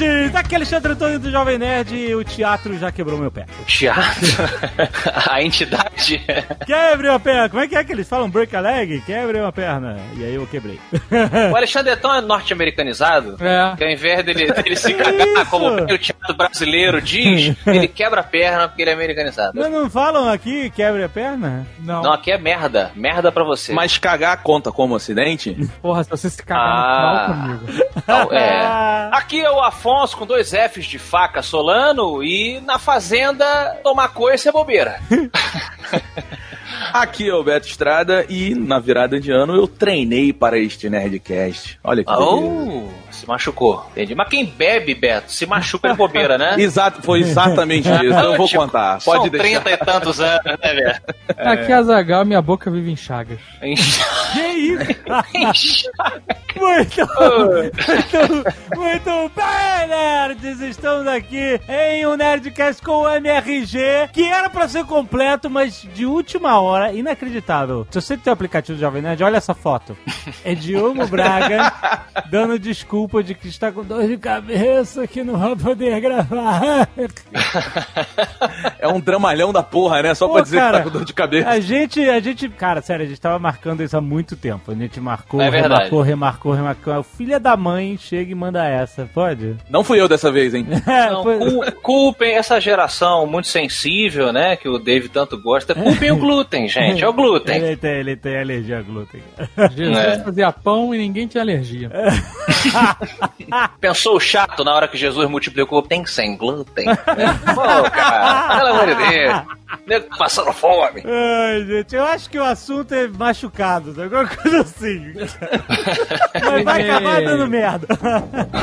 Nerds! Aqui é Alexandre Antônio do Jovem Nerd e o teatro já quebrou meu pé. Teatro? a entidade? Quebre uma perna! Como é que é que eles falam? Break a leg? Quebre uma perna. E aí eu quebrei. O Alexandre é tão norte-americanizado É. que ao invés dele, dele se cagar como o teatro brasileiro diz, ele quebra a perna porque ele é americanizado. Mas não falam aqui quebre a perna? Não. Não, aqui é merda. Merda pra você. Mas cagar conta como acidente? Porra, se você se cagar Ah. pau comigo. Então, é. Aqui é o Afonso com dois Fs de faca Solano e na fazenda tomar coisa é bobeira. Aqui é o Beto Estrada e na virada de ano eu treinei para este Nerdcast. Olha que beleza. Se machucou. Entendi. Mas quem bebe, Beto, se machuca é bobeira, né? Exato, foi exatamente isso. Eu vou contar. Pode São deixar. 30 e tantos anos, né? Aqui é a Zagal, minha boca vive em chagas. Que isso? Muito, muito, muito bem, nerds! Estamos aqui em um Nerdcast com o MRG, que era pra ser completo, mas de última hora, inacreditável. Se você tem o aplicativo do Jovem Nerd, olha essa foto. É Diogo Braga dando desculpa de que está com dor de cabeça, que não vai poder gravar. É um dramalhão da porra, né? Só Pô, pra dizer cara, que tá com dor de cabeça. A gente, a gente, cara, sério, a gente tava marcando isso há muito tempo. A gente marcou, É verdade. remarcou, remarcou, remarcou. O filho da mãe chega e manda essa, pode? Não fui eu dessa vez, hein? É, Não, foi- cu- culpem essa geração muito sensível, né? Que o Dave tanto gosta. Culpem o glúten, gente. É o glúten. Ele tem, ele tem alergia a glúten. Jesus É. fazia pão e ninguém tinha alergia. Pensou o chato na hora que Jesus multiplicou? Tem sem glúten. Pô, cara, pelo amor de Deus. Nego tá passando fome. Ai, gente, eu acho que o assunto é machucado, alguma coisa assim. Mas vai acabar dando merda.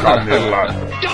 Canelada. Muito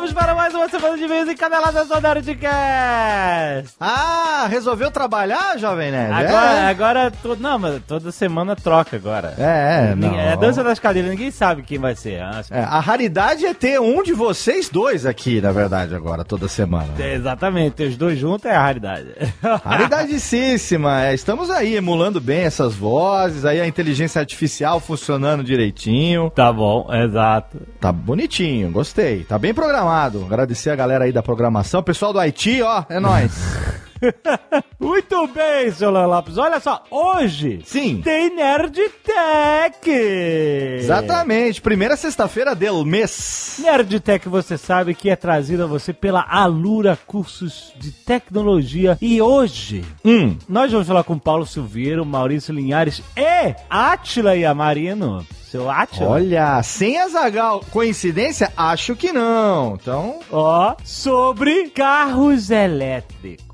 vamos para mais uma semana de vez em Caneladas do Nerdcast. Ah, resolveu trabalhar, Jovem Nerd? Agora, agora, to- não, mas toda semana troca agora. É, é, não. É dança das cadeiras, ninguém sabe quem vai ser. É, a raridade é ter um de vocês dois aqui, na verdade, agora, toda semana. é, Exatamente, ter os dois juntos é a raridade. Raridadíssima. É, estamos aí emulando bem essas vozes, aí a inteligência artificial funcionando direitinho. tá bom, exato. Tá bonitinho, gostei. Tá bem programado. Agradecer a galera aí da programação. Pessoal do Haiti, ó, é nóis. Muito bem, seu Léo Lopes. Olha só, hoje Sim. tem Nerd Tech. Exatamente. Primeira sexta-feira do mês. Nerd Tech, você sabe que é trazido a você pela Alura Cursos de Tecnologia. E hoje, Hum. nós vamos falar com Paulo Silveira, Maurício Linhares e Átila Yamarino. Seu Átila? Olha, sem azagal. Coincidência? Acho que não. Então, Ó, sobre carros elétricos.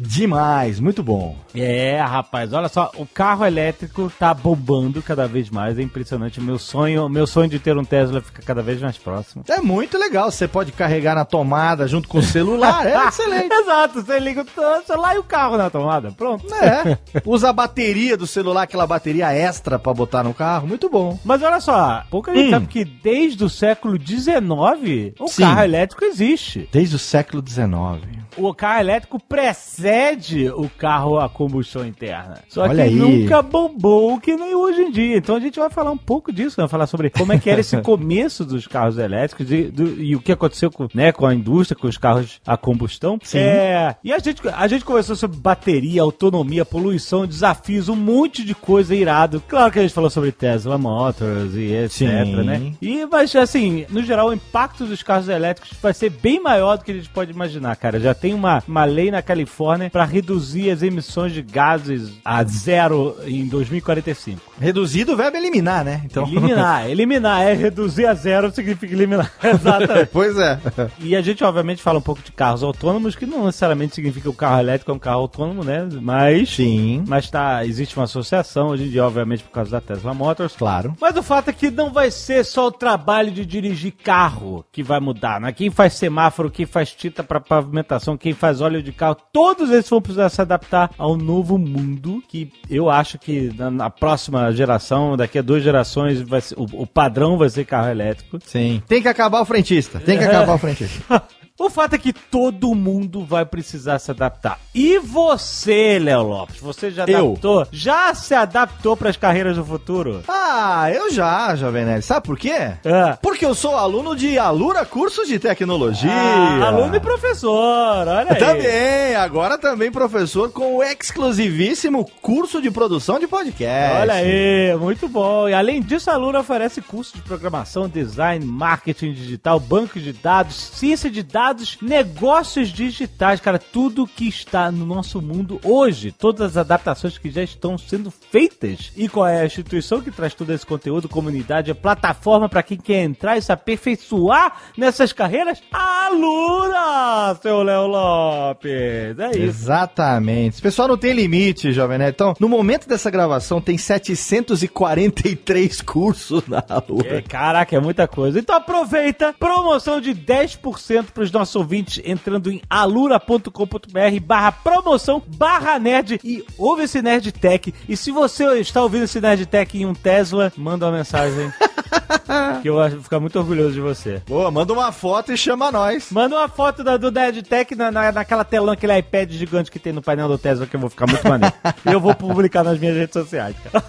Demais. Muito bom. É, rapaz, olha só, o carro elétrico tá bombando cada vez mais, é impressionante. Meu sonho, meu sonho de ter um Tesla fica cada vez mais próximo. É muito legal. Você pode carregar na tomada junto com o celular. É excelente. Exato, você liga o celular e o carro na tomada, pronto. É. Usa a bateria do celular, aquela bateria extra pra botar no carro. Muito bom. Mas olha só, pouca gente Hum. sabe que desde o século XIX o Sim. carro elétrico existe. Desde o século XIX. O carro elétrico precede o carro a combustão interna. Só Olha que aí. nunca bombou que nem hoje em dia. Então a gente vai falar um pouco disso, vai falar sobre como é que era esse começo dos carros elétricos e, do- e o que aconteceu com, né, com a indústria, com os carros a combustão. Sim. É, e a gente, a gente conversou sobre bateria, autonomia, poluição, desafios, um monte de coisa irado. Claro que a gente falou sobre Tesla Motors e etc, Sim. né? E, mas, assim, no geral, o impacto dos carros elétricos vai ser bem maior do que a gente pode imaginar, cara. Já tem uma, uma lei na Califórnia para reduzir as emissões de gases a zero em 2045. Reduzido o verbo eliminar, né? Então. Eliminar, eliminar, é reduzir a zero significa eliminar. Exatamente. pois é. E a gente, obviamente, fala um pouco de carros autônomos, que não necessariamente significa que o carro elétrico é um carro autônomo, né? Mas. Sim. Mas tá, existe uma associação hoje em dia, obviamente, por causa da Tesla Motors. Claro. Mas o fato é que não vai ser só o trabalho de dirigir carro que vai mudar, né? Quem faz semáforo, quem faz tinta pra pavimentação, quem faz óleo de carro, todos eles vão precisar se adaptar ao novo mundo que eu acho que na, na próxima geração, daqui a duas gerações, ser- o, o padrão vai ser carro elétrico. Sim. Tem que acabar o frentista. Tem que acabar o frentista. O fato é que todo mundo vai precisar se adaptar. E você, Léo Lopes, você já Eu? adaptou? Já se adaptou para as carreiras do futuro? Ah, eu já, Jovem Nerd. Sabe por quê? Ah. Porque eu sou aluno de Alura Cursos de Tecnologia. Ah, aluno e professor, olha aí. Também, agora também professor com o exclusivíssimo curso de produção de podcast. Olha aí, muito bom. E além disso, a Lura oferece cursos de programação, design, marketing digital, banco de dados, ciência de dados, negócios digitais, cara, tudo que está no nosso mundo hoje, todas as adaptações que já estão sendo feitas. E qual é a instituição que traz todo esse conteúdo, comunidade, a plataforma para quem quer entrar e se aperfeiçoar nessas carreiras? A Lura, seu Léo Lopes. É isso. Exatamente. Esse pessoal não tem limite, Jovem Nerd. Então, no momento dessa gravação, tem 743 cursos na É, Alura. caraca, é muita coisa. Então aproveita, promoção de 10% para os nossos ouvintes entrando em alura.com.br barra promoção barra nerd e ouve esse Nerd Tech. E se você está ouvindo esse Nerd Tech em um Tesla, manda uma mensagem que eu vou ficar muito orgulhoso de você. Boa, manda uma foto e chama nós. Manda uma foto da, do Nerd Tech na, na- naquela telão, aquele iPad gigante que tem no painel do Tesla que eu vou ficar muito maneiro. e eu vou publicar nas minhas redes sociais, cara.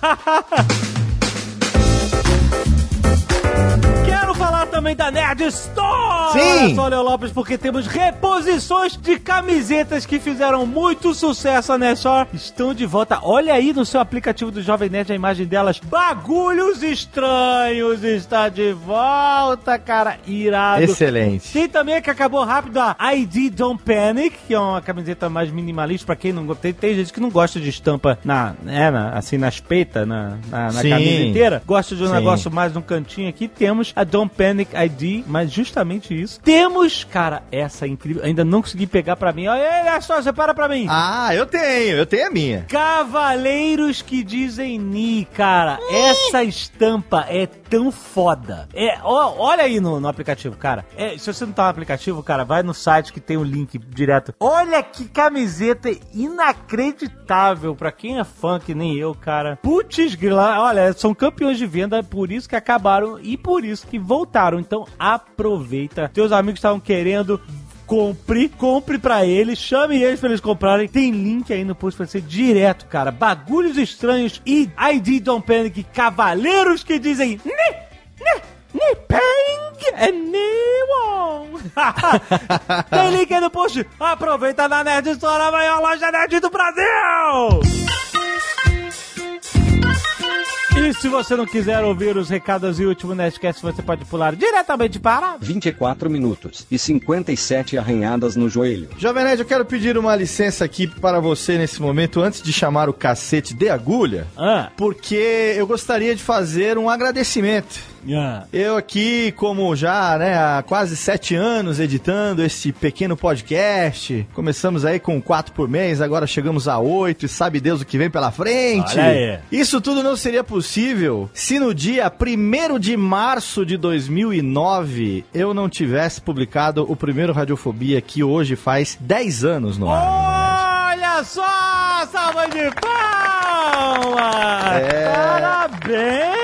também da Nerd Store! Sim! Olha só, Lopes, porque temos reposições de camisetas que fizeram muito sucesso na Nerd Store. Estão de volta. Olha aí no seu aplicativo do Jovem Nerd a imagem delas. Bagulhos Estranhos está de volta, cara. Irado. Excelente. Tem também que acabou rápido a ID Don't Panic, que é uma camiseta mais minimalista pra quem não gosta. Tem, tem gente que não gosta de estampa na, né, na- assim, nas peitas, na, na, na camisa inteira. Gosta de um Sim. negócio mais no cantinho aqui. Temos a Don't Panic ID, mas justamente isso. Temos, cara, essa incrível. Ainda não consegui pegar pra mim. Olha só, separa pra mim. Ah, eu tenho, eu tenho a minha. Cavaleiros que dizem Ni, cara, essa estampa é tão foda. É, ó, olha aí no, no aplicativo, cara. É, se você não tá no aplicativo, cara, vai no site que tem o link direto. Olha que camiseta inacreditável pra quem é fã que nem eu, cara. Putz, olha, são campeões de venda, por isso que acabaram e por isso que voltaram. Então aproveita. Teus amigos estavam querendo compre, compre pra eles, chame eles pra eles comprarem. Tem link aí no post pra ser direto, cara. Bagulhos estranhos e ID Don't Panic, cavaleiros que dizem Ni, Ni, Ni Peng é Newon. Tem link aí no post. Aproveita na Nerd Store, a maior loja nerd do Brasil. E se você não quiser ouvir os recados e o último Nerdcast, você pode pular diretamente para 24 minutos e 57 arranhadas no joelho. Jovem Nerd, eu quero pedir uma licença aqui para você nesse momento, antes de chamar o cacete de agulha, Ah, porque eu gostaria de fazer um agradecimento. Ah. Eu aqui, como já né, há quase sete anos editando esse pequeno podcast, começamos aí com quatro por mês, agora chegamos a oito e sabe Deus o que vem pela frente. Isso tudo não seria possível se no dia 1 de março de 2009 eu não tivesse publicado o primeiro Radiofobia, que hoje faz 10 anos no ar. Olha só, salva de palmas! É. Parabéns!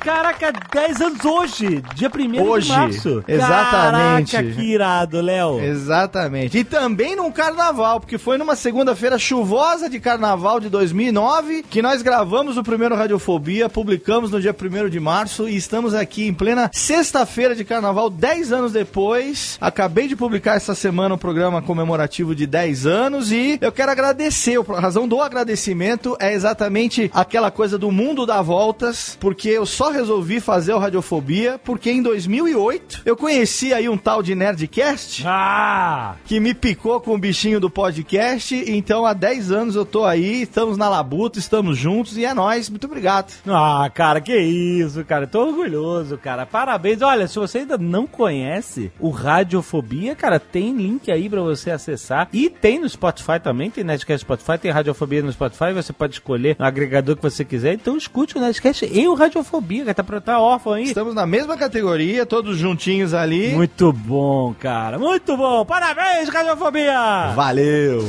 Caraca, 10 anos hoje, dia 1 Hoje, de março. exatamente. Caraca, que irado, Léo. Exatamente. E também num carnaval, porque foi numa segunda-feira chuvosa de carnaval de 2009 que nós gravamos o primeiro Radiofobia, publicamos no dia 1 de março e estamos aqui em plena sexta-feira de carnaval, 10 anos depois. Acabei de publicar essa semana um programa comemorativo de 10 anos e eu quero agradecer. A razão do agradecimento é exatamente aquela coisa do mundo dar voltas, porque eu só resolvi fazer o Radiofobia porque em 2008 eu conheci aí um tal de Nerdcast Ah! que me picou com o bichinho do podcast. Então, há 10 anos eu tô aí, estamos na labuta, estamos juntos e é nóis. Muito obrigado. Ah, cara, que isso, cara. Tô orgulhoso, cara. Parabéns. Olha, se você ainda não conhece o Radiofobia, cara, tem link aí pra você acessar. E tem no Spotify também, tem Nerdcast no Spotify, tem Radiofobia no Spotify. Você pode escolher no agregador que você quiser. Então escute o Nerdcast e o Radiofobia tá, tá órfão aí. Estamos na mesma categoria, todos juntinhos ali. Muito bom, cara. Muito bom. Parabéns, Radiofobia! Valeu!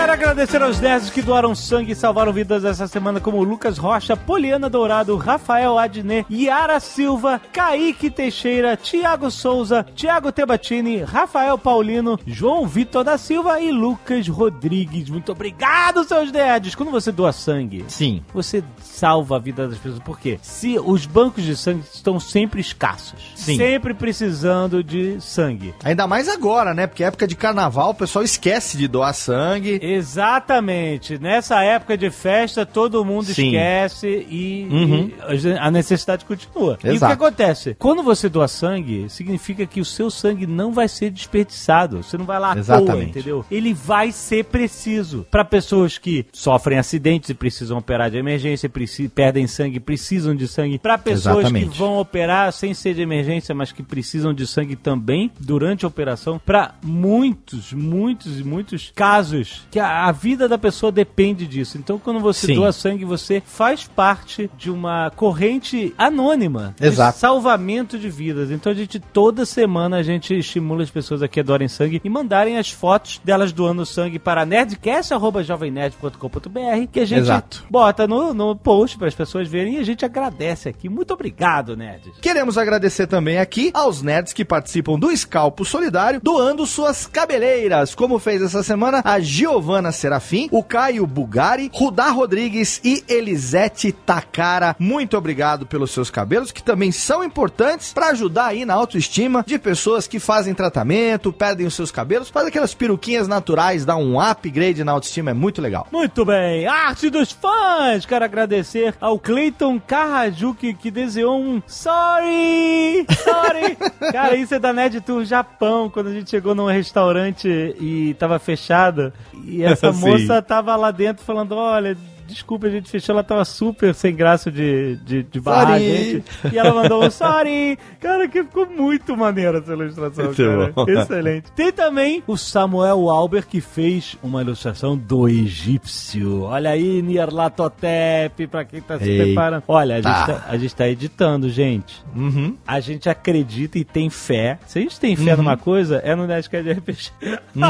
Quero agradecer aos nerds que doaram sangue e salvaram vidas essa semana, como Lucas Rocha, Poliana Dourado, Rafael Adnet, Yara Silva, Kaique Teixeira, Tiago Souza, Tiago Tebatini, Rafael Paulino, João Vitor da Silva e Lucas Rodrigues. Muito obrigado, seus nerds! Quando você doa sangue, Sim. você salva a vida das pessoas. Por quê? Se os bancos de sangue estão sempre escassos, Sim. sempre precisando de sangue. Ainda mais agora, né? Porque é época de carnaval, o pessoal esquece de doar sangue. Exatamente. Nessa época de festa, todo mundo Sim. esquece e, Uhum. e a necessidade continua. E o que Exato. acontece? Quando você doa sangue, significa que o seu sangue não vai ser desperdiçado. Você não vai lá à toa, entendeu? Ele vai ser preciso. Para pessoas que sofrem acidentes e precisam operar de emergência, perdem sangue, precisam de sangue. Para pessoas Exatamente. que vão operar sem ser de emergência, mas que precisam de sangue também durante a operação. Para muitos, muitos e muitos casos que a, a vida da pessoa depende disso. Então, quando você Sim. doa sangue, você faz parte de uma corrente anônima Exato. de salvamento de vidas. Então, a gente toda semana a gente estimula as pessoas aqui a doarem sangue e mandarem as fotos delas doando sangue para nerdcast@jovemnerd.com.br que a gente Exato. bota no, no post para as pessoas verem e a gente agradece aqui. Muito obrigado, nerds. Queremos agradecer também aqui aos nerds que participam do Escalpo Solidário, doando suas cabeleiras, como fez essa semana a Giovana Serafim, o Caio Bugari, Rudá Rodrigues e Elisete Takara. Muito obrigado pelos seus cabelos, que também são importantes para ajudar aí na autoestima de pessoas que fazem tratamento, perdem os seus cabelos, faz aquelas peruquinhas naturais, dá um upgrade na autoestima, é muito legal. Muito bem, arte dos fãs! Quero agradecer ao Cleiton Karajuki que desenhou um Sorry! Sorry! Cara, isso é da Nerd Tour Japão, quando a gente chegou num restaurante e tava fechado. E essa Sim. moça tava lá dentro falando: olha. Desculpa, a gente fechou, ela tava super sem graça de, de, de barrar a Sorry. gente. E ela mandou um sorry. Cara, que ficou muito maneira essa ilustração, Muito cara. bom. Excelente. Tem também o Samuel Albert que fez uma ilustração do egípcio. Olha aí, Nierlatotep, pra quem tá se Eita. preparando. Olha, a gente, Tá. tá, a gente tá editando, gente. Uhum. A gente acredita e tem fé. Se a gente tem fé numa coisa, é no Nerdcast de RPG.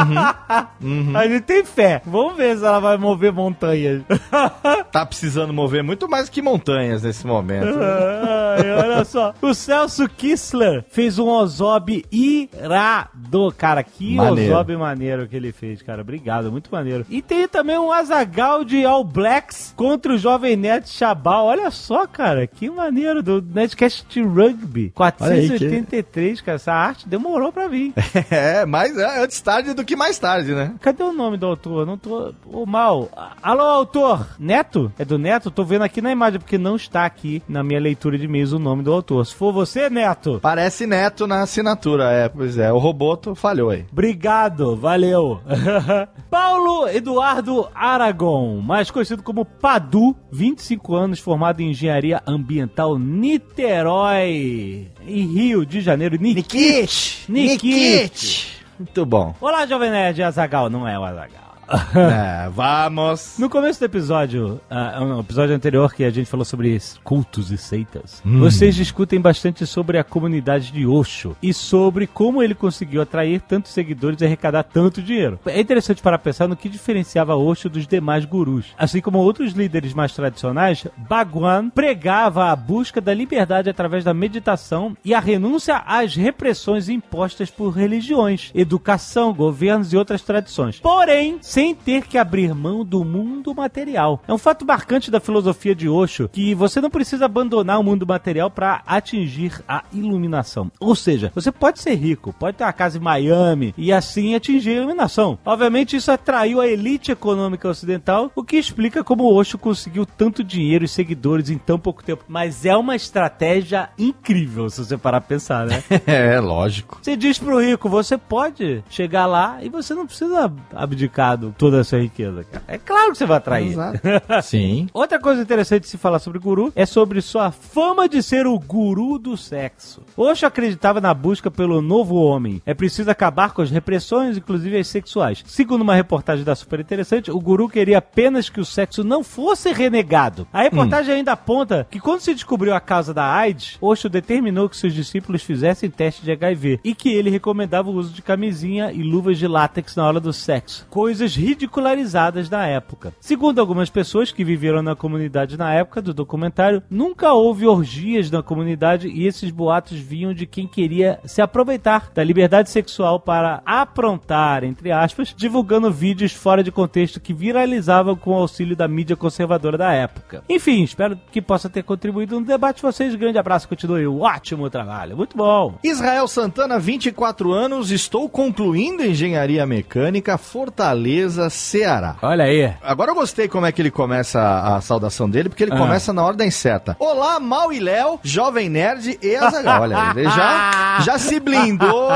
Uhum. A gente tem fé. Vamos ver se ela vai mover montanhas. Tá precisando mover muito mais que montanhas nesse momento. Ai, olha só. O Celso Kissler fez um Ozob irado. Cara, que Maneiro. Ozob maneiro que ele fez, cara. Obrigado, muito maneiro. E tem também um Azagal de All Blacks contra o Jovem Nerd Chabal. Olha só, cara, que maneiro. Do Nerdcast de Rugby. 483, cara. Essa arte demorou pra vir. É, mas é antes tarde do que mais tarde, né? Cadê o nome do autor? Não tô. Ô, mal. Alô, autor? Neto? É do Neto? Tô vendo aqui na imagem, porque não está aqui na minha leitura de e-mails o nome do autor. Se for você, Neto, Parece neto na assinatura, é, pois é. O Roboto falhou aí. obrigado, valeu. Paulo Eduardo Aragon, mais conhecido como Padu, 25 anos, formado em engenharia ambiental Niterói, em Rio de Janeiro. Nikit. Nikit. Muito bom. Olá, Jovem Nerd Azagal, não é o Azagal. É, vamos. No começo do episódio, ah, no episódio anterior que a gente falou sobre cultos e seitas, Hum. vocês discutem bastante sobre a comunidade de Osho e sobre como ele conseguiu atrair tantos seguidores e arrecadar tanto dinheiro. É interessante para pensar no que diferenciava Osho dos demais gurus. Assim como outros líderes mais tradicionais, Bhagwan pregava a busca da liberdade através da meditação e a renúncia às repressões impostas por religiões, educação, governos e outras tradições. Porém, sem ter que abrir mão do mundo material. É um fato marcante da filosofia de Osho que você não precisa abandonar o mundo material para atingir a iluminação. Ou seja, você pode ser rico, pode ter uma casa em Miami e assim atingir a iluminação. Obviamente, isso atraiu a elite econômica ocidental, o que explica como Osho conseguiu tanto dinheiro e seguidores em tão pouco tempo. Mas é uma estratégia incrível, se você parar pra pensar, né? É, lógico. Você diz pro rico, você pode chegar lá e você não precisa abdicar renegado toda essa riqueza, cara. É claro que você vai atrair. Exato. Sim. Outra coisa interessante de se falar sobre guru é sobre sua fama de ser o guru do sexo. Osho acreditava na busca pelo novo homem. É preciso acabar com as repressões, inclusive as sexuais. Segundo uma reportagem da Super Interessante, o guru queria apenas que o sexo não fosse renegado. A reportagem ainda aponta que quando se descobriu a causa da AIDS, Osho determinou que seus discípulos fizessem teste de HIV e que ele recomendava o uso de camisinha e luvas de látex na hora do sexo. Coisas ridicularizadas na época. Segundo algumas pessoas que viveram na comunidade na época do documentário, nunca houve orgias na comunidade e esses boatos vinham de quem queria se aproveitar da liberdade sexual para aprontar, entre aspas, divulgando vídeos fora de contexto que viralizavam com o auxílio da mídia conservadora da época. Enfim, espero que possa ter contribuído no debate de vocês. Grande abraço, continue ótimo trabalho. Muito bom. Israel Santana, 24 anos, estou concluindo engenharia mecânica, Fortaleza, Ceará. Olha aí. Agora eu gostei como é que ele começa a, a saudação dele, porque ele Ah. começa na ordem certa. Olá, Mal e Léo, Jovem Nerd e Azaghal. Olha, ele já, já se blindou,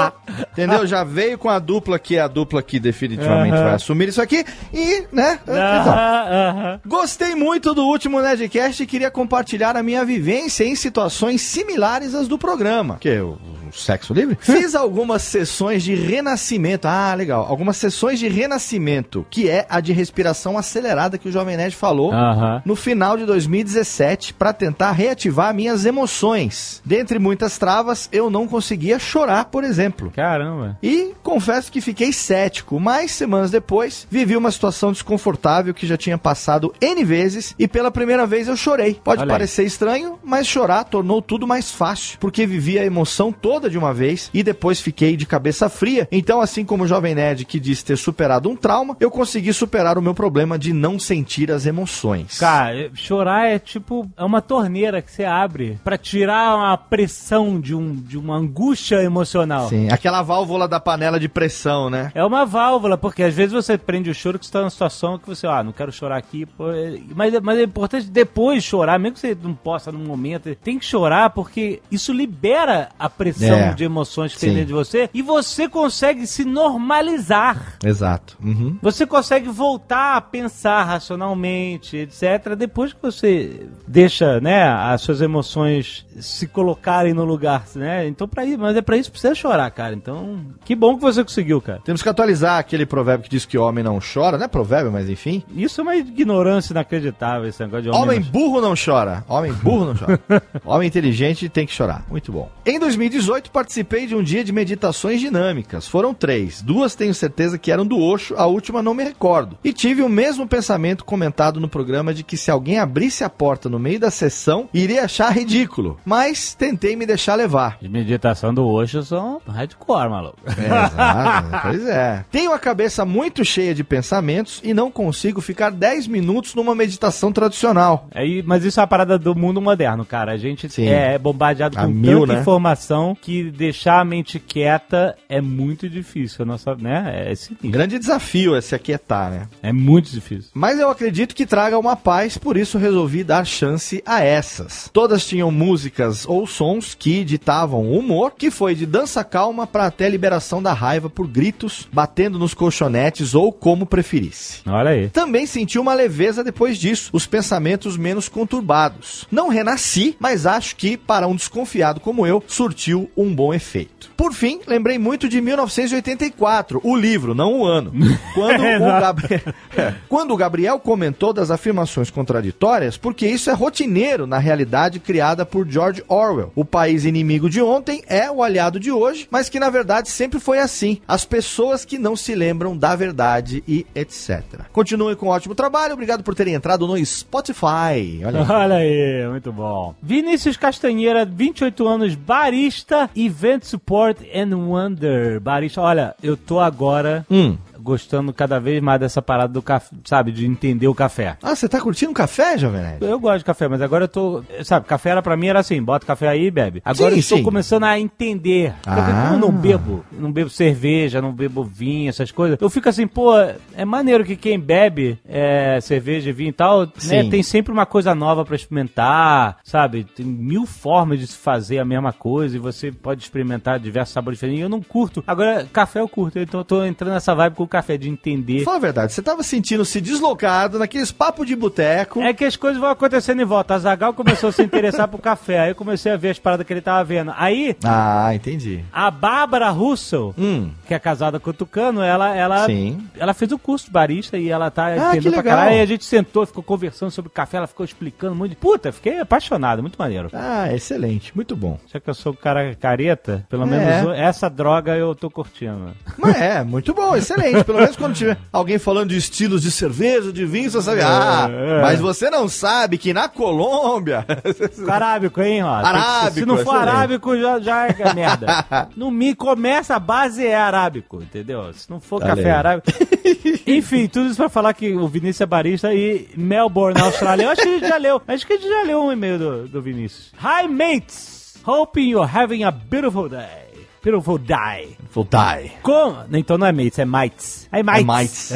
entendeu? Já veio com a dupla que é a dupla que definitivamente Aham. vai assumir isso aqui. E, né? então, Aham, aham. Gostei muito do último Nerdcast e queria compartilhar a minha vivência em situações similares às do programa. Que é o sexo livre? Fiz algumas sessões de renascimento. Ah, legal. Algumas sessões de renascimento, que é a de respiração acelerada que o Jovem Nerd falou. Aham. No final de 2017, para tentar reativar minhas emoções. Dentre muitas travas, eu não conseguia chorar, por exemplo. Caramba. E confesso que fiquei cético, mas semanas depois vivi uma situação desconfortável que já tinha passado N vezes e pela primeira vez eu chorei. Pode Olha aí. parecer estranho, mas chorar tornou tudo mais fácil, porque vivi a emoção toda de uma vez e depois fiquei de cabeça fria. Então, assim como o Jovem Nerd que diz ter superado um trauma, eu consegui superar o meu problema de não sentir as emoções. Cara, chorar é tipo é uma torneira que você abre pra tirar uma pressão de, um, de uma angústia emocional. Sim, aquela válvula da panela de pressão, né? É uma válvula, porque às vezes você prende o choro que você está numa situação que você, ah, não quero chorar aqui, pô, é- mas, mas é importante depois chorar, mesmo que você não possa no momento, tem que chorar porque isso libera a pressão É. de emoções que tem dentro de você e você consegue se normalizar. Exato. Uhum. Você consegue voltar a pensar racionalmente, etc. Depois que você deixa, né, as suas emoções se colocarem no lugar, né? Então para isso, mas é para isso que precisa chorar, cara. Então, que bom que você conseguiu, cara. Temos que atualizar aquele provérbio que diz que homem não chora, não é provérbio, mas enfim. Isso é uma ignorância inacreditável, esse negócio de homem. Homem não- burro não chora. Homem burro não chora. Homem inteligente tem que chorar. Muito bom. Em 2018, participei de um dia de meditações dinâmicas. Foram três. Duas tenho certeza que eram do Osho, a última não me recordo. E tive o mesmo pensamento comentado no programa de que se alguém abrisse a porta no meio da sessão, iria achar ridículo. Mas tentei me deixar levar. De meditação do Osho são hardcore, maluco. É, exato. pois é. Tenho a cabeça muito cheia de pensamentos e não consigo ficar 10 minutos numa meditação tradicional. Aí, mas isso é a parada do mundo moderno, cara. A gente Sim. é bombardeado A com mil, tanta né? informação que deixar a mente quieta é muito difícil. Nossa, né? É sinistro. Grande desafio é se aquietar, né? É muito difícil. Mas eu acredito que traga uma paz, por isso resolvi dar chance a essas. Todas tinham músicas ou sons que ditavam o humor, que foi de dança calma para até liberação da raiva por gritos, batendo nos colchonetes ou como preferisse. Olha aí. Também senti uma leveza depois disso, os pensamentos menos conturbados. Não renasci, mas acho que, para um desconfiado como eu, surtiu um bom efeito. Por fim, lembrei muito de 1984, o livro, não o ano. Quando, o, Exato. Gabriel, É. Quando o Gabriel comentou das afirmações contraditórias, porque isso é rotineiro na realidade criada por George Orwell. O país inimigo de ontem é o aliado de hoje, mas que na verdade sempre foi assim. As pessoas que não se lembram da verdade e etc. Continuem com um ótimo trabalho, obrigado por terem entrado no Spotify. Olha aí. Olha aí, muito bom. Vinícius Castanheira, 28 anos, barista, Event Support and Wonder. Barista, olha, eu tô agora Hum. Gostando cada vez mais dessa parada do café, sabe, de entender o café. Ah, você tá curtindo café, Jovem Nerd? Eu gosto de café, mas agora eu tô. Sabe, café era pra mim era assim: bota café aí e bebe. Agora Sim, eu estou sim. começando a entender. Porque Ah. como eu não bebo, não bebo cerveja, não bebo vinho, essas coisas, eu fico assim, pô, é maneiro que quem bebe é, cerveja, vinho e tal, né, tem sempre uma coisa nova pra experimentar, sabe? Tem mil formas de se fazer a mesma coisa e você pode experimentar diversos sabores diferentes. E eu não curto. Agora, café eu curto, então eu tô entrando nessa vibe com o café, de entender. Fala a verdade, você tava sentindo se deslocado naqueles papos de boteco. É que as coisas vão acontecendo em volta. A Zagal começou a se interessar por café. Aí eu comecei a ver as paradas que ele tava vendo. Aí, Ah, entendi. a Bárbara Russell, Hum, que é casada com o Tucano, ela, ela, sim. ela fez o curso de barista e ela tá Ah, entendendo pra caralho. Aí a gente sentou, ficou conversando sobre café, ela ficou explicando muito. Puta, fiquei apaixonado, muito maneiro. Ah, excelente, muito bom. Já que eu sou um cara careta, pelo É. menos essa droga eu tô curtindo. Mas é, muito bom, excelente. Pelo menos quando tiver alguém falando de estilos de cerveja, de vinho, você sabe. Ah, é. mas você não sabe que na Colômbia. Arábico, hein, ó. Arábico, Se não for excelente. arábico, já, já é merda. No Mi começa, a base é arábico, entendeu? Se não for Olha café aí. arábico. Enfim, tudo isso pra falar que o Vinícius é barista e Melbourne, na Austrália. Eu acho que a gente já leu. Acho que a gente já leu um e-mail do, do Vinícius. Hi, mates! Hoping you're having a beautiful day. Day. Full die. Com... Então não é mates, é mites. Hi, mites. mites.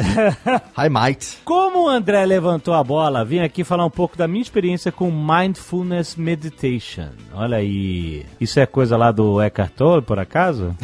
Hi, mate. Como o André levantou a bola, vim aqui falar um pouco da minha experiência com Mindfulness Meditation. Olha aí. Isso é coisa lá do Eckhart Tolle, por acaso?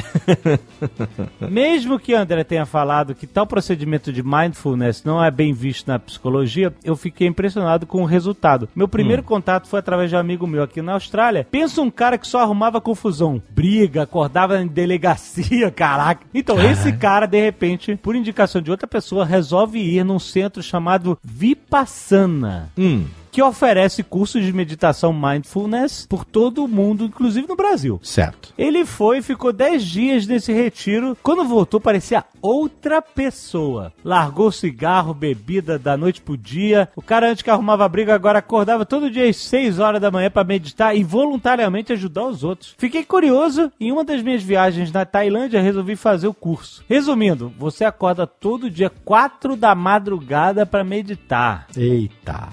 Mesmo que André tenha falado que tal procedimento de mindfulness não é bem visto na psicologia, eu fiquei impressionado com o resultado. Meu primeiro contato foi através de um amigo meu aqui na Austrália. Pensa um cara que só arrumava confusão, briga, acordava em delegacia, caraca. Então, esse cara, de repente, por indicação de outra pessoa, resolve ir num centro chamado Vipassana. Hum, que oferece cursos de meditação mindfulness por todo o mundo, inclusive no Brasil. certo. Ele foi e ficou 10 dias nesse retiro. Quando voltou, parecia outra pessoa. Largou cigarro, bebida da noite pro dia. O cara antes que arrumava briga, agora acordava todo dia às 6 horas da manhã para meditar e voluntariamente ajudar os outros. Fiquei curioso. Em uma das minhas viagens na Tailândia, resolvi fazer o curso. Resumindo, você acorda todo dia 4 da madrugada para meditar. Eita.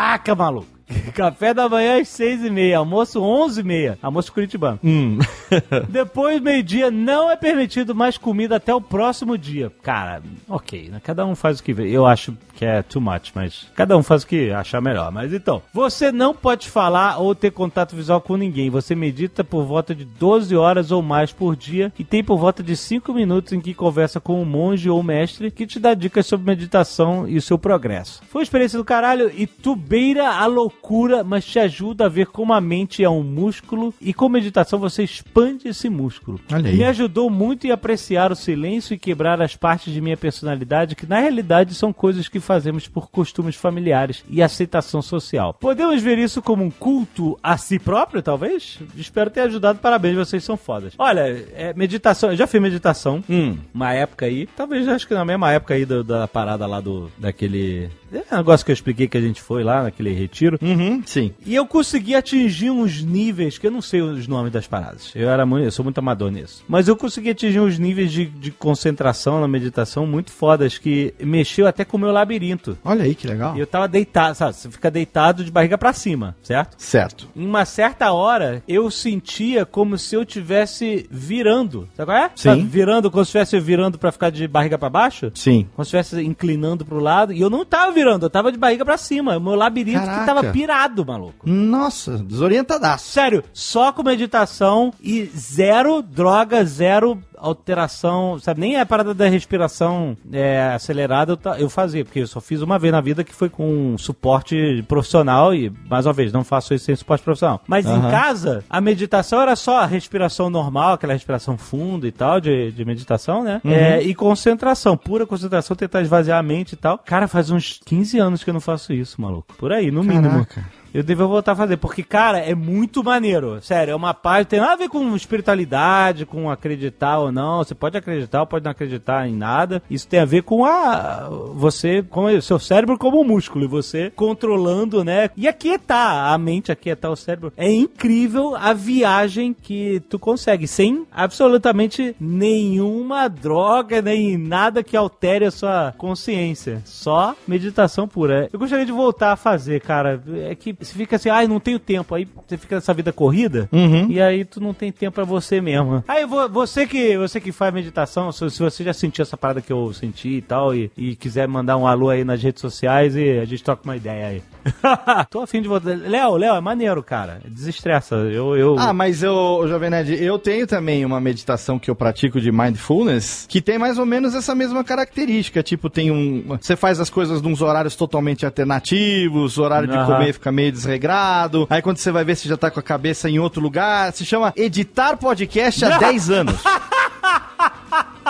Caraca, maluco. Café da manhã às seis e meia, almoço onze e meia, almoço curitibano. Hum. Depois, meio-dia, não é permitido mais comida até o próximo dia. Cara, ok, né? Cada um faz o que vê. Eu acho que é too much, mas cada um faz o que achar melhor. Mas então, você não pode falar ou ter contato visual com ninguém. Você medita por volta de 12 horas ou mais por dia e tem por volta de 5 minutos em que conversa com um monge ou mestre que te dá dicas sobre meditação e o seu progresso. Foi uma experiência do caralho e tu beira a loucura, mas te ajuda a ver como a mente é um músculo e com meditação você expande esse músculo. Me ajudou muito em apreciar o silêncio e quebrar as partes de minha personalidade que na realidade são coisas que fazemos por costumes familiares e aceitação social. Podemos ver isso como um culto a si próprio, talvez? Espero ter ajudado. Parabéns, vocês são fodas. Olha, é, meditação, eu já fiz meditação Hum. uma época aí, talvez acho que na mesma época aí do- da parada lá do daquele é, negócio que eu expliquei que a gente foi lá naquele retiro. Uhum, sim. E eu consegui atingir uns níveis, que eu não sei os nomes das paradas. Eu era muito, eu sou muito amador nisso. Mas eu consegui atingir uns níveis de, de concentração na meditação muito fodas, que mexeu até com o meu labirinto. Olha aí que legal. E eu tava deitado, sabe? Você fica deitado de barriga pra cima, certo? Certo. Em uma certa hora, eu sentia como se eu tivesse virando. Sabe qual é? Sim. Sabe, virando, como se estivesse virando pra ficar de barriga pra baixo? Sim. Como se estivesse inclinando pro lado. E eu não tava virando, eu tava de barriga pra cima. O meu labirinto que Caraca. tava pirado, maluco. Nossa, desorientadaço. Sério, só com meditação e zero droga, zero alteração, sabe? Nem a parada da respiração é, acelerada eu, eu fazia, porque eu só fiz uma vez na vida que foi com um suporte profissional e, mais uma vez, não faço isso sem suporte profissional. Mas em Aham. casa, a meditação era só a respiração normal, aquela respiração funda e tal, de, de meditação, né? É, e concentração, pura concentração, tentar esvaziar a mente e tal. Cara, faz uns 15 anos que eu não faço isso, maluco. Por aí, no mínimo. Eu devo voltar a fazer, porque, cara, é muito maneiro. Sério, é uma paz, tem nada a ver com espiritualidade, com acreditar ou não. Você pode acreditar ou pode não acreditar em nada. Isso tem a ver com a. Você, com o seu cérebro como um músculo, e você controlando, né? E aquietar a mente, aquietar o cérebro. É incrível a viagem que tu consegue, sem absolutamente nenhuma droga, nem nada que altere a sua consciência. Só meditação pura. Eu gostaria de voltar a fazer, cara. É que, você fica assim, ai, não tenho tempo. Aí você fica nessa vida corrida Uhum. e aí tu não tem tempo pra você mesmo. Aí vo- você que você que faz meditação, se, você já sentiu essa parada que eu senti e tal, e, e quiser mandar um alô aí nas redes sociais e a gente troca uma ideia aí. Tô afim de você. Léo, Léo, é maneiro, cara. Desestressa. Eu. eu... Ah, mas eu, Jovem Nerd, eu tenho também uma meditação que eu pratico de mindfulness que tem mais ou menos essa mesma característica. Tipo, tem um. Você faz as coisas nos horários totalmente alternativos, o horário de Aham. comer fica meio desregrado. Aí quando você vai ver, você já tá com a cabeça em outro lugar. Se chama editar podcast há 10 anos.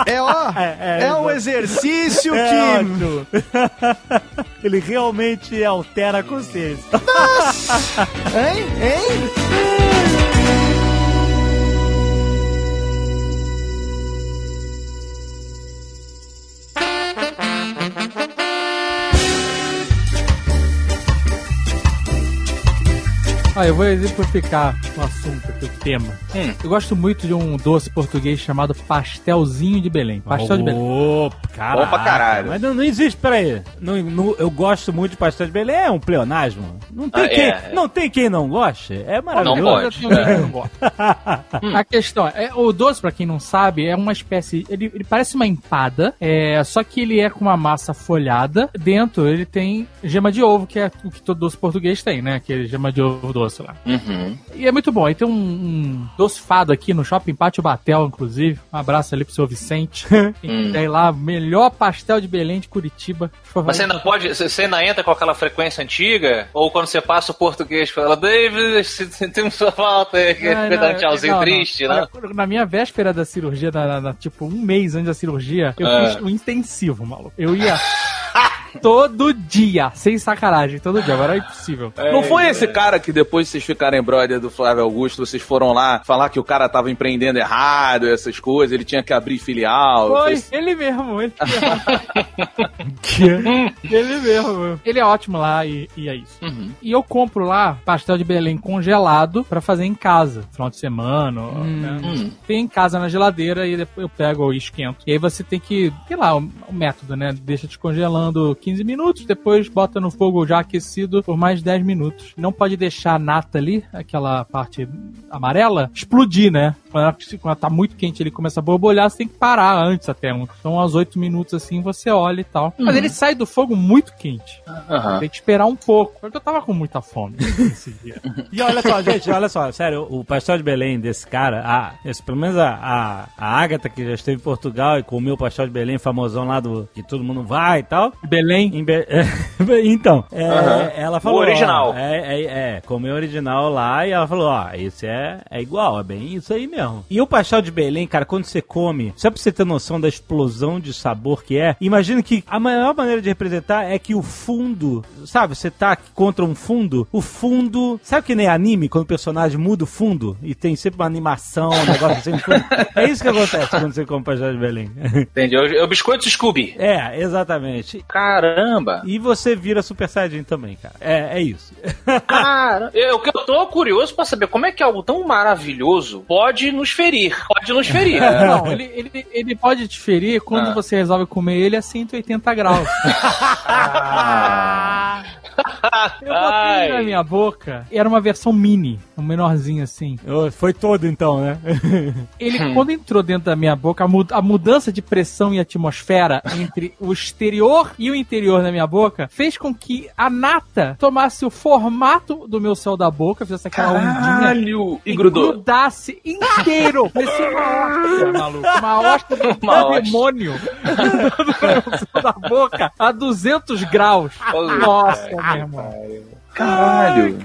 É, ó, É, é, é, um exercício É que. Ele realmente altera a consciência. Hein? Hein? Ah, eu vou exemplificar o assunto o tema. Hum. Eu gosto muito de um doce português chamado pastelzinho de Belém. Pastel de Belém. Opa, caraca. Bom pra caralho. Mas não, não existe, peraí. Não, não- eu gosto muito de pastel de Belém, é um pleonasmo. Não tem, Ah, quem, é. não tem quem não goste. É maravilhoso. Não pode. Eu também não gosto. A questão é, o doce, pra quem não sabe, é uma espécie. Ele, ele parece uma empada, é, só que ele é com uma massa folhada. Dentro ele tem gema de ovo, que é o que todo doce português tem, né? Aquele gema de ovo doce lá. Uhum. E é muito bom. Aí tem um, um doce fado aqui no Shopping Pátio Batel, inclusive. Um abraço ali pro seu Vicente. Quiser ir lá, melhor pastel de Belém de Curitiba. Mas você ainda pode. Você ainda entra com aquela frequência antiga? Ou quando você passa o português fala, David, tem sua falta aí, que Não, fica não, dando tchauzinho não, não. triste, né? Olha, Na minha véspera da cirurgia, na, na- na- tipo, um mês antes da cirurgia, eu É. fiz um intensivo, maluco. Eu ia todo dia, sem sacanagem, todo dia. Agora é impossível. Não foi esse cara que depois vocês ficarem brother do Flávio Augusto, vocês foram lá falar que o cara tava empreendendo errado, essas coisas, ele tinha que abrir filial. Foi, fez- ele mesmo, ele mesmo. ele mesmo. Ele é ótimo lá e, e é isso. Uhum. E eu compro lá pastel de Belém congelado pra fazer em casa, final de semana. né? Hum. Tem em casa na geladeira e depois eu pego e esquento. E aí você tem que, sei lá, o, o método, né? Deixa descongelando 15 minutos, depois bota no fogo já aquecido por mais 10 minutos. Não pode deixar a nata ali, aquela parte amarela, explodir, né? Quando tá muito quente, ele começa a borbulhar, você tem que parar antes até. um- Então, aos 8 minutos assim, você olha e tal. Mas ele sai do fogo muito quente. Aham. Tem que esperar um pouco. Porque eu tava com muita fome esse dia. E olha só, gente, olha só, sério, o pastel de Belém desse cara, a, esse, pelo menos a, a, a Agatha, que já esteve em Portugal e comeu o pastel de Belém famosão lá do que todo mundo vai e tal. Belém, Em Be- então, é, Aham. ela falou. O original. ó, é, é, é, comeu o original lá e ela falou: ó, esse é, é igual, é bem isso aí mesmo. E o pastel de Belém, cara, quando você come, só pra você ter noção da explosão de sabor que é, imagina que a maior maneira de representar é que o fundo, sabe, você tá contra um fundo, o fundo. Sabe que nem anime, quando o personagem muda o fundo e tem sempre uma animação, um negócio assim? É isso que acontece quando você come pastel de Belém. Entendi. É o biscoito Scooby. é, exatamente. Caramba! E você vira Super Saiyajin também, cara. É, é isso. Cara, eu, eu tô curioso pra saber como é que algo tão maravilhoso pode nos ferir. Pode nos ferir. Não, ele, ele, ele pode te ferir quando Ah. você resolve comer ele a 180 graus. Eu botei na minha boca. Era uma versão mini, um menorzinho assim. Foi todo então, né? Ele, quando entrou dentro da minha boca, a, mu- a mudança de pressão e atmosfera entre o exterior e o interior da minha boca fez com que a nata tomasse o formato do meu céu da boca, fizesse aquela ondinha Caralho! E grudou. grudasse inteiro. Parecia uma hóstia, maluco. Uma hóstia do Uma hóstia. demônio. da boca a 200 graus. Nossa, meu irmão. Caralho!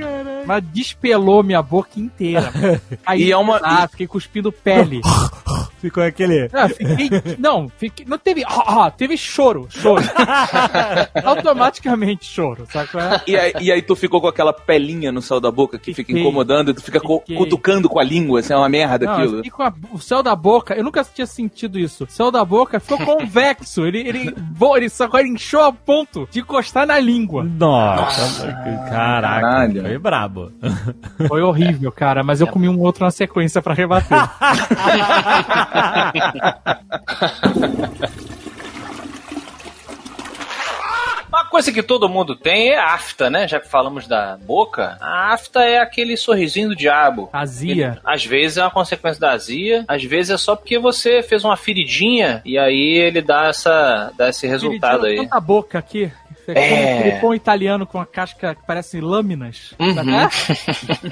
Mas despelou minha boca inteira. Aí, E é uma- Ah, fiquei cuspindo pele. Ficou aquele. Ah, fiquei, não, fiquei, não teve. Ah, ah, teve choro, choro. Automaticamente choro, é? E aí, e aí tu ficou com aquela pelinha no céu da boca que fica Fiquei. incomodando e tu fica Fiquei. cutucando com a língua, assim, é uma merda Não, eu aquilo. a- o céu da boca, eu nunca tinha sentido isso. O céu da boca ficou convexo. Ele, ele, ele só ele inchou a ponto de encostar na língua. Nossa, caraca. Caralho. Foi brabo. Foi horrível, cara, mas eu comi um outro na sequência pra rebater. Uma coisa que todo mundo tem é a afta, né? Já que falamos da boca, a afta é aquele sorrisinho do diabo. Azia. Às vezes é uma consequência da azia, às vezes é só porque você fez uma feridinha e aí ele dá, essa, dá esse resultado Dividiu aí. tanta boca aqui. Você É. come aquele pão italiano com a casca que parece lâminas. Uhum. Sabe?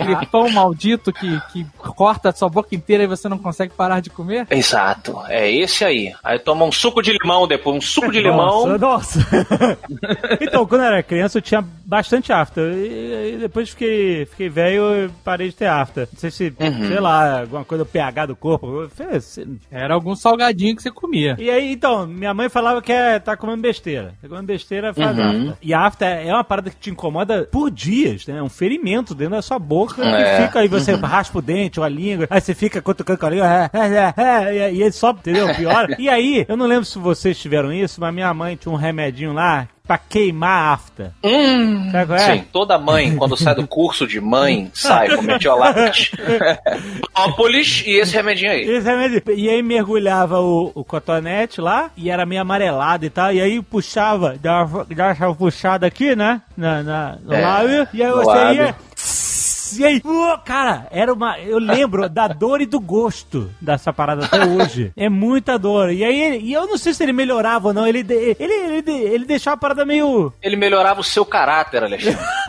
Aquele pão maldito que, que corta a sua boca inteira e você não consegue parar de comer. Exato, é esse aí. Aí toma um suco de limão depois, um suco de limão. Nossa, nossa. então, quando eu era criança, eu tinha bastante afta. E, e depois fiquei, fiquei velho e parei de ter afta. Não sei se, Uhum. sei lá, alguma coisa do pH do corpo. Fez- Era algum salgadinho que você comia. E aí, então, minha mãe falava que é, tá comendo besteira. Tá comendo besteira, faz Uhum. Afta. E a afta é uma parada que te incomoda por dias, né? É um ferimento dentro da sua boca É. que fica aí, você raspa o dente ou a língua, aí você fica cutucando com a língua, é, é, é, e aí só, entendeu? Piora. E aí, eu não lembro se vocês tiveram isso, mas minha mãe tinha um remedinho lá pra queimar a afta. Hum, Sabe qual é? Sim, toda mãe, quando sai do curso de mãe, sai com metiolate, própolis e esse remedinho aí. Esse remédio. E aí mergulhava o, o cotonete lá, e era meio amarelado e tal, e aí puxava, dava, dava uma puxada aqui, né? Na, na- no É, lábio, e aí você lábio. ia. E aí, uh, cara, era uma. Eu lembro da dor e do gosto dessa parada até hoje. É muita dor. E aí, e eu não sei se ele melhorava ou não. Ele, ele, ele, ele deixava a parada meio. Ele melhorava o seu caráter, Alexandre.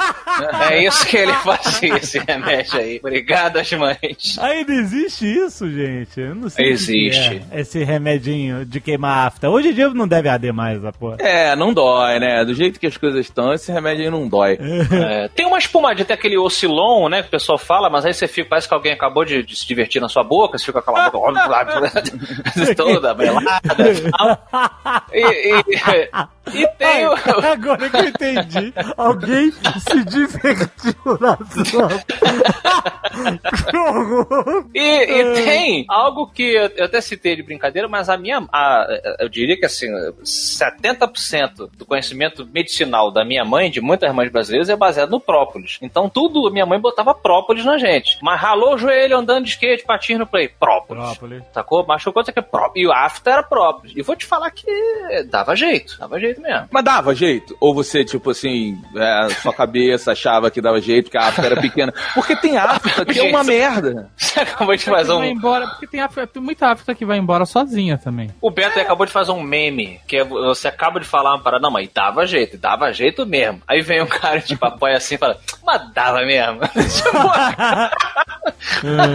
é isso que ele fazia, esse remédio aí. Obrigado às mães. Ainda existe isso, gente? Eu não sei. Existe. é esse remedinho de queimar afta. Hoje em dia não deve arder mais essa porra. É, não dói, né? Do jeito que as coisas estão, esse remédio aí não dói. É, tem uma espumadinha, tem aquele oscilon, né, que o pessoal fala, mas aí você fica, parece que alguém acabou de, de se divertir na sua boca, você fica com aquela boca toda abrelada. E, e, e tem o... Agora que eu entendi. Alguém se divertiu na sua. E, e tem algo que eu eu até citei de brincadeira, mas a minha. a- eu diria que assim, 70% do conhecimento medicinal da minha mãe, de muitas mães brasileiras, é baseado no própolis. Então tudo, minha mãe botava própolis na gente. Mas ralou o joelho andando de skate, patins no play. Própolis. Própolis. Sacou? Machucou, que é própolis. E o afta era própolis. E vou te falar que dava jeito. Dava jeito mesmo. Mas dava jeito? Ou você, tipo assim, é, sua cabeça achava que dava jeito, que a afta era pequena? Porque tem afta que é uma merda. Você acabou de fazer Vai um. embora, porque tem, afta- tem muita afta que vai embora sozinha também. O Beto aí acabou de fazer um meme, que é você acaba de falar uma parada, não, mas dava jeito, dava jeito mesmo. Aí vem um cara tipo apoia assim e fala, mas dava mesmo. Tipo,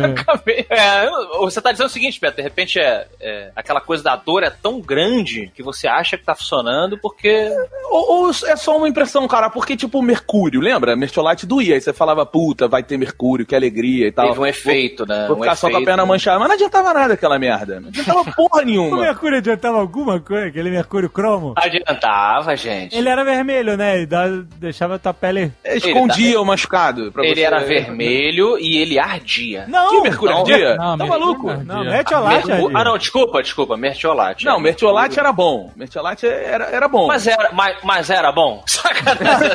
acabei- é, você tá dizendo o seguinte, Beto, de repente é, é, aquela coisa da dor é tão grande que você acha que tá funcionando porque. Ou, ou é só uma impressão, cara, porque, tipo, mercúrio, lembra? Mertiolate doía, aí você falava, puta, vai ter mercúrio, que alegria e tal. Teve um efeito, né? Vou um ficar só com a efeito. perna manchada. Mas não adiantava nada aquela merda. Não adiantava porra O nenhuma. Mercúrio adiantava alguma coisa? Aquele Mercúrio cromo? Adiantava, gente. Ele era vermelho, né? E dá- deixava a tua pele. Escondia o machucado. pra Ele você- era vermelho e ele ardia. Não! Que mercúrio Não, ardia? não, tá maluco? não ardia. Não, Adi. Ah, não, desculpa, desculpa, mertiolate. Não, mertiolate era bom. Mertiolate era, era bom. Mas era, mas, mas era bom? Sacanagem.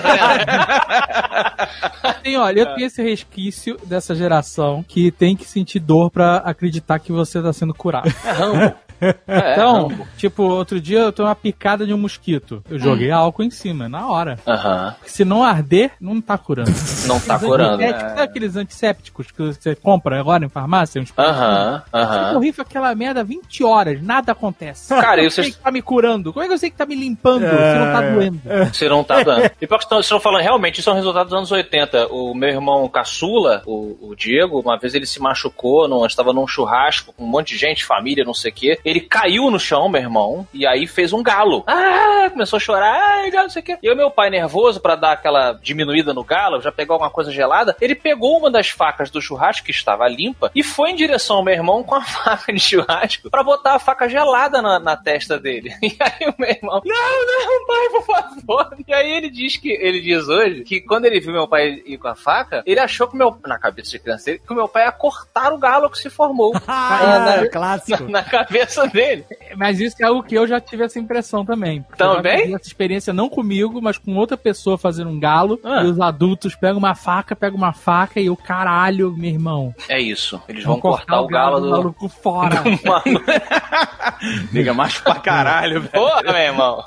Tem, olha, eu tenho esse resquício dessa geração que tem que sentir dor pra acreditar que você tá sendo curado. É Rambo. É, Então, tipo, outro dia eu tomei uma picada de um mosquito. Eu joguei álcool em cima, na hora. Aham. Se não arder, não tá curando. Não tá curando. antissépticos, Sabe aqueles antissépticos que você compra agora em farmácia? Uns Aham, aham. borrifa aquela merda 20 horas, nada acontece. Cara, Como eu sei que tá me curando? Como é que eu sei que tá me limpando se não tá É. doendo? Você não tá dando. E pior que vocês estão falando, realmente, isso é um resultado dos anos 80. O meu irmão caçula, o, o Diego, uma vez ele se machucou, num, estava num churrasco com um monte de gente, família, não sei o quê. Ele caiu no chão, meu irmão, e aí fez um galo. Ah, começou a chorar, ai, galo, não sei o quê. E o meu pai, nervoso, pra dar aquela diminuída no galo, já pegou alguma coisa gelada, ele pegou uma das facas do churrasco, que estava limpa, e foi em direção ao meu irmão com a faca de churrasco pra botar a faca gelada na, na testa dele. E aí o meu irmão, não, não, pai, por favor. E aí ele diz que, ele diz hoje, que quando ele viu meu pai ir com a faca, ele achou que meu, na cabeça de criança dele, que o meu pai ia cortar o galo que se formou. Ah, na, clássico. na cabeça dele. Mas isso é algo que eu já tive essa impressão também. Também? Essa experiência não comigo, mas com outra pessoa fazendo um galo. Ah. E os adultos pegam uma faca, pegam uma faca e o caralho, meu irmão. É isso. Eles vão cortar o galo do. maluco fora. Mano, Liga macho pra caralho, velho. porra, meu irmão.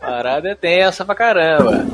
Parada é tensa pra caramba.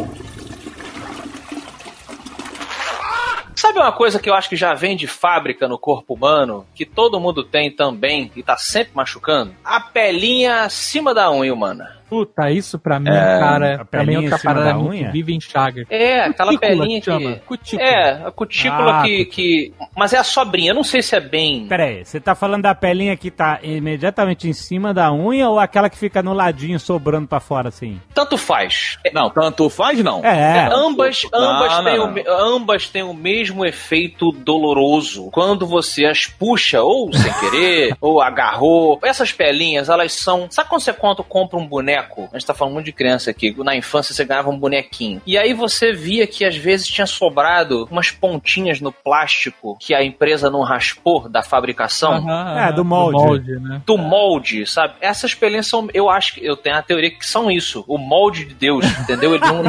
Sabe uma coisa que eu acho que já vem de fábrica no corpo humano, que todo mundo tem também e tá sempre machucando? A pelinha acima da unha humana. Puta, isso pra mim, É, cara, a pra mim é pelinha outra parada unha? vive em chaga. É, aquela Cutícula pelinha que chama. que. Cutícula. É, a cutícula Ah, que, que. Mas é a sobrinha, eu não sei se é bem. Pera aí, você tá falando da pelinha que tá imediatamente em cima da unha ou aquela que fica no ladinho sobrando pra fora assim? Tanto faz. É, Não, tanto faz não. É. Ambas, Não, ambas, não, têm não. O, me- ambas têm o mesmo efeito doloroso. Quando você as puxa, ou sem querer, ou agarrou. Essas pelinhas, elas são. Sabe quando você compra um boneco? A gente tá falando muito de criança aqui. Na infância você ganhava um bonequinho. E aí você via que às vezes tinha sobrado umas pontinhas no plástico que a empresa não raspou da fabricação. É, aham, do molde. né? do molde, sabe? Essas pelinhas são, eu acho que eu tenho a teoria que são isso, o molde de Deus, entendeu? Ele não,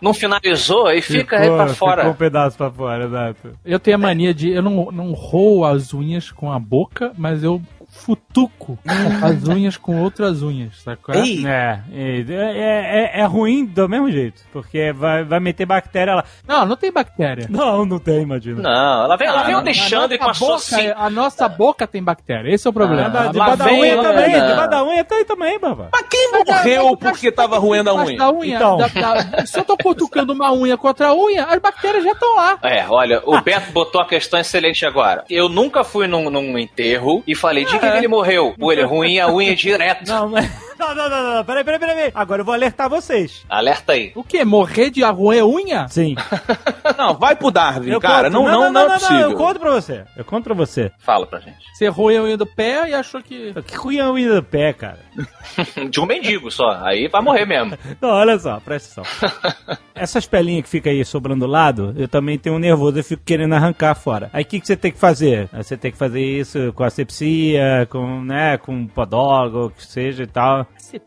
não finalizou e fica aí pra fora. Ficou um pedaço pra fora, exato. Eu tenho a mania de. Eu não, não roo as unhas com a boca, mas eu futuco as unhas com outras unhas, sacou? Ei, É, é, é, é ruim do mesmo jeito, porque vai, vai meter bactéria lá. Não, não tem bactéria. Não, não tem, imagina. Não, ela vem, ela vem o A Alexandre com a boca, sim. A nossa boca tem bactéria, esse é o problema. Ah, A da vem, unha também, Não. debaixo da unha tem também, babá. Mas quem morreu porque tava roendo a unha? da unha Então. da- da- se eu tô cutucando uma unha contra a unha, as bactérias já estão lá. É, olha, o Beto botou uma questão excelente agora. Eu nunca fui num, num enterro e falei, de que, que ele morreu? Pô, ele ruim a unha direto. Não, mas. Não, não, não, não. Peraí, peraí, peraí. Agora eu vou alertar vocês. Alerta aí. O quê? Morrer de roer unha? Sim. Não, vai pro Darwin, Eu cara. conto- Não, não, não, é possível. eu conto pra você. Eu conto pra você. Fala pra gente. Você roeu a unha do pé e achou que. Que ruim é a unha do pé, cara. De um mendigo só. Aí vai morrer mesmo. Não, olha só, presta atenção. Essas pelinhas que ficam aí sobrando do lado, eu também tenho um nervoso, eu fico querendo arrancar fora. Aí o que, que você tem que fazer? Você tem que fazer isso com asepsia, com, né, com podólogo, o que seja e tal. って。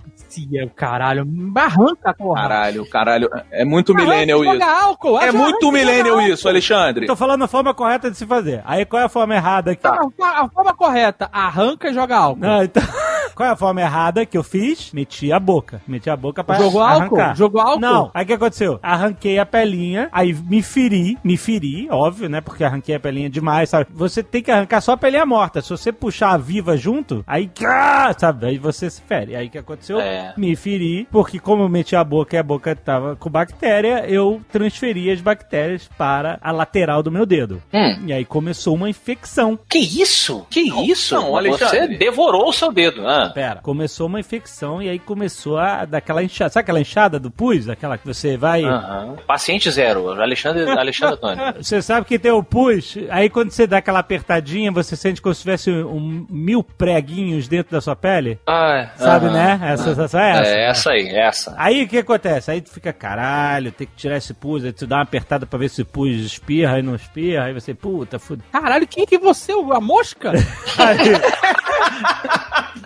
O caralho. Arranca, porra. Caralho, caralho. É muito millennial joga isso. álcool. É muito millennial álcool. isso, Alexandre. Tô falando a forma correta de se fazer. Aí qual é a forma errada aqui? A, a- a forma correta, arranca e joga álcool. Não, então... Qual é a forma errada que eu fiz? Meti a boca. Meti a boca pra Jogou álcool? arrancar. Jogou álcool? Não. Aí o que aconteceu? Arranquei a pelinha, aí me feri, me feri, óbvio, né? Porque arranquei a pelinha demais, sabe? Você tem que arrancar só a pelinha morta. Se você puxar a viva junto, aí, sabe? Aí você se fere. Aí o que aconteceu? É. Me feri, porque como eu meti a boca e a boca tava com bactéria, eu transferi as bactérias para a lateral do meu dedo. Hum. E aí começou uma infecção. Que isso? Que isso? não, Você Alexandre. devorou o seu dedo. Ah. Pera, começou uma infecção e aí começou a daquela inchada. Sabe aquela inchada do pus? Aquela que você vai. Aham. Paciente zero. Alexandre, Alexandre Antônio. Você sabe que tem o pus, aí quando você dá aquela apertadinha, você sente como se tivesse um, mil preguinhos dentro da sua pele. Ah, Sabe, aham. né? Essa sensação é essa. É essa aí, essa. Aí o que acontece? Aí tu fica, caralho, tem que tirar esse pus, aí tu dá uma apertada pra ver se o pus espirra e não espirra, aí você, puta, fuda. Caralho, quem que você? A mosca?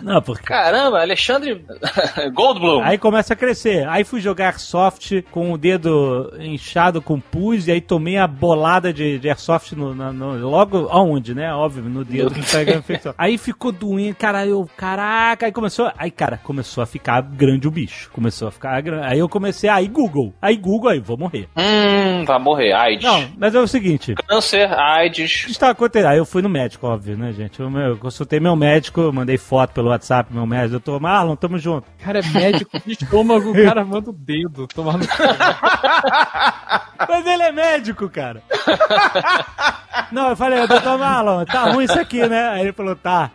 Não, porque. Caramba, Alexandre Goldblum. Aí começa a crescer. Aí fui jogar airsoft com o dedo inchado com pus e aí tomei a bolada de, de airsoft no, na- no- logo aonde, né? Óbvio, no dedo que pega a infecção. Aí ficou doendo, cara, eu, caraca, aí começou, aí cara, começou a ficar grande o bicho. Começou a ficar grande. Aí eu comecei, aí Google. Aí Google, aí vou morrer. Hum, vai morrer. AIDS. Não, mas é o seguinte, Câncer, o AIDS. que está acontecendo? Aí eu fui no médico, óbvio, né, gente? Eu, eu consultei meu médico, mandei foto pelo WhatsApp, meu médico, doutor Marlon, tamo junto. O cara é médico de estômago, o cara manda o dedo. Tomar no... Mas ele é médico, cara. Não, eu falei, doutor Marlon, tá ruim isso aqui, né? Aí ele falou, tá.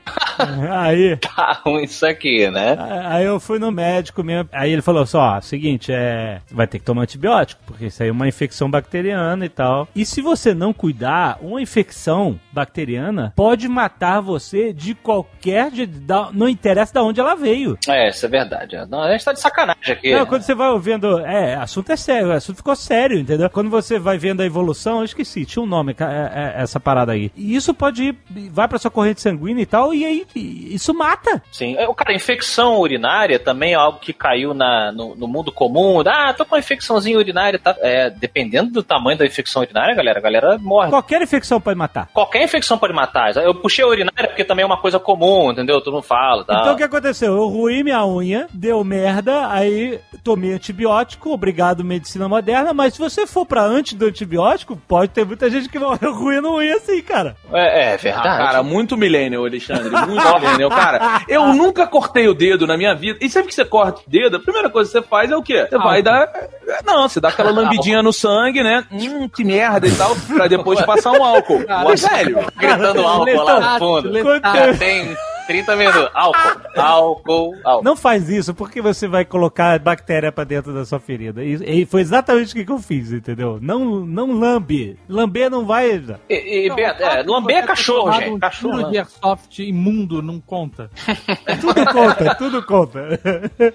Aí, Tá ruim isso aqui, né? aí eu fui no médico mesmo. Aí ele falou só, ó, seguinte, é. Vai ter que tomar antibiótico, porque isso aí é uma infecção bacteriana e tal. E se você não cuidar, uma infecção bacteriana pode matar você de qualquer. De, da- não interessa de onde ela veio. É, isso é verdade. Não, a gente tá de sacanagem aqui. Não, quando você vai ouvindo. É, assunto é sério, o assunto ficou sério, entendeu? Quando você vai vendo a evolução, eu esqueci, tinha um nome, é- é- essa parada aí. E isso pode ir, vai pra sua corrente sanguínea e tal, e aí isso mata. Sim. É, Cara, infecção urinária também é algo que caiu na, no, no mundo comum. Ah, tô com uma infecçãozinha urinária. Tá? É, dependendo do tamanho da infecção urinária, galera, a galera morre. Qualquer infecção pode matar. Qualquer infecção pode matar. Eu puxei a urinária porque também é uma coisa comum, entendeu? Todo mundo fala. Tá? Então o que aconteceu? Eu ruí minha unha, deu merda, aí tomei antibiótico, obrigado medicina moderna, mas se você for pra antes do antibiótico, pode ter muita gente que morreu ruindo unha assim, cara. É, é Ah, verdade. cara, muito millennial, Alexandre. Muito millennial, cara. Eu nunca cortei o dedo na minha vida. E sempre que você corta o dedo, a primeira coisa que você faz é o quê? Você vai dar. Não, você dá aquela lambidinha no sangue, né? Hum, que merda e tal, pra depois passar um álcool. Mas, velho, Gritando álcool lá no fundo. Já tem 30 minutos. Álcool, álcool, álcool. Não faz isso, porque você vai colocar bactéria pra dentro da sua ferida. E, e foi exatamente o que eu fiz, entendeu? Não, não lambe. Lamber não vai. E, e Beto, é, lamber é cachorro, gente. Um Cachorro. tiro né? de airsoft imundo não conta. Tudo conta, tudo conta.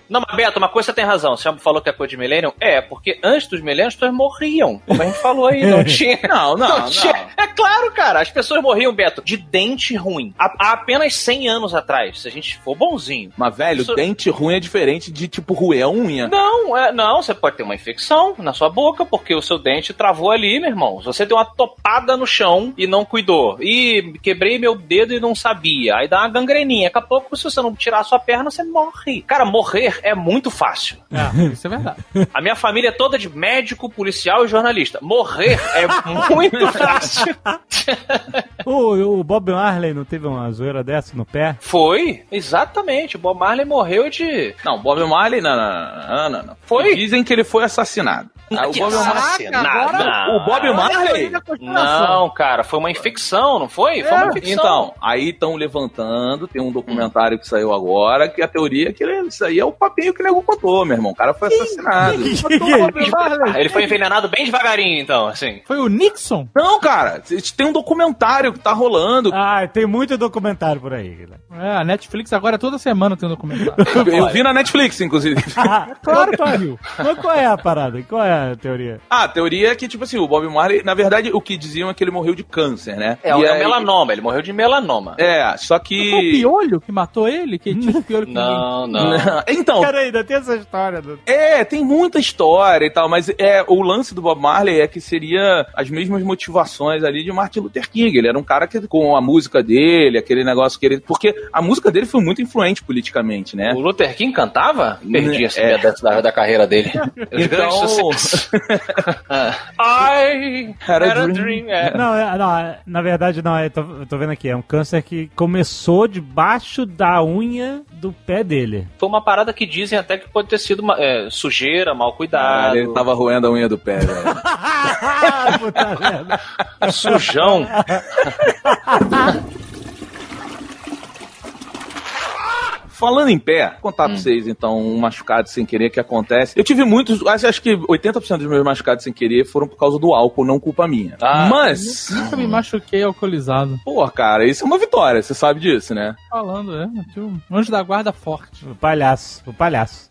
Não, mas Beto, uma coisa você tem razão. Você falou que é coisa de milênio? É, porque antes dos milênios as pessoas morriam. Como a gente falou aí, não tinha. Não, não, não. tinha- É claro, cara. As pessoas morriam, Beto, de dente ruim. Há, há apenas 100 anos atrás, se a gente for bonzinho. Mas, velho, Isso- dente ruim é diferente de, tipo, roer a unha. Não, é, não, você pode ter uma infecção na sua boca, porque o seu dente travou ali, meu irmão. Se você deu uma topada no chão e não cuidou. E quebrei meu dedo e não sabia. Aí dá uma gangreninha. Daqui a pouco, se você não tirar a sua perna, você morre. Cara, morrer é muito fácil. É, isso é verdade. A minha família é toda de médico, policial e jornalista. Morrer é muito fácil. o, o Bob Marley não teve uma zoeira dessa no pé? Foi, exatamente. O Bob Marley morreu de. Não, Bob Marley, não, não, não, não, não. Foi? Dizem que ele foi assassinado. Ah, o Bob Marley... O Bob Marley? Não, cara, foi uma infecção, não foi? Foi uma infecção. Então, aí estão levantando, tem um documentário que saiu agora, que a teoria é que ele- isso aí é o papinho que o nego contou, meu irmão. O cara foi assassinado. Ele foi envenenado bem devagarinho, então, assim. Foi o Nixon? Não, cara, tem um documentário que tá rolando. Ah, tem muito documentário por aí. Guilherme. É, a Netflix agora toda semana tem um documentário. Eu vi na Netflix, inclusive. Ah, claro viu. Mas qual é a parada? Qual é a teoria? Ah, a teoria é que, tipo assim, o Bob Marley, na verdade, o que diziam é que ele morreu de câncer, né? É, E é aí- melanoma, ele morreu de melanoma. É, só Foi o que. piolho que matou ele? Que tinha o piolho que Não, não. Então, Cara, ainda tem essa história. Do... É, tem muita história e tal, mas é o lance do Bob Marley é que seria as mesmas motivações ali de Martin Luther King. Ele era um cara que com a música dele, aquele negócio que ele, porque a música dele foi muito influente politicamente, né? O Luther King cantava? Perdi esse É. pedaço da, da carreira dele. Então-. I Had a had a dream. dream. é. Não, é- não, é- na verdade não, eu tô, eu tô vendo aqui, é um câncer que começou debaixo da unha do pé dele. Foi uma parada que dizem até que pode ter sido uma, é, sujeira, mal Ah, cuidado, ele tava roendo a unha do pé, velho. Puta merda. sujão. Falando em pé, vou contar pra vocês, então, um machucado sem querer que acontece. Eu tive muitos, acho, acho que 80% dos meus machucados sem querer foram por causa do álcool, não culpa minha. Ah. Mas, Nunca me machuquei alcoolizado. pô, cara, isso é uma vitória, você sabe disso, né? Falando, é. Tinha um anjo da guarda forte. O palhaço, o palhaço.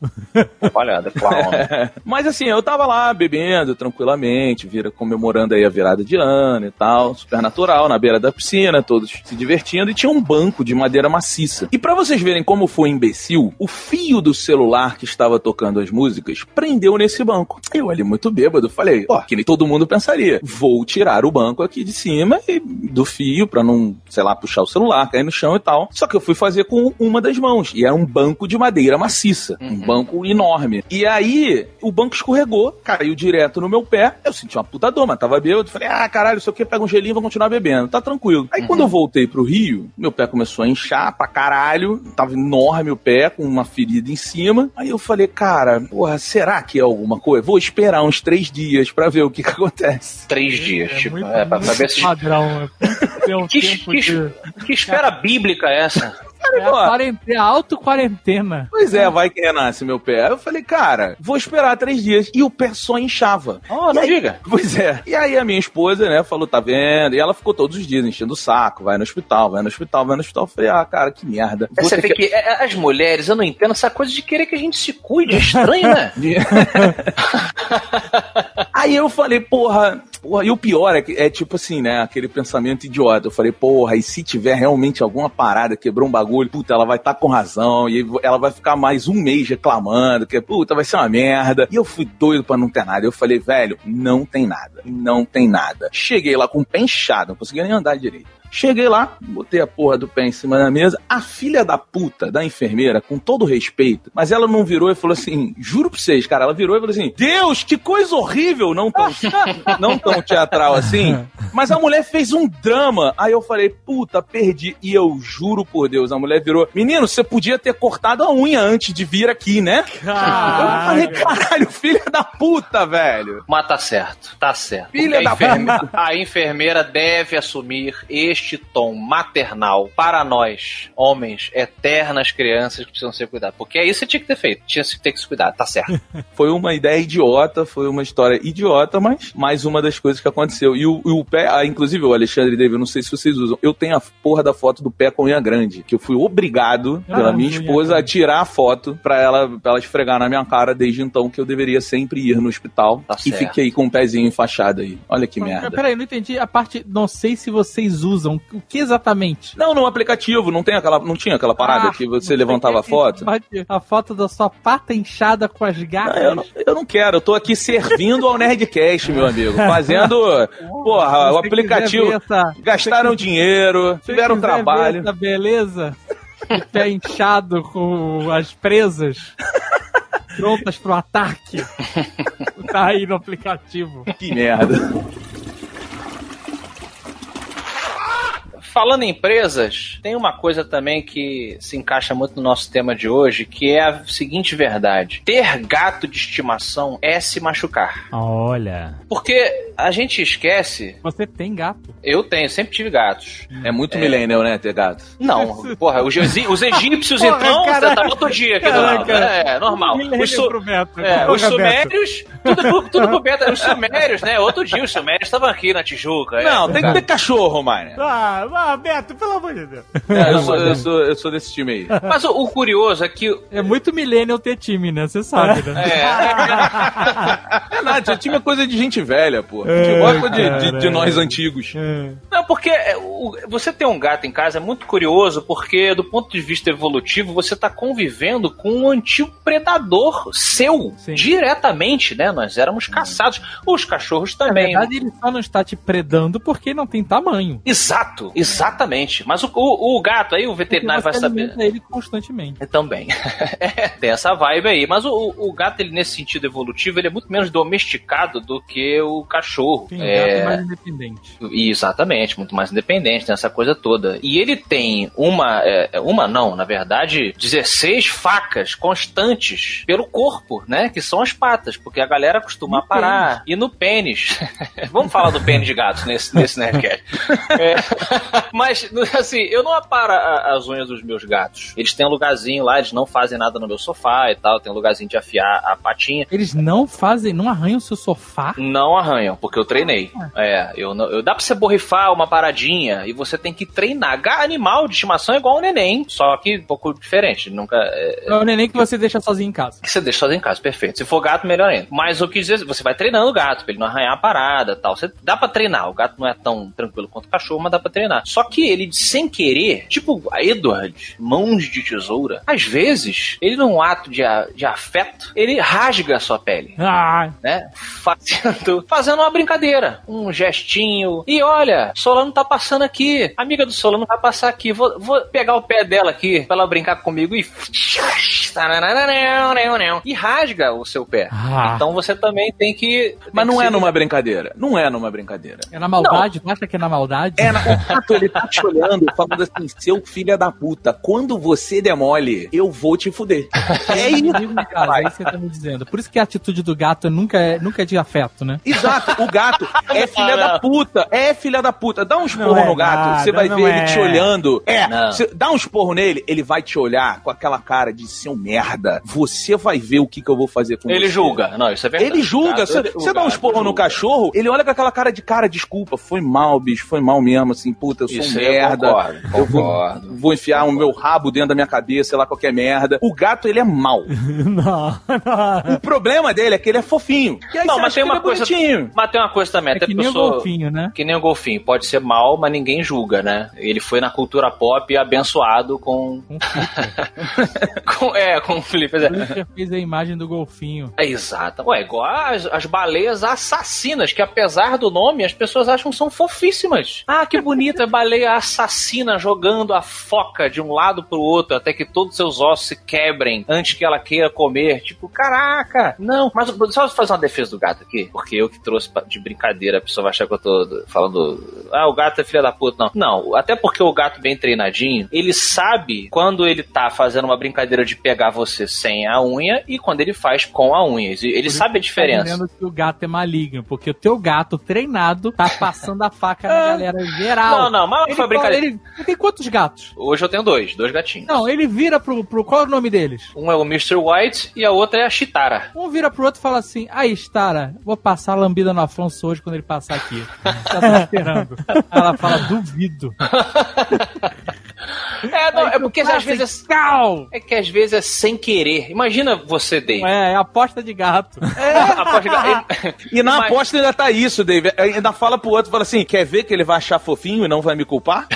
Olha, the clown. né? Mas assim, eu tava lá bebendo tranquilamente, vira comemorando aí a virada de ano e tal, super natural, na beira da piscina, todos se divertindo, e tinha um banco de madeira maciça. E pra vocês verem como foi imbecil, o fio do celular que estava tocando as músicas prendeu nesse banco. Eu ali muito bêbado, falei, ó, que nem todo mundo pensaria, vou tirar o banco aqui de cima e do fio pra não, sei lá, puxar o celular, cair no chão e tal. Só que eu fui fazer com uma das mãos, e era um banco de madeira maciça, um banco enorme. E aí, o banco escorregou, caiu direto no meu pé, eu senti uma puta dor, mas tava bêbado, falei, ah, caralho, isso aqui pega um gelinho, vou continuar bebendo, tá tranquilo. Aí quando eu voltei pro Rio, meu pé começou a inchar pra caralho, tava enorme o pé, com uma ferida em cima. Aí eu falei, cara, porra, será que é alguma coisa? Vou esperar uns três dias pra ver o que que acontece. Três dias, tipo, muito, é, pra, ver se. padrão. É, Tem um Que, tempo que, de... que espera bíblica é essa? É a quarentena, a auto-quarentena. Pois é, vai que renasce meu pé. Aí eu falei, cara, vou esperar três dias. E o pé só inchava. Oh, não aí- diga. Pois é. E aí a minha esposa, né, falou, tá vendo? E ela ficou todos os dias enchendo o saco, vai no hospital, vai no hospital, vai no hospital. Eu falei, ah, cara, que merda. Vou Você vê que... é, as mulheres, eu não entendo essa coisa de querer que a gente se cuide, é estranho, né? Aí eu falei, porra, Porra, e o pior é que é tipo assim, né? Aquele pensamento idiota. Eu falei, porra, e se tiver realmente alguma parada, quebrou um bagulho, puta, ela vai estar tá com razão, e ela vai ficar mais um mês reclamando, que puta, vai ser uma merda. E eu fui doido pra não ter nada. Eu falei, velho, não tem nada. Não tem nada. Cheguei lá com o pé inchado, não conseguia nem andar direito. Cheguei lá, botei a porra do pé em cima da mesa. A filha da puta da enfermeira, com todo respeito, mas ela não virou e falou assim: juro pra vocês, cara, ela virou e falou assim: Deus, que coisa horrível! Não tão, não tão teatral assim. Mas a mulher fez um drama. Aí eu falei: puta, perdi. E eu juro por Deus, a mulher virou: menino, você podia ter cortado a unha antes de vir aqui, né? Eu falei: caralho, filha da puta, velho. Mas tá certo, tá certo. Filha Porque da a, enferme- a enfermeira deve assumir este tom maternal para nós, homens, eternas crianças que precisam ser cuidadas. Porque é isso que tinha que ter feito. Tinha que ter que se cuidar, tá certo. Foi uma ideia idiota, foi uma história idiota, mas mais uma das coisas que aconteceu. E o, e o pé, ah, inclusive o Alexandre David, eu não sei se vocês usam, eu tenho a porra da foto do pé com unha grande, que eu fui obrigado Ah, pela minha unha esposa a tirar a foto pra ela, pra ela esfregar na minha cara desde então que eu deveria sempre ir no hospital. Tá e certo. fiquei com o pezinho enfaixado aí. Olha que Mas, merda. Peraí, eu não entendi a parte. Não sei se vocês usam. O que exatamente? Não, no aplicativo, não tem aquela, não tinha aquela parada Ah, que você não levantava a foto? A foto da sua pata inchada com as Não, garras. eu, não, eu não quero, eu tô aqui servindo ao Nerdcast, meu amigo. Fazendo, porra, o aplicativo. essa- Gastaram dinheiro, tiveram trabalho. ver beleza de pé inchado com as presas prontas pro ataque. tá aí no aplicativo. Que merda. Falando em empresas, tem uma coisa também que se encaixa muito no nosso tema de hoje, que é a seguinte verdade: ter gato de estimação é se machucar. Olha. Porque a gente esquece, Você tem gato. eu tenho, sempre tive gatos. É muito millennial, né, ter gato? Não, porra, os, os egípcios, Porra, então, caraca. você tá outro dia aqui do lado. Caraca. É, normal. Os, su- pro Beto. é, os Porra, Beto. sumérios, tudo, pro- tudo pro beta. Os sumérios, né? Outro dia os sumérios estavam aqui na Tijuca. é. Não, tem que ter cachorro, mano. Ah, ah, Beto, pelo amor de Deus. É, eu, sou, eu, sou, eu sou desse time aí. Mas o, o curioso é que É muito millennial ter time, né? Você sabe, né? É. É nada, time é coisa de gente velha, pô. Futebol é coisa de, de- de nós antigos. Não, porque é, o- você ter um gato em casa é muito curioso, porque do ponto de vista evolutivo, você tá convivendo com um antigo predador seu, Sim. diretamente, né? Nós éramos caçados. Os cachorros Na também. verdade, ele só não está te predando porque não tem tamanho. Exato, exatamente. Mas o, o- o gato aí, o veterinário vai saber. ele constantemente. Também. É, tem essa vibe aí. Mas o, o- gato, ele, nesse sentido evolutivo, ele é muito menos domesticado do que o cachorro. Sim, é... é mais independente. Exatamente, muito mais independente, tem essa coisa toda. E ele tem uma, é, uma não, na verdade, 16 facas constantes pelo corpo, né? Que são as patas, porque a galera costuma No parar. E no pênis. Vamos falar do pênis de gato nesse, nesse Nerdcast. É, mas, assim, eu não aparo as unhas dos meus gatos. Eles têm um lugarzinho lá, eles não fazem nada no meu sofá e tal, tem um lugarzinho de afiar a patinha. Eles não fazem, não arranham o seu sofá. Não arranham, porque eu treinei. É, eu não, eu, dá pra você borrifar uma paradinha e você tem que treinar. Animal de estimação é igual ao neném, só que um pouco diferente. Nunca. É, É o neném que você deixa sozinho em casa. que você deixa fazer em casa, perfeito. Se for gato, melhor ainda. Mas eu quis dizer, você vai treinando o gato pra ele não arranhar a parada tal. Você, dá pra treinar. O gato não é tão tranquilo quanto o cachorro, mas dá pra treinar. Só que ele, sem querer, tipo a Edward, mãos de tesoura, às vezes, ele num ato de, de afeto, ele rasga a sua pele Ah, né? Fazendo, fazendo uma brincadeira, um gestinho. E olha, Solano tá passando aqui. A amiga do Solano vai passar aqui. Vou, vou pegar o pé dela aqui pra ela brincar comigo e. E rasga o seu pé. Ah. Então você também tem que. Mas tem não que é se- numa brincadeira. Não é numa brincadeira. é na maldade? Tu acha que é na maldade? É, na- o gato, ele tá te olhando, falando assim, seu filho da puta, quando você demole, eu vou te fuder. É isso. Em casa, é isso que você tá me dizendo. Por isso que a atitude do gato nunca é, nunca é de afeto, né? Exato, o gato é filha da puta, é filha da puta. Dá um esporro é, no gato, nada, você vai ver é. ele te olhando. É, você dá um esporro nele, ele vai te olhar com aquela cara de seu merda. Você vai ver o que, que eu vou fazer com Ele você. julga. Não, isso é verdade. Ele julga. Gato, Você, ele dá um esporro no cachorro, ele olha com aquela cara de cara, desculpa, foi mal, bicho, foi mal mesmo, assim, puta, eu sou Isso um eu merda. concordo, eu vou, concordo. vou enfiar o meu rabo dentro da minha cabeça, sei lá, qualquer merda. O gato, ele é mau. Não, não. o problema dele é que ele é fofinho. E aí Não, mas tem uma é coisa. bonitinho. Mas tem uma coisa também, É até que nem eu o golfinho, né? Que nem o golfinho. Pode ser mal, mas ninguém julga, né? Ele foi na cultura pop abençoado com. Com é, com o Felipe. Flipper fez a imagem do golfinho. É exato. Ué, igual as, as baleias assassinas, que apesar do nome, as pessoas acham que são fofíssimas. Ah, que bonita, baleia assassina jogando a foca de um lado pro outro até que todos seus ossos se quebrem antes que ela queira comer. Tipo, caraca! Não, mas só fazer uma defesa do gato aqui, porque eu que trouxe de brincadeira, a pessoa vai achar que eu tô falando, ah, o gato é filha da puta. Não, não, até porque o gato bem treinadinho, ele sabe quando ele tá fazendo uma brincadeira de pegar você sem a unha e quando ele faz com a unha. Ele Por sabe a isso diferença. Tá que o gato é maligno, porque o teu gato treinado tá passando a faca na galera geral. Não, não, ele foi brincadeira. Ele, ele tem quantos gatos? Hoje eu tenho dois, dois gatinhos. Não, ele vira pro, pro. Qual é o nome deles? Um é o Mr. White e a outra é a Chitara. Um vira pro outro e fala assim: Aí, Stara, vou passar a lambida no Afonso hoje quando ele passar aqui. Já tá esperando. Ela fala: Duvido. É, não, é porque às vezes e Cal! é que às vezes é sem querer. Imagina você, Dave. É, é aposta de gato. Aposto que- E na Mas- aposta ainda tá isso, Dave. Ainda fala pro outro, fala assim, quer ver que ele vai achar fofinho e não vai me culpar?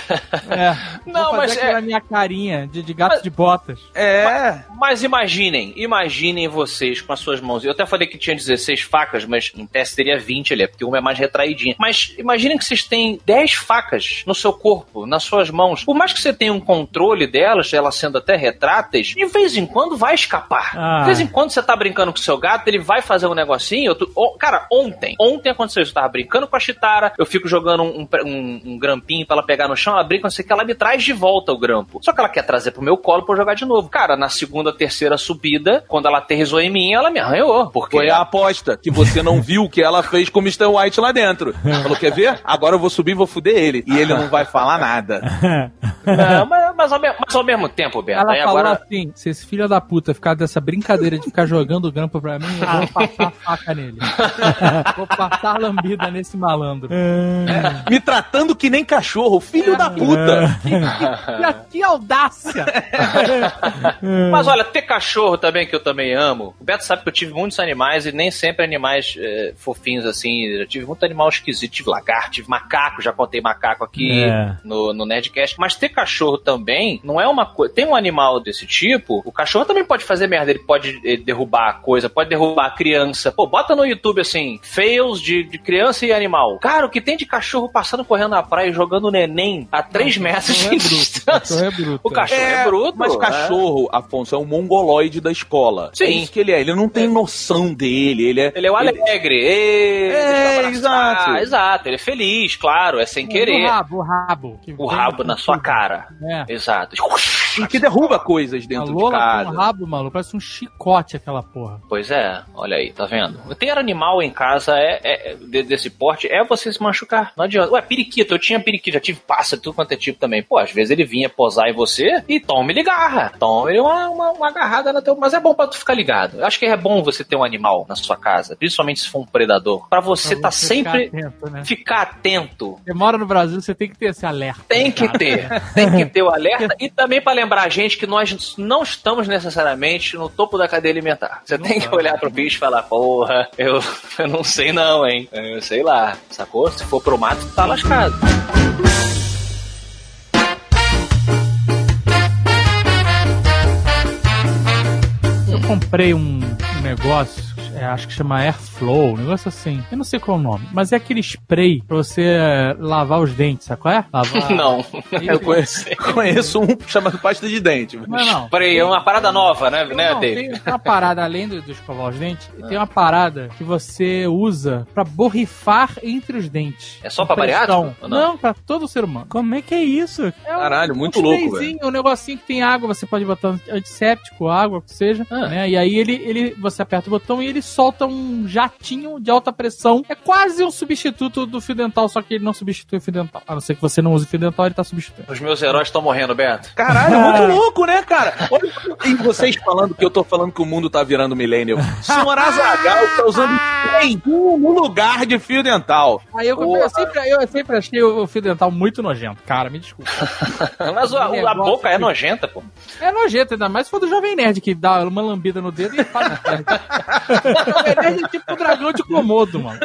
É. Não, vou mas é- minha carinha de, de gato Mas- de botas. É. Mas imaginem, imaginem vocês com as suas mãos. Eu até falei que tinha 16 facas, mas em teste teria 20 ali, porque uma é mais retraidinha. Mas imaginem que vocês têm 10 facas no seu corpo, nas suas mãos. Por mais que você tenha um controle delas, elas sendo até retráteis, de vez em quando vai escapar. Ah. De vez em quando você tá brincando com o seu gato, ele vai fazer um negocinho. tô- oh, cara, ontem, ontem aconteceu isso. Eu tava brincando com a Chitara, eu fico jogando um, um, um grampinho pra ela pegar no chão, ela brinca, não sei o que, ela me traz de volta o grampo. Só que ela quer trazer pro meu colo pra eu jogar de novo. Cara, na segunda, terceira subida, quando ela aterrizou em mim, ela me arranhou. Porque Foi a aposta que você não viu o que ela fez com o Mr. White lá dentro. Falou, quer ver? Agora eu vou subir e vou fuder ele. E ele não vai falar nada. Não, mas, mas ao, me- mas ao mesmo tempo, Beto, Ela aí falou agora. assim: se esse filho da puta ficar dessa brincadeira de ficar jogando grampo pra mim, eu vou passar a faca nele. vou passar a lambida nesse malandro. Me tratando que nem cachorro, filho da puta. Que, que audácia! Mas olha, ter cachorro também, que eu também amo. O Beto sabe que eu tive muitos animais e nem sempre animais é, fofinhos assim. Eu tive muito animal esquisito. Tive lagarto, tive macaco, já contei macaco aqui É. no, no Nerdcast. Mas ter cachorro também não é uma coisa. Tem um animal desse tipo, o cachorro também pode fazer merda. Ele pode eh, derrubar a coisa, pode derrubar a criança. Pô, bota no YouTube assim: fails de, de criança e animal. Cara, o que tem de cachorro passando correndo na praia e jogando neném a 3 metros de Cachorro é bruto. distância? Cachorro é bruto. O cachorro é, bruto. Mas é. cachorro, Afonso, é um mongoloide da escola. Sim. É isso que ele é. Ele não tem noção dele. Ele é. Ele é o alegre. Ê, É, exato. Exato, ele é feliz, claro, é sem O querer. rabo, o rabo. que O rabo na sua tudo. Cara. É. Exato. E que derruba coisas dentro de casa. com o rabo, maluco, parece um chicote aquela porra. Pois é, olha aí, tá vendo? Ter animal em casa é, é- de- desse porte é você se machucar. Não adianta. Ué, periquito, eu tinha periquito, já tive pássaro, tudo quanto é tipo também. Pô, às vezes ele vinha posar em você e tome-lhe garra. Tome-lhe uma, uma, uma agarrada na teu. Mas é bom pra tu ficar ligado. Eu acho que é bom você ter um animal na sua casa, principalmente se for um predador. Pra você Pra tá sempre. ficar atento, né? Ficar atento Você mora no Brasil, você tem que ter esse alerta. Tem que cara. ter, tem que ter o alerta e também pra lembrar a gente que nós não estamos necessariamente no topo da cadeia alimentar. Você tem que olhar pro bicho e falar, porra, eu, eu não sei não, hein? Eu sei lá, sacou? Se for pro mato, tá lascado. Eu comprei um negócio, é, acho que chama Airflow, um negócio assim. Eu não sei qual é o nome, mas é aquele spray pra você é, lavar os dentes, sabe qual é? Lavar... Não, Eu conheço, conheço um chamado pasta de dente. Não, não. Peraí, é uma parada nova, né, né Não, tem, uma parada, além do, do escovar os dentes, tem uma parada que você usa pra borrifar entre os dentes. É só pra bariátrico, não? Não, pra todo ser humano. Como é que é isso? É um- Caralho, muito um louco, sprayzinho, Um negocinho que tem água, você pode botar antisséptico, água, o que seja, Ah. né? E aí ele, ele, você aperta o botão e ele solta um jatinho de alta pressão. É quase um substituto do fio dental, só que ele não substitui o fio dental. A não ser que você não use fio dental, ele tá substituindo. Os meus heróis estão morrendo, Beto. Caralho, muito louco, né, cara? Olha, e vocês falando que eu tô falando que o mundo tá virando millennial. Senhor Azagal tá usando shampoo no lugar de fio dental. Aí eu, eu, sempre, eu sempre achei o fio dental muito nojento, cara, me desculpa. Mas a, a boca é que- nojenta, pô. É nojento, ainda mais se for do Jovem Nerd, que dá uma lambida no dedo e faz é tipo o dragão de Komodo, mano.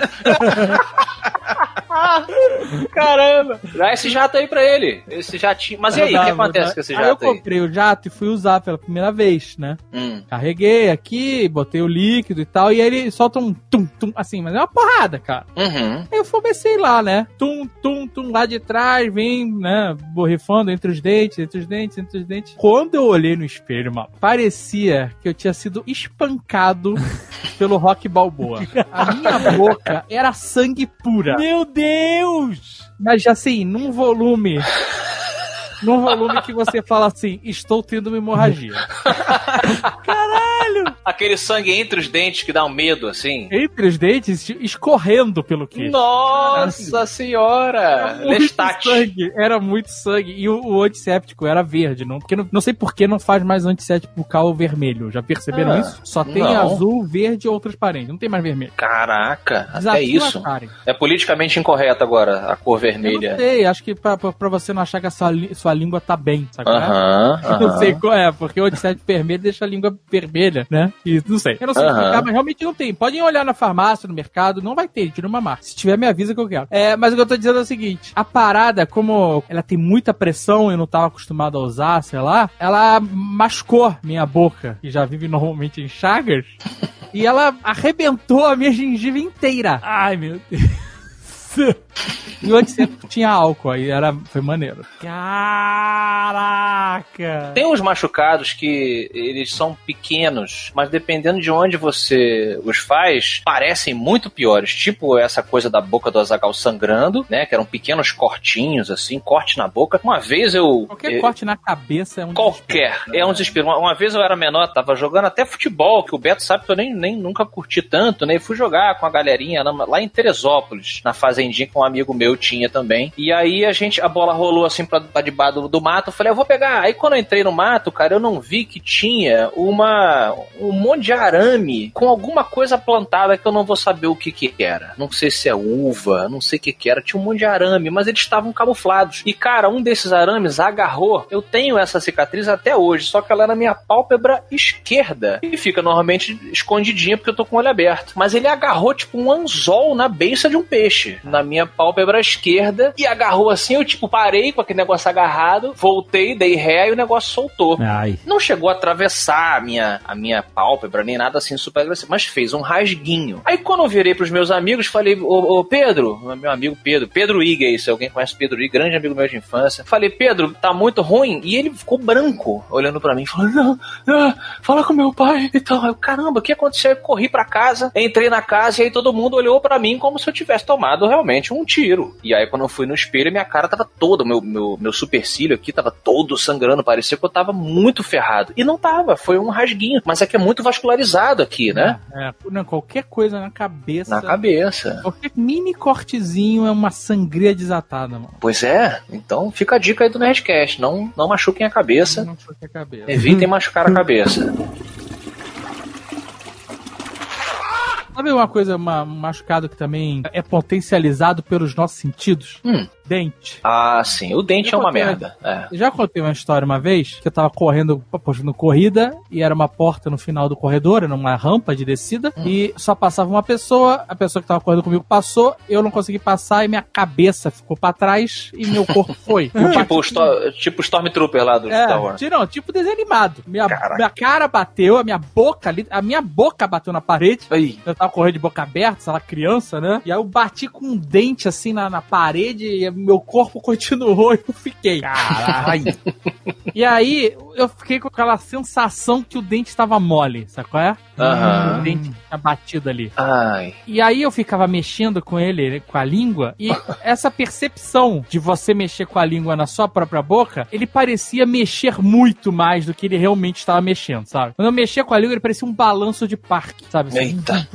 Caramba! Dá esse jato aí pra ele. Esse jatinho. Mas e aí, o que acontece né? com esse Aí eu jato aí? comprei o jato e fui usar pela primeira vez, né? Hum. Carreguei aqui, botei o líquido e tal, e aí ele solta um tum, tum, assim, mas é uma porrada, cara. Uhum. Aí eu comecei lá, né? Tum, tum, tum, lá de trás, vem, né? Borrifando entre os dentes, entre os dentes, entre os dentes. Quando eu olhei no espelho, mano, parecia que eu tinha sido espancado pelo Rock Balboa. A minha boca era sangue pura. Meu Deus! Mas assim, num volume. Num volume que você fala assim, estou tendo uma hemorragia. Aquele sangue entre os dentes que dá um medo, assim. Entre os dentes, escorrendo pelo queixo. Nossa senhora! Era muito Lestat. sangue, era muito sangue. E o, o antisséptico era verde, não, porque não, não sei por que não faz mais antisséptico bucal vermelho. Já perceberam Ah, isso? Só tem não. azul, verde ou transparente. Não tem mais vermelho. Caraca, até Desafio isso. acharem. É politicamente incorreto agora a cor Eu vermelha. não sei, acho que pra, pra, pra você não achar que a sua, li- sua língua tá bem, sabe? Aham, Eu Não sei qual é, porque o antisséptico vermelho deixa a língua vermelha, né? E não sei. Eu não sei Aham. explicar, mas realmente não tem. Podem olhar na farmácia, no mercado, não vai ter, tira uma marca. Se tiver, me avisa que eu quero. É, mas o que eu tô dizendo é o seguinte: a parada, como ela tem muita pressão e eu não tava acostumado a usar, sei lá, ela machucou minha boca, que já vive normalmente em chagas. E ela arrebentou a minha gengiva inteira. Ai, meu Deus. E o antisséptico tinha álcool, aí era, foi maneiro. Caraca! Tem uns machucados que eles são pequenos, mas dependendo de onde você os faz, parecem muito piores. Tipo essa coisa da boca do Azagal sangrando, né? Que eram pequenos cortinhos, assim, corte na boca. Uma vez eu. Qualquer eh, corte na cabeça é um Qualquer. É um desespero. Uma, uma vez eu era menor, tava jogando até futebol, que o Beto sabe que eu nem, nem nunca curti tanto, né? E fui jogar com a galerinha lá em Teresópolis, na fazendinha que um amigo meu tinha também. E aí a gente, a bola rolou assim pra, pra debaixo do, do mato. Eu falei, eu vou pegar. Aí quando eu entrei no mato, cara, eu não vi que tinha uma um monte de arame com alguma coisa plantada que eu não vou saber o que que era. Não sei se é uva, não sei o que que era. Tinha um monte de arame, mas eles estavam camuflados. E cara, um desses arames agarrou. Eu tenho essa cicatriz até hoje, só que ela é na minha pálpebra esquerda. E fica normalmente escondidinha porque eu tô com o olho aberto. Mas ele agarrou tipo um anzol na beiça de um peixe, na minha pálpebra esquerda. E agarrou assim, eu tipo parei com aquele negócio agarrado, voltei, dei ré e o negócio soltou. Ai. Não chegou a atravessar a minha, a minha pálpebra, nem nada assim super agressivo, mas fez um rasguinho. Aí quando eu virei pros meus amigos, falei, ô, ô, Pedro, meu amigo Pedro, Pedro Iga, é se alguém conhece Pedro Iga, grande amigo meu de infância. Falei, Pedro, tá muito ruim? E ele ficou branco, olhando pra mim, falando, não, não, fala com meu pai e tal. Eu, caramba, o que aconteceu? Eu corri pra casa, entrei na casa e aí todo mundo olhou pra mim como se eu tivesse tomado realmente um tiro. E aí quando eu fui no espelho, minha cara tava toda, meu, meu, meu supercílio aqui tava todo sangrando, parecia que eu tava muito ferrado. E não tava, foi um rasguinho, mas é que é muito vascularizado aqui, né? É, não, qualquer coisa na cabeça. Na cabeça. Qualquer mini cortezinho é uma sangria desatada, mano. Pois é, então fica a dica aí do Nerdcast, não, não machuquem a cabeça, Não foi a cabeça. evitem machucar a cabeça. Sabe uma coisa, um machucado que também é potencializado pelos nossos sentidos? Hum. Dente. Ah, sim, o dente é uma merda. É. Já contei uma história uma vez que eu tava correndo, postando corrida e era uma porta no final do corredor, era uma rampa de descida e só passava uma pessoa, a pessoa que tava correndo comigo passou, eu não consegui passar e minha cabeça ficou pra trás e meu corpo foi. Tipo o, Sto- tipo Stormtrooper lá do Star É, Wars. ti- não, tipo desenho animado. Minha, Caraca. minha cara bateu, a minha boca ali, a minha boca bateu na parede. Aí. Eu tava correndo de boca aberta, sei lá, criança, né? E aí eu bati com um dente assim na, na parede e meu corpo continuou e eu fiquei. Caralho. E aí, eu fiquei com aquela sensação que o dente estava mole, sabe qual é? Aham. O dente tinha batido ali. Ai. E aí eu ficava mexendo com ele, com a língua, e essa percepção de você mexer com a língua na sua própria boca, ele parecia mexer muito mais do que ele realmente estava mexendo, sabe? Quando eu mexia com a língua, ele parecia um balanço de parque, sabe? Assim, Eita.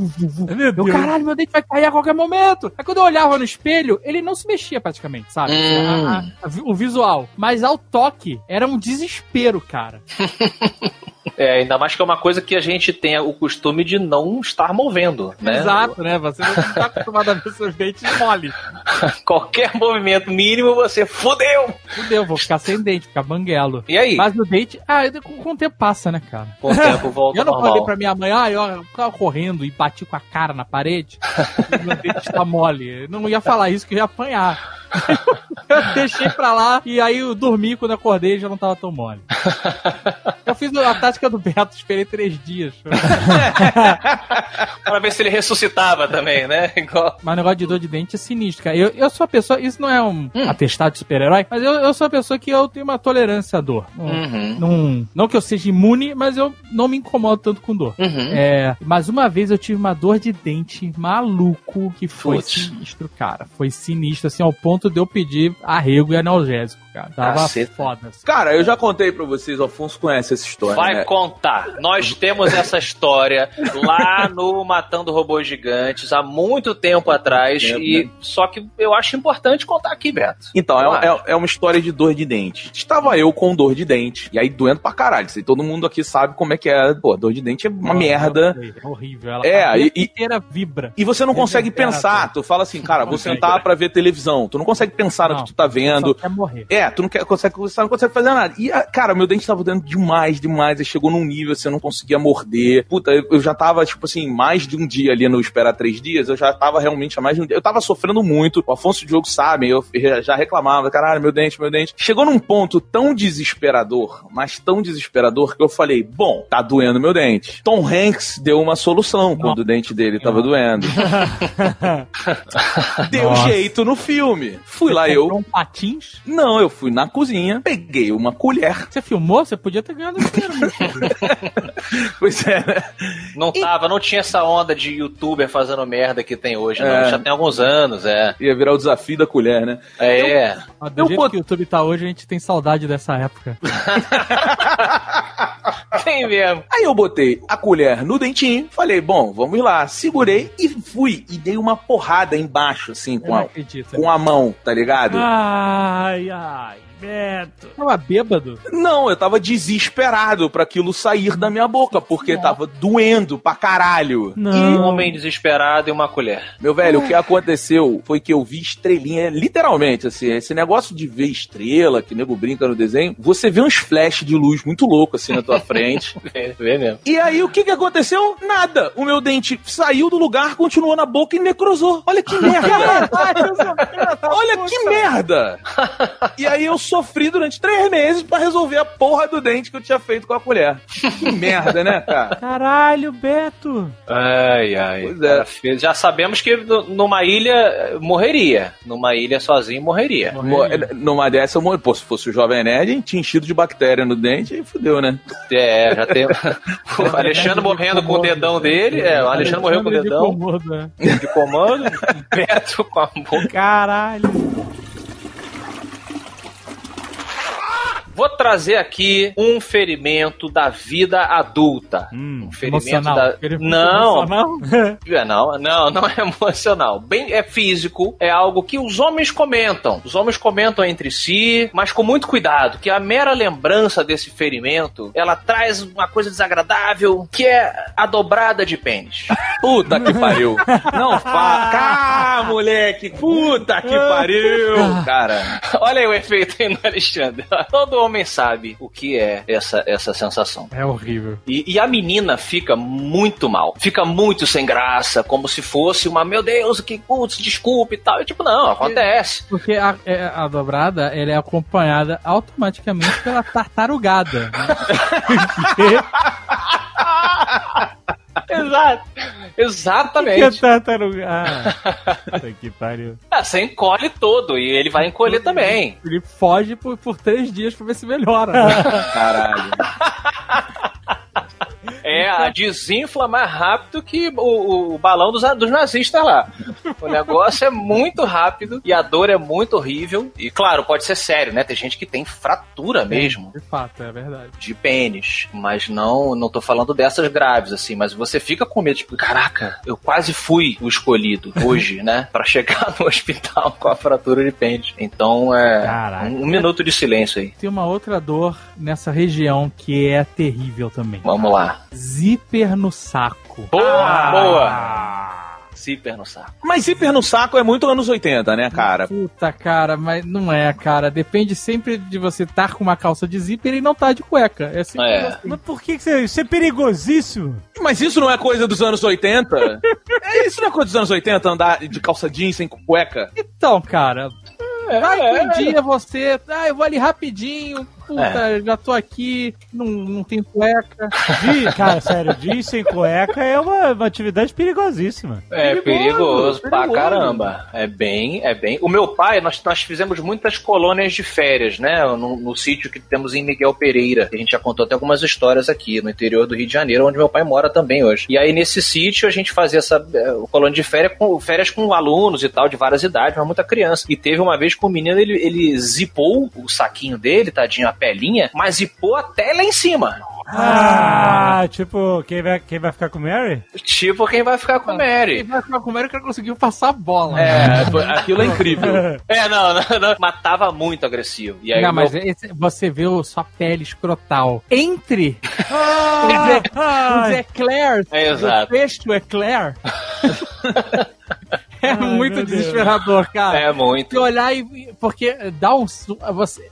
Meu Eu, Deus. caralho, meu dente vai cair a qualquer momento. Aí quando eu olhava no espelho, ele não se mexia praticamente, sabe? Hum. A- a- a o visual. Mas ao toque, era um desespero, cara. É, ainda mais que é uma coisa que a gente tem o costume de não estar movendo, né? Exato, né? Você não tá acostumado a ver seus dentes mole. Qualquer movimento mínimo, você fudeu! Fudeu, vou ficar sem dente, ficar banguelo. E aí? Mas o dente, ah, com, com o tempo passa, né, cara? Com o tempo volta Eu não normal. falei pra minha mãe, ah, eu tava correndo e bati com a cara na parede, meu dente tá mole. Eu não ia falar isso que eu ia apanhar. Eu deixei pra lá e aí eu dormi quando acordei e já não tava tão mole. Eu fiz a tática do Beto, esperei três dias. Pra ver se ele ressuscitava também, né? Igual. Mas o negócio de dor de dente é sinistro, cara. Eu, eu sou a pessoa, isso não é um atestado de super-herói, mas eu, eu sou a pessoa que eu tenho uma tolerância à dor. Não- Uhum. Não, não que eu seja imune, mas eu não me incomodo tanto com dor. Uhum. É, mas uma vez eu tive uma dor de dente maluco que foi Putz. sinistro, cara. Foi sinistro, assim, ao ponto de eu pedir arrego e analgésico, cara. Tava Caceta. foda. Assim. Cara, eu já contei pra vocês, o Afonso conhece essa história. Vai né? contar. Nós temos essa história lá no Matando Robôs Gigantes há muito tempo atrás. tempo, e Só que eu acho importante contar aqui, Beto. Então, é, é, é uma história de dor de dente. Estava eu com dor de dente, e aí doendo pra caralho. Sei, todo mundo aqui sabe como é que é. Pô, dor de dente é uma merda. É horrível. Ela É, a cabeça e- inteira vibra. E você não É consegue pensar. Tu fala assim, cara, vou sentar pra ver televisão. Tu não consegue pensar no Não, que tu tá Só vendo. quer morrer. É, tu não quer, consegue, não consegue fazer nada. E, ah, cara, meu dente tava doendo demais, demais. Aí chegou num nível, assim, eu não conseguia morder. Puta, eu, eu já tava, tipo assim, mais de um dia ali no esperar três dias. Eu já tava realmente há mais de um dia. Eu tava sofrendo muito. O Afonso e o Diogo sabem, eu já- reclamava, caralho, meu dente, meu dente. Chegou num ponto tão desesperador, mas tão desesperador, que eu falei, bom, tá doendo meu dente. Tom Hanks deu uma solução quando o dente dele tava doendo. Deu Nossa. jeito no filme. Fui lá Você eu. comprou um patins? Não, eu fui na cozinha, peguei uma colher. Você filmou? Você podia ter ganhado dinheiro. Pois é, né? Não tava, não tinha essa onda de youtuber fazendo merda que tem hoje, não. É. Já tem alguns anos, é. Ia virar o desafio da colher, né? É. Mas Do Eu jeito que o YouTube tá hoje, a gente tem saudade dessa época. Tem mesmo. Aí eu botei a colher no dentinho, falei, bom, vamos lá. Segurei e fui. E dei uma porrada embaixo, assim, com a, acredito. com a mão, tá ligado? Ai, ai, Beto. Tava bêbado? Não, eu tava desesperado pra aquilo sair da minha boca, porque tava doendo pra caralho. Um Não. homem desesperado e uma colher. Meu velho, o que aconteceu foi que eu vi estrelinha, literalmente, assim, esse negócio de ver estrela, que nego brinca no desenho, você vê uns flashes de luz muito louco assim na tua frente. Vê, vê mesmo. E aí, o que que aconteceu? Nada. O meu dente saiu do lugar, continuou na boca e necrosou. Olha que merda. Olha que merda. E aí eu sofri durante três meses pra resolver a porra do dente que eu tinha feito com a colher. Que merda, né, cara? Caralho, Beto. Ai, ai. Pois é. Já sabemos que numa ilha eh, morreria. Numa ilha sozinho morreria. Mo- Numa dessa, eu morri. Pô, se fosse o Jovem Nerd, a gente tinha enchido de bactéria no dente e fudeu, né? É, já tem. o Alexandre morrendo com o dedão dele. É, o Alexandre morreu com o de dedão né? de comando. o Beto com a boca. Caralho. Vou trazer aqui um ferimento da vida adulta. Hum, um ferimento Emocional. da. Ferimento Não, emocional? É, não, não, não é emocional. Bem, é físico, é algo que os homens comentam. Os homens comentam entre si, mas com muito cuidado, que a mera lembrança desse ferimento, ela traz uma coisa desagradável, que é a dobrada de pênis. Puta que pariu. Não fala. Ah, moleque. Puta que pariu. Cara. Olha aí o efeito aí no Alexandre. Todo homem sabe o que é essa, essa sensação. É horrível. E, e a menina fica muito mal. Fica muito sem graça, como se fosse uma, meu Deus, que putz, desculpe e tal. E tipo, não, acontece. Porque a, é- a dobrada ela é acompanhada automaticamente pela tartarugada. né? Exato. Que Exatamente. tartaruga. Ah, que pariu. Ah, você encolhe todo e ele vai encolher também. Ele foge por, por três dias pra ver se melhora. Caralho. É, a desinfla mais rápido que o, o balão dos, dos nazistas lá. O negócio é muito rápido e a dor é muito horrível. E claro, pode ser sério, né? Tem gente que tem fratura mesmo De fato, é verdade. de pênis, mas não não tô falando dessas graves assim, mas você fica com medo, tipo, caraca, eu quase fui o escolhido hoje, né, Pra chegar no hospital com a fratura de pênis. Então é Caraca. um, um minuto de silêncio aí. Tem uma outra dor nessa região que é terrível também. Vamos lá. Zíper no saco. Boa, boa. Zíper no saco. Mas zíper no saco é muito anos 80, né, cara? Puta, cara, mas não é, cara. Depende sempre de você estar com uma calça de zíper e não estar de cueca. É sempre É. assim. Mas por que, que você. Isso é perigosíssimo? Mas isso não é coisa dos anos 80? é isso não é coisa dos anos 80, andar de calça jeans sem cueca? Então, cara, É, vai que um dia você. Ah, eu vou ali rapidinho. Puta, já tô aqui, não, não tem cueca. Jeans, cara, sério, jeans sem cueca é uma, uma atividade perigosíssima. É Perigoso, perigoso, pra perigoso. caramba. É bem, é bem. O meu pai, nós, nós fizemos muitas colônias de férias, né? No, no sítio que temos em Miguel Pereira. A gente já contou até algumas histórias aqui, no interior do Rio de Janeiro, onde meu pai mora também hoje. E aí, nesse sítio, a gente fazia essa é, colônia de férias com, férias com alunos e tal, de várias idades, mas muita criança. E teve uma vez que o menino, ele, ele zipou o saquinho dele, tadinho, pelinha, mas zipou até lá em cima. Ah, tipo, quem vai, quem vai ficar com Mary? Tipo quem vai ficar com E Mary. vai ficar com o Mary que ela conseguiu passar a bola. É, foi- aquilo é incrível. É, não, não, não. Matava muito agressivo. E aí, Não, o meu- mas esse- você vê o- sua pele escrotal entre Ah, os ai. eclairs, É, exato. o fecho eclair. é Ai, muito meu Deus. desesperador, cara. É muito. Você olhar e. Porque dá um. su- Você,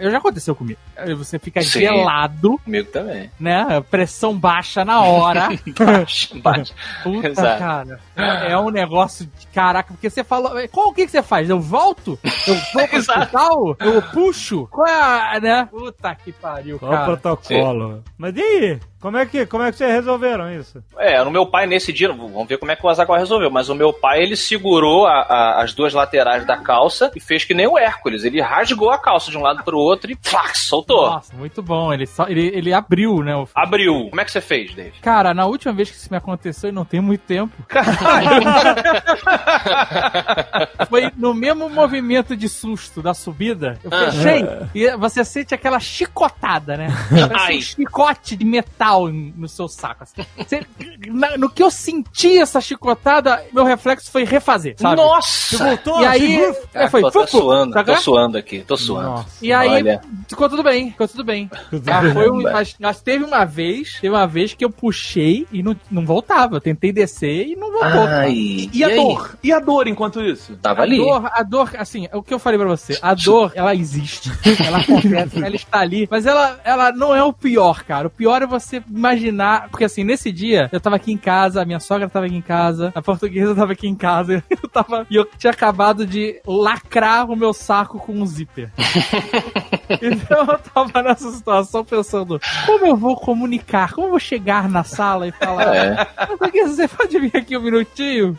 eu já aconteceu comigo. Você fica Sim. gelado, Comigo também. né? Pressão baixa na hora. Baixo, baixo. Puta, Exato. cara. É um negócio de caraca, porque você falou. Qual o que, que você faz? Eu volto? Eu vou pro hospital? Eu puxo? Qual é a. né? Puta que pariu, Qual o cara. protocolo? Mas e aí? Como é, que, como é que vocês resolveram isso? É, no meu pai nesse dia, vamos ver como é que o Azaghal resolveu, mas o meu pai ele segurou a- a- as duas laterais da calça e fez que nem o Hércules. Ele rasgou a calça de um lado pro outro e flac, soltou. Nossa, muito bom. Ele, só, ele, ele abriu, né? o- Abriu. Como é que você fez, Dave? Cara, na última vez que isso me aconteceu, e não tem muito tempo, foi no mesmo movimento de susto da subida. Eu Ah. fechei e você sente aquela chicotada, né? Parece Ai. um chicote de metal no seu saco. assim. Você- na- no que eu senti essa chicotada, meu reflexo foi refazer, sabe? Nossa! Voltou? E aí, Segura- é, foi tô até fufu, suando, tô suando aqui, tô suando. Nossa. E aí, Olha. ficou tudo bem, ficou tudo bem. Ah, foi um- mas, mas teve uma vez, teve uma vez que eu puxei e não, não voltava. Eu tentei descer e não voltou. Ai, E a aí? dor? E a dor enquanto isso? Tava A ali. dor, a dor, assim, é o que eu falei pra você, a dor, ela existe, ela acontece, ela está ali, mas ela, ela não é o pior, cara. O pior é você imaginar, porque assim, nesse dia, eu tava aqui em casa, a minha sogra tava aqui em casa, a portuguesa tava aqui em casa, eu tava, e eu tinha acabado de lacrar o meu saco com um zíper. então eu tava nessa situação pensando, como eu vou comunicar, como eu vou chegar na sala e falar, É. Portuguesa, você pode vir aqui um minutinho?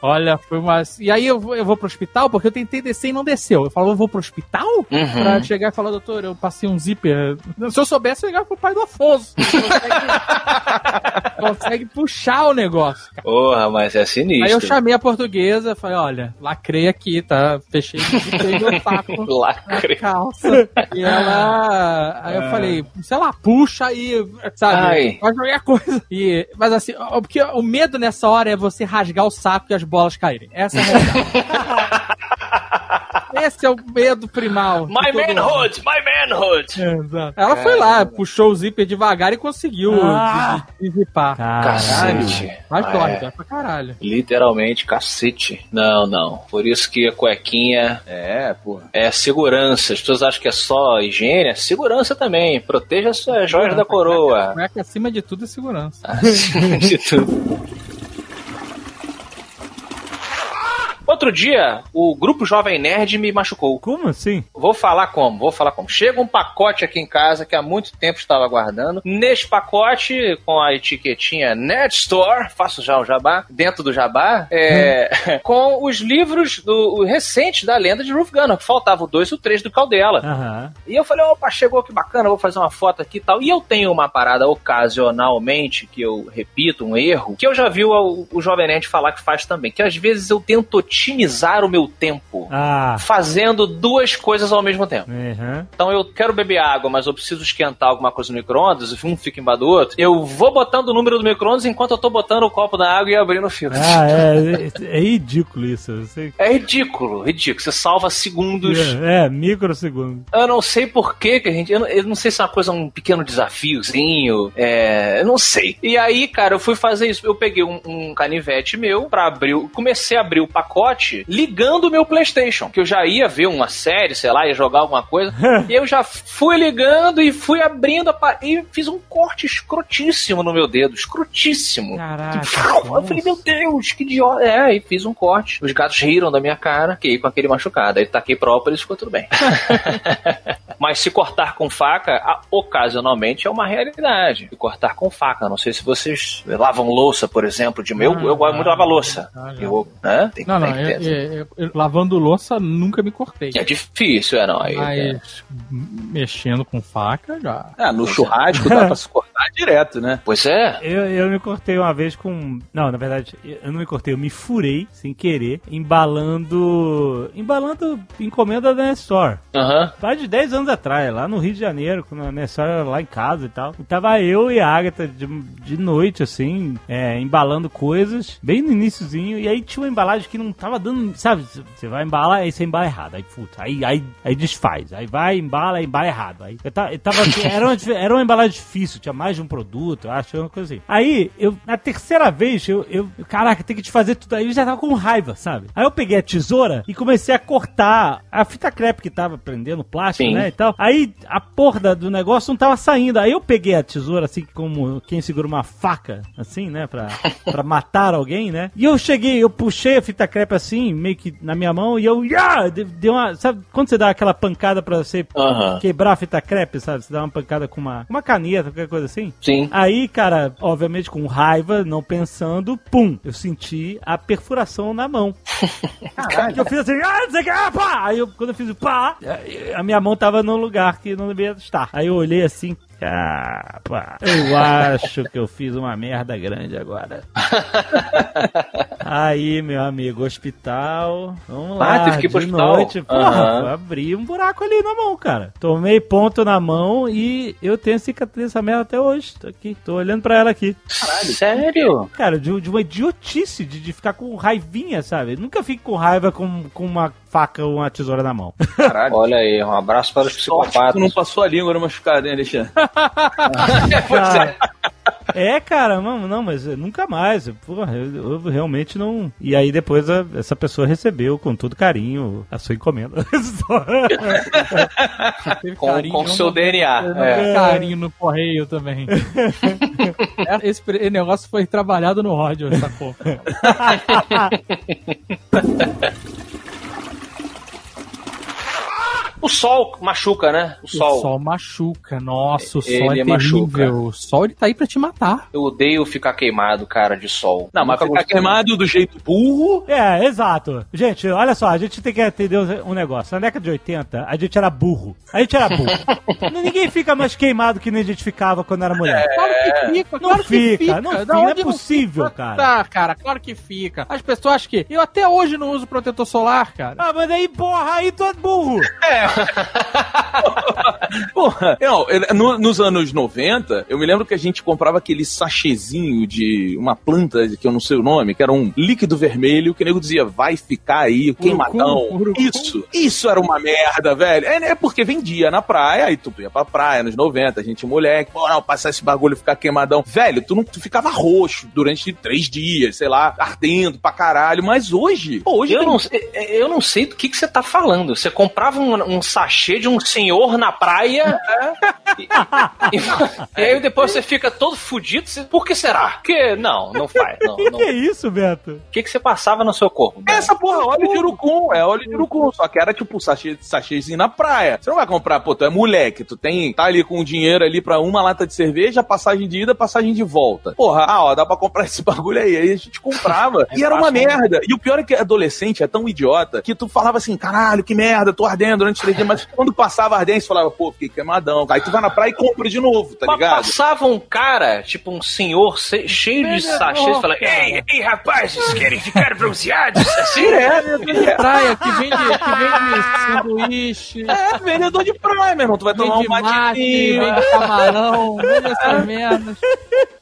Olha, foi uma. E aí eu vou, eu vou pro hospital, porque eu tentei descer e não desceu. Eu falo, eu vou pro hospital? Uhum. Pra chegar e falar, doutor, eu passei um zíper. Se eu soubesse, eu ia ligar pro pai do Afonso. Consegue, consegue puxar o negócio, cara. Porra, mas é sinistro. Aí eu chamei a portuguesa, falei, olha, lacrei aqui, tá? Fechei, fechei meu saco na Calça. E ela. Aí eu falei, sei lá, puxa aí, sabe? Ai. Faz qualquer coisa. E, mas assim, porque o medo nessa hora é você rasgar o saco e as bolas caírem. Essa é a realidade. Esse é o medo primal. My manhood, my manhood. Exato. Ela foi lá, puxou o zíper devagar e conseguiu Ah. zipar. Cacete. Mas Ah, dói, é. dói pra caralho. Literalmente, cacete. Não, não. Por isso que a cuequinha É, porra. é segurança. As pessoas acham que é só higiene, é segurança também. Proteja as suas joias da coroa. Cueca, acima de tudo é segurança. Acima de tudo. Outro dia, o grupo Jovem Nerd me machucou. Como assim? Vou falar como, vou falar como. Chega um pacote aqui em casa que há muito tempo estava aguardando. Neste pacote, com a etiquetinha Nerd Store, faço já o jabá, dentro do jabá, é, com os livros do recentes da lenda de Ruth Gunner, que faltava o 2 e o 3 do Caldela. Aham. E eu falei, opa, chegou que bacana, vou fazer uma foto aqui e tal. E eu tenho uma parada ocasionalmente, que eu repito, um erro, que eu já vi o, o Jovem Nerd falar que faz também, que às vezes eu tento otimizar o meu tempo. Ah. Fazendo duas coisas ao mesmo tempo. Uhum. Então eu quero beber água, mas eu preciso esquentar alguma coisa no micro-ondas, um fica embaixo do outro. Eu vou botando o número do micro-ondas enquanto eu tô botando o copo na água e abrindo o filtro. Ah, é, é, é ridículo isso. eu sei. É ridículo, ridículo. Você salva segundos. É, é, microsegundo. Eu não sei por que que a gente. Eu não, eu não sei se é uma coisa, um pequeno desafiozinho. É. Eu não sei. E aí, cara, eu fui fazer isso. Eu peguei um, um canivete meu pra abrir. Comecei a abrir o pacote ligando o meu PlayStation. Que eu já ia ver uma série, sei lá, ia jogar alguma coisa. e eu já fui ligando e fui abrindo a E fiz um corte escrotíssimo no meu dedo. Escrotíssimo. Caraca. Eu falei, meu Deus, que idiota. É, e fiz um corte. Os gatos riram da minha cara, fiquei com aquele machucado. Aí taquei própolis e ficou tudo bem. Mas se cortar com faca, ocasionalmente é uma realidade. Se cortar com faca, não sei se vocês lavam louça, por exemplo, de meu. Ah, eu gosto muito de lavar louça. ah. Eu, né? Tem, Não, não, tem ter. eu- eu- eu- lavando louça nunca me cortei. É difícil, é não. Aí, é. Mas mexendo com faca já. Ah, no churrasco dá pra se cortar direto, né? Pois é. Eu, eu me cortei uma vez com. Não, na verdade, eu não me cortei, eu me furei sem querer, embalando. Embalando encomenda da Nestor. Aham. Faz de 10 anos atrás, lá no Rio de Janeiro, quando a Nestor era lá em casa e tal. E tava eu e a Agatha de, de noite, assim, é, embalando coisas, bem no iniciozinho, e aí tinha uma embalagem que não tava dando, sabe? Você vai embalar, aí você embala errado, aí puta, aí, aí, aí desfaz, aí vai, embala, aí embala errado. Aí eu, ta- eu tava, assim, era, uma, era uma embalagem difícil, tinha mais de um produto, acho, uma coisa assim. Aí, eu, na terceira vez, eu, eu caraca, tem que te fazer tudo aí, eu já tava com raiva, sabe? Aí eu peguei a tesoura e comecei a cortar a fita crepe que tava prendendo o plástico, Sim. né, e tal. Aí a porra do negócio não tava saindo. Aí eu peguei a tesoura, assim, como quem segura uma faca, assim, né, pra, pra matar alguém, né? E eu cheguei, eu puxei a fita crepe assim, meio que na minha mão, e eu, de- deu uma, sabe, quando você dá aquela pancada pra você Aham. quebrar a fita crepe, sabe? Você dá uma pancada com uma, uma caneta, qualquer coisa assim. Sim. Aí, cara, obviamente com raiva, não pensando, pum, eu senti a perfuração na mão. Que eu fiz assim, ah, não sei o que, ah, pá! Aí eu, quando eu fiz o pá, a minha mão tava num lugar que não devia estar. Aí eu olhei assim, ah, pá, eu acho que eu fiz uma merda grande agora. Aí, meu amigo, hospital, vamos Ah, lá, teve que ir pro de hospital? noite, porra, Aham. abri um buraco ali na mão, cara. Tomei ponto na mão e eu tenho cicatriz dessa merda até hoje. Tô aqui, tô olhando pra ela aqui. Sério? Cara, de, de uma idiotice de, de ficar com raivinha, sabe? Nunca fico com raiva com, com uma faca ou uma tesoura na mão. Caralho. Olha aí, um abraço para os Sorte que tu psicopatas. não passou a língua no machucado, hein, Alexandre? Pois é. É, cara, não, não, mas nunca mais. Porra, eu, eu realmente não. E aí depois a- essa pessoa recebeu com todo carinho a sua encomenda. Com, não- seu DNA. não É. carinho no correio também. Esse negócio foi trabalhado no essa porra. O sol machuca, né? O sol. O sol machuca. Nossa, o Ele sol é terrível. machuca. O sol ele tá aí pra te matar. Eu odeio ficar queimado, cara, de sol. Não, mas ficar queimado do jeito burro. É, exato. Gente, olha só, a gente tem que entender um negócio. Na década de 80, a gente era burro. A gente era burro. Ninguém fica mais queimado que nem a gente ficava quando era mulher. Claro que fica, Não claro que fica, fica. não fica, não é possível, fica? cara. Tá, cara, claro que fica. As pessoas que. Eu até hoje não uso protetor solar, cara. Ah, mas aí, porra, aí tu é burro. Porra, não, no- nos anos 90, eu me lembro que a gente comprava aquele sachêzinho de uma planta que eu não sei o nome, que era um líquido vermelho, que o nego dizia, vai ficar aí, queimadão. Isso, isso era uma merda, velho. É, né, porque vendia na praia, aí tu ia pra praia nos 90, a gente moleque, pô, não, passar esse bagulho ficar queimadão. Velho, tu, não, tu ficava roxo durante três dias, sei lá, ardendo pra caralho, mas hoje, hoje Eu tem- não, sei- eu não sei do que, que você tá falando. Você comprava um, um sachê de um senhor na praia. e, e- e aí depois você fica todo fudido. você- Por que será? Porque não, não faz. Não, Que que é isso, Beto? O que, que você passava no seu corpo? Beto? Essa porra, óleo de urucum, é óleo de urucum, só que era tipo sachê, sachêzinho na praia. Você não vai comprar, pô, tu é moleque, tu tem, tá ali com o dinheiro ali pra uma lata de cerveja, passagem de ida, passagem de volta. Porra, ah, ó, dá pra comprar esse bagulho aí. Aí a gente comprava. e era uma né? merda. E o pior é que adolescente é tão idiota que tu falava assim, caralho, que merda, tô ardendo durante três mas quando passava a ardência, tu falava, pô, fiquei queimadão. Aí tu vai na praia e compra de novo, tá Mas ligado? passava um cara, tipo um senhor se- cheio de Vendedor, sachês, cara. Ei, ei, rapazes, querem ficar bronzeados? Assim, É, Praia que vende, que vende sanduíche, é, vendedor de praia, meu irmão. Tu vai tomar um mate, matezinho. vende camarão, vende essas merdas.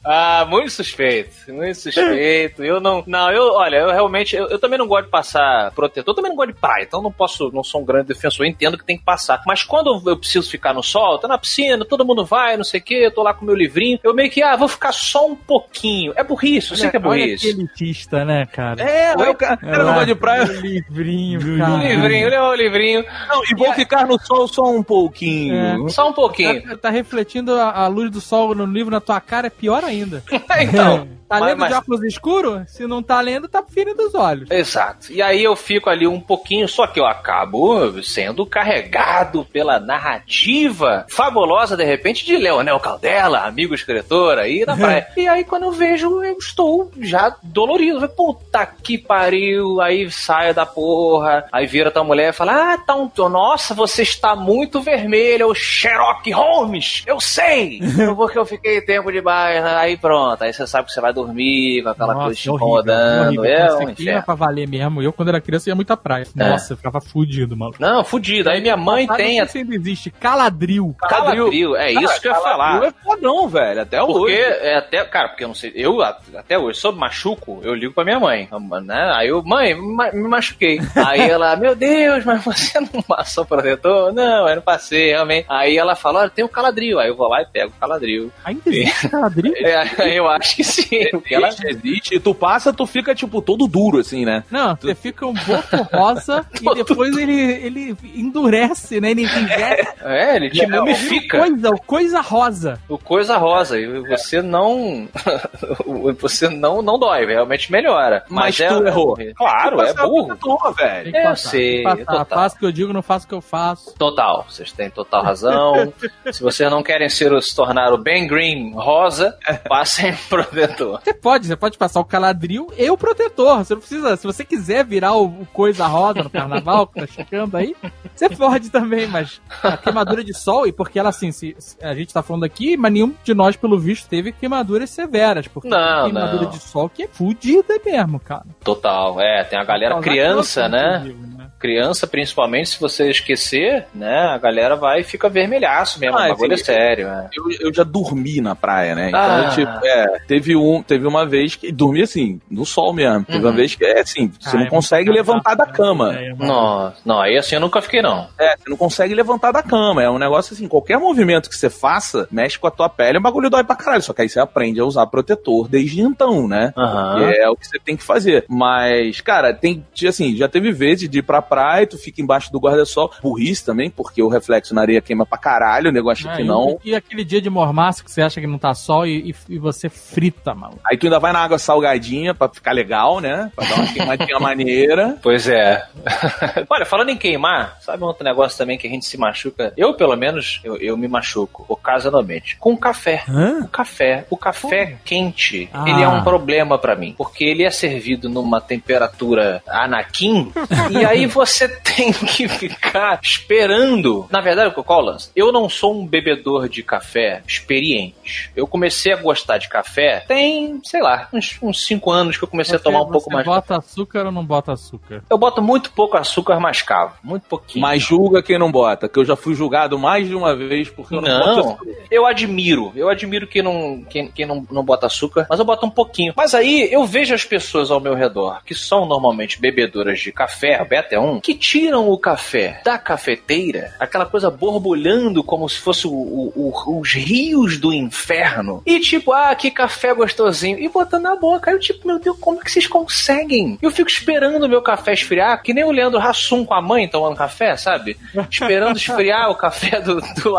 Ah, muito suspeito, muito suspeito. Eu não, não, eu, olha, eu realmente, eu, eu também não gosto de passar protetor, eu também não gosto de praia, então não posso, não sou um grande defensor, eu entendo que tem que passar. Mas quando eu preciso ficar no sol, tô na piscina, todo mundo vai, não sei o quê, eu tô lá com meu livrinho, eu meio que, ah, vou ficar só um pouquinho. É burrice, eu sei que é Olha que burrice. elitista, né, cara? É, aí o cara, não gosta de praia. O livrinho, O cara. livrinho, levou o livrinho, Não, e vou ficar no sol só um pouquinho. só um pouquinho. Tá, tá refletindo a, a luz do sol no livro na tua cara, é pior ainda. então, Tá mas- lendo mas- de óculos escuro? Se não tá lendo, tá fino dos olhos. Exato. E aí eu fico ali um pouquinho, só que eu acabo sendo carregado pela narrativa fabulosa, de repente, de Leonel Caldela, amigo escritor aí na praia. e aí quando eu vejo, eu estou já dolorido. Eu Puta que pariu. Aí saio da porra. Aí vira tua mulher e fala: Ah, tá um. Nossa, você está muito vermelho, o Sherlock Holmes. Eu sei. Porque eu fiquei tempo demais. Aí pronto. Aí você sabe que você vai dormir com aquela coisa te é horrível, incomodando. É Quando um pra valer mesmo. Eu, quando era criança, ia muito à praia. É. Nossa, eu ficava fudido, mano. Não, fudido. Aí minha mãe Passado, tem não a sei se ainda existe. Caladril. Caladril. É isso que eu ia falar. É fodão, velho, até Porque hoje. é até, cara, porque eu não sei, eu até hoje, sobre machuco, eu ligo pra minha mãe, né? Aí eu, mãe, me machuquei. Aí ela, meu Deus, mas você não passou protetor? Não, eu não passei, realmente. Aí ela fala, olha, tem o caladril. Aí eu vou lá e pego o caladril. Ainda existe caladril? É, eu acho que sim. Porque ela, Existe, existe. E tu passa, tu fica, tipo, todo duro, assim, né? Não, você fica um boto rosa e depois ele, ele endurece, né? Ele envelhece. é, ele te mumifica. Coisa, coisa rosa. O coisa rosa. E você não. você não, não dói, realmente melhora. Mas é, tu errou. Claro, é burro. protetor, velho. Eu sei, passar. Faço o que eu digo, não faço o que eu faço. Total, vocês têm total razão. Se vocês não querem ser, o- se tornar o Ben Green rosa, passem protetor. Você pode, você pode passar o caladril e o protetor. Você não precisa, se você quiser virar o, o coisa rosa no carnaval, que tá chegando aí, você pode também, mas a queimadura de sol, e porque ela assim, se, se a gente tá falando aqui, mas nenhum de nós, pelo visto, teve queimaduras severas, porque Não, tem queimadura não. de sol que é fudida mesmo, cara. Total, é, tem a galera criança, né? né? Criança, principalmente, se você esquecer, né? A galera vai e fica vermelhaço mesmo. Ah, o bagulho é sério, né? Eu, eu já dormi na praia, né? Então, Ah. tipo, é, teve, um, teve uma vez que. Dormi assim, no sol mesmo. Teve uma Uhum. vez que é assim, você Ah, não é consegue levantar da cama. né? É, mano. Não, não, aí assim eu nunca fiquei, não. É, você não consegue levantar da cama. É um negócio assim, qualquer movimento que você faça, mexe com a tua pele, o bagulho dói pra caralho. Só que aí você aprende a usar protetor desde então, né? Que é o que você tem que fazer. Mas, cara, tem, assim, já teve vezes de ir pra praia, tu fica embaixo do guarda-sol. Burrice também, porque o reflexo na areia queima pra caralho, o negócio Ah, que e- não. E, aquele dia de mormaço que você acha que não tá sol e, e- e você frita, mano. Aí tu ainda vai na água salgadinha pra ficar legal, né? Pra dar uma queimadinha maneira. Pois é. Olha, falando em queimar, sabe um outro negócio também que a gente se machuca? Eu, pelo menos, eu, eu me machuco ocasionalmente. Com café. O café. O café quente, Ah. ele é um problema pra mim. Porque ele é servido numa temperatura anakin. e aí você tem que ficar esperando. Na verdade, qual é o lance? Eu não sou um bebedor de café experiente. Eu comecei a gostar de café tem, sei lá, uns, uns cinco anos que eu comecei a Você- tomar um pouco você mais de bota açúcar ou não bota açúcar? eu boto muito pouco açúcar mascavo. Muito pouquinho. Mas julga quem não bota, que eu já fui julgado mais de uma vez porque eu não, Não, boto açúcar. eu admiro. Eu admiro quem não, quem, quem não, não bota açúcar, mas eu boto um pouquinho. Mas aí eu vejo as pessoas ao meu redor que são normalmente bebedoras de café, a Beta é uma, nenhum, que tiram o café da cafeteira, aquela coisa borbulhando como se fosse o- o- o- os rios do inferno, e tipo, ah, que café gostosinho, e botando na boca. Aí eu tipo, meu Deus, como é que vocês conseguem? Eu fico esperando o meu café esfriar, que nem o Leandro Hassum com a mãe tomando café, sabe? Esperando esfriar o café do, do.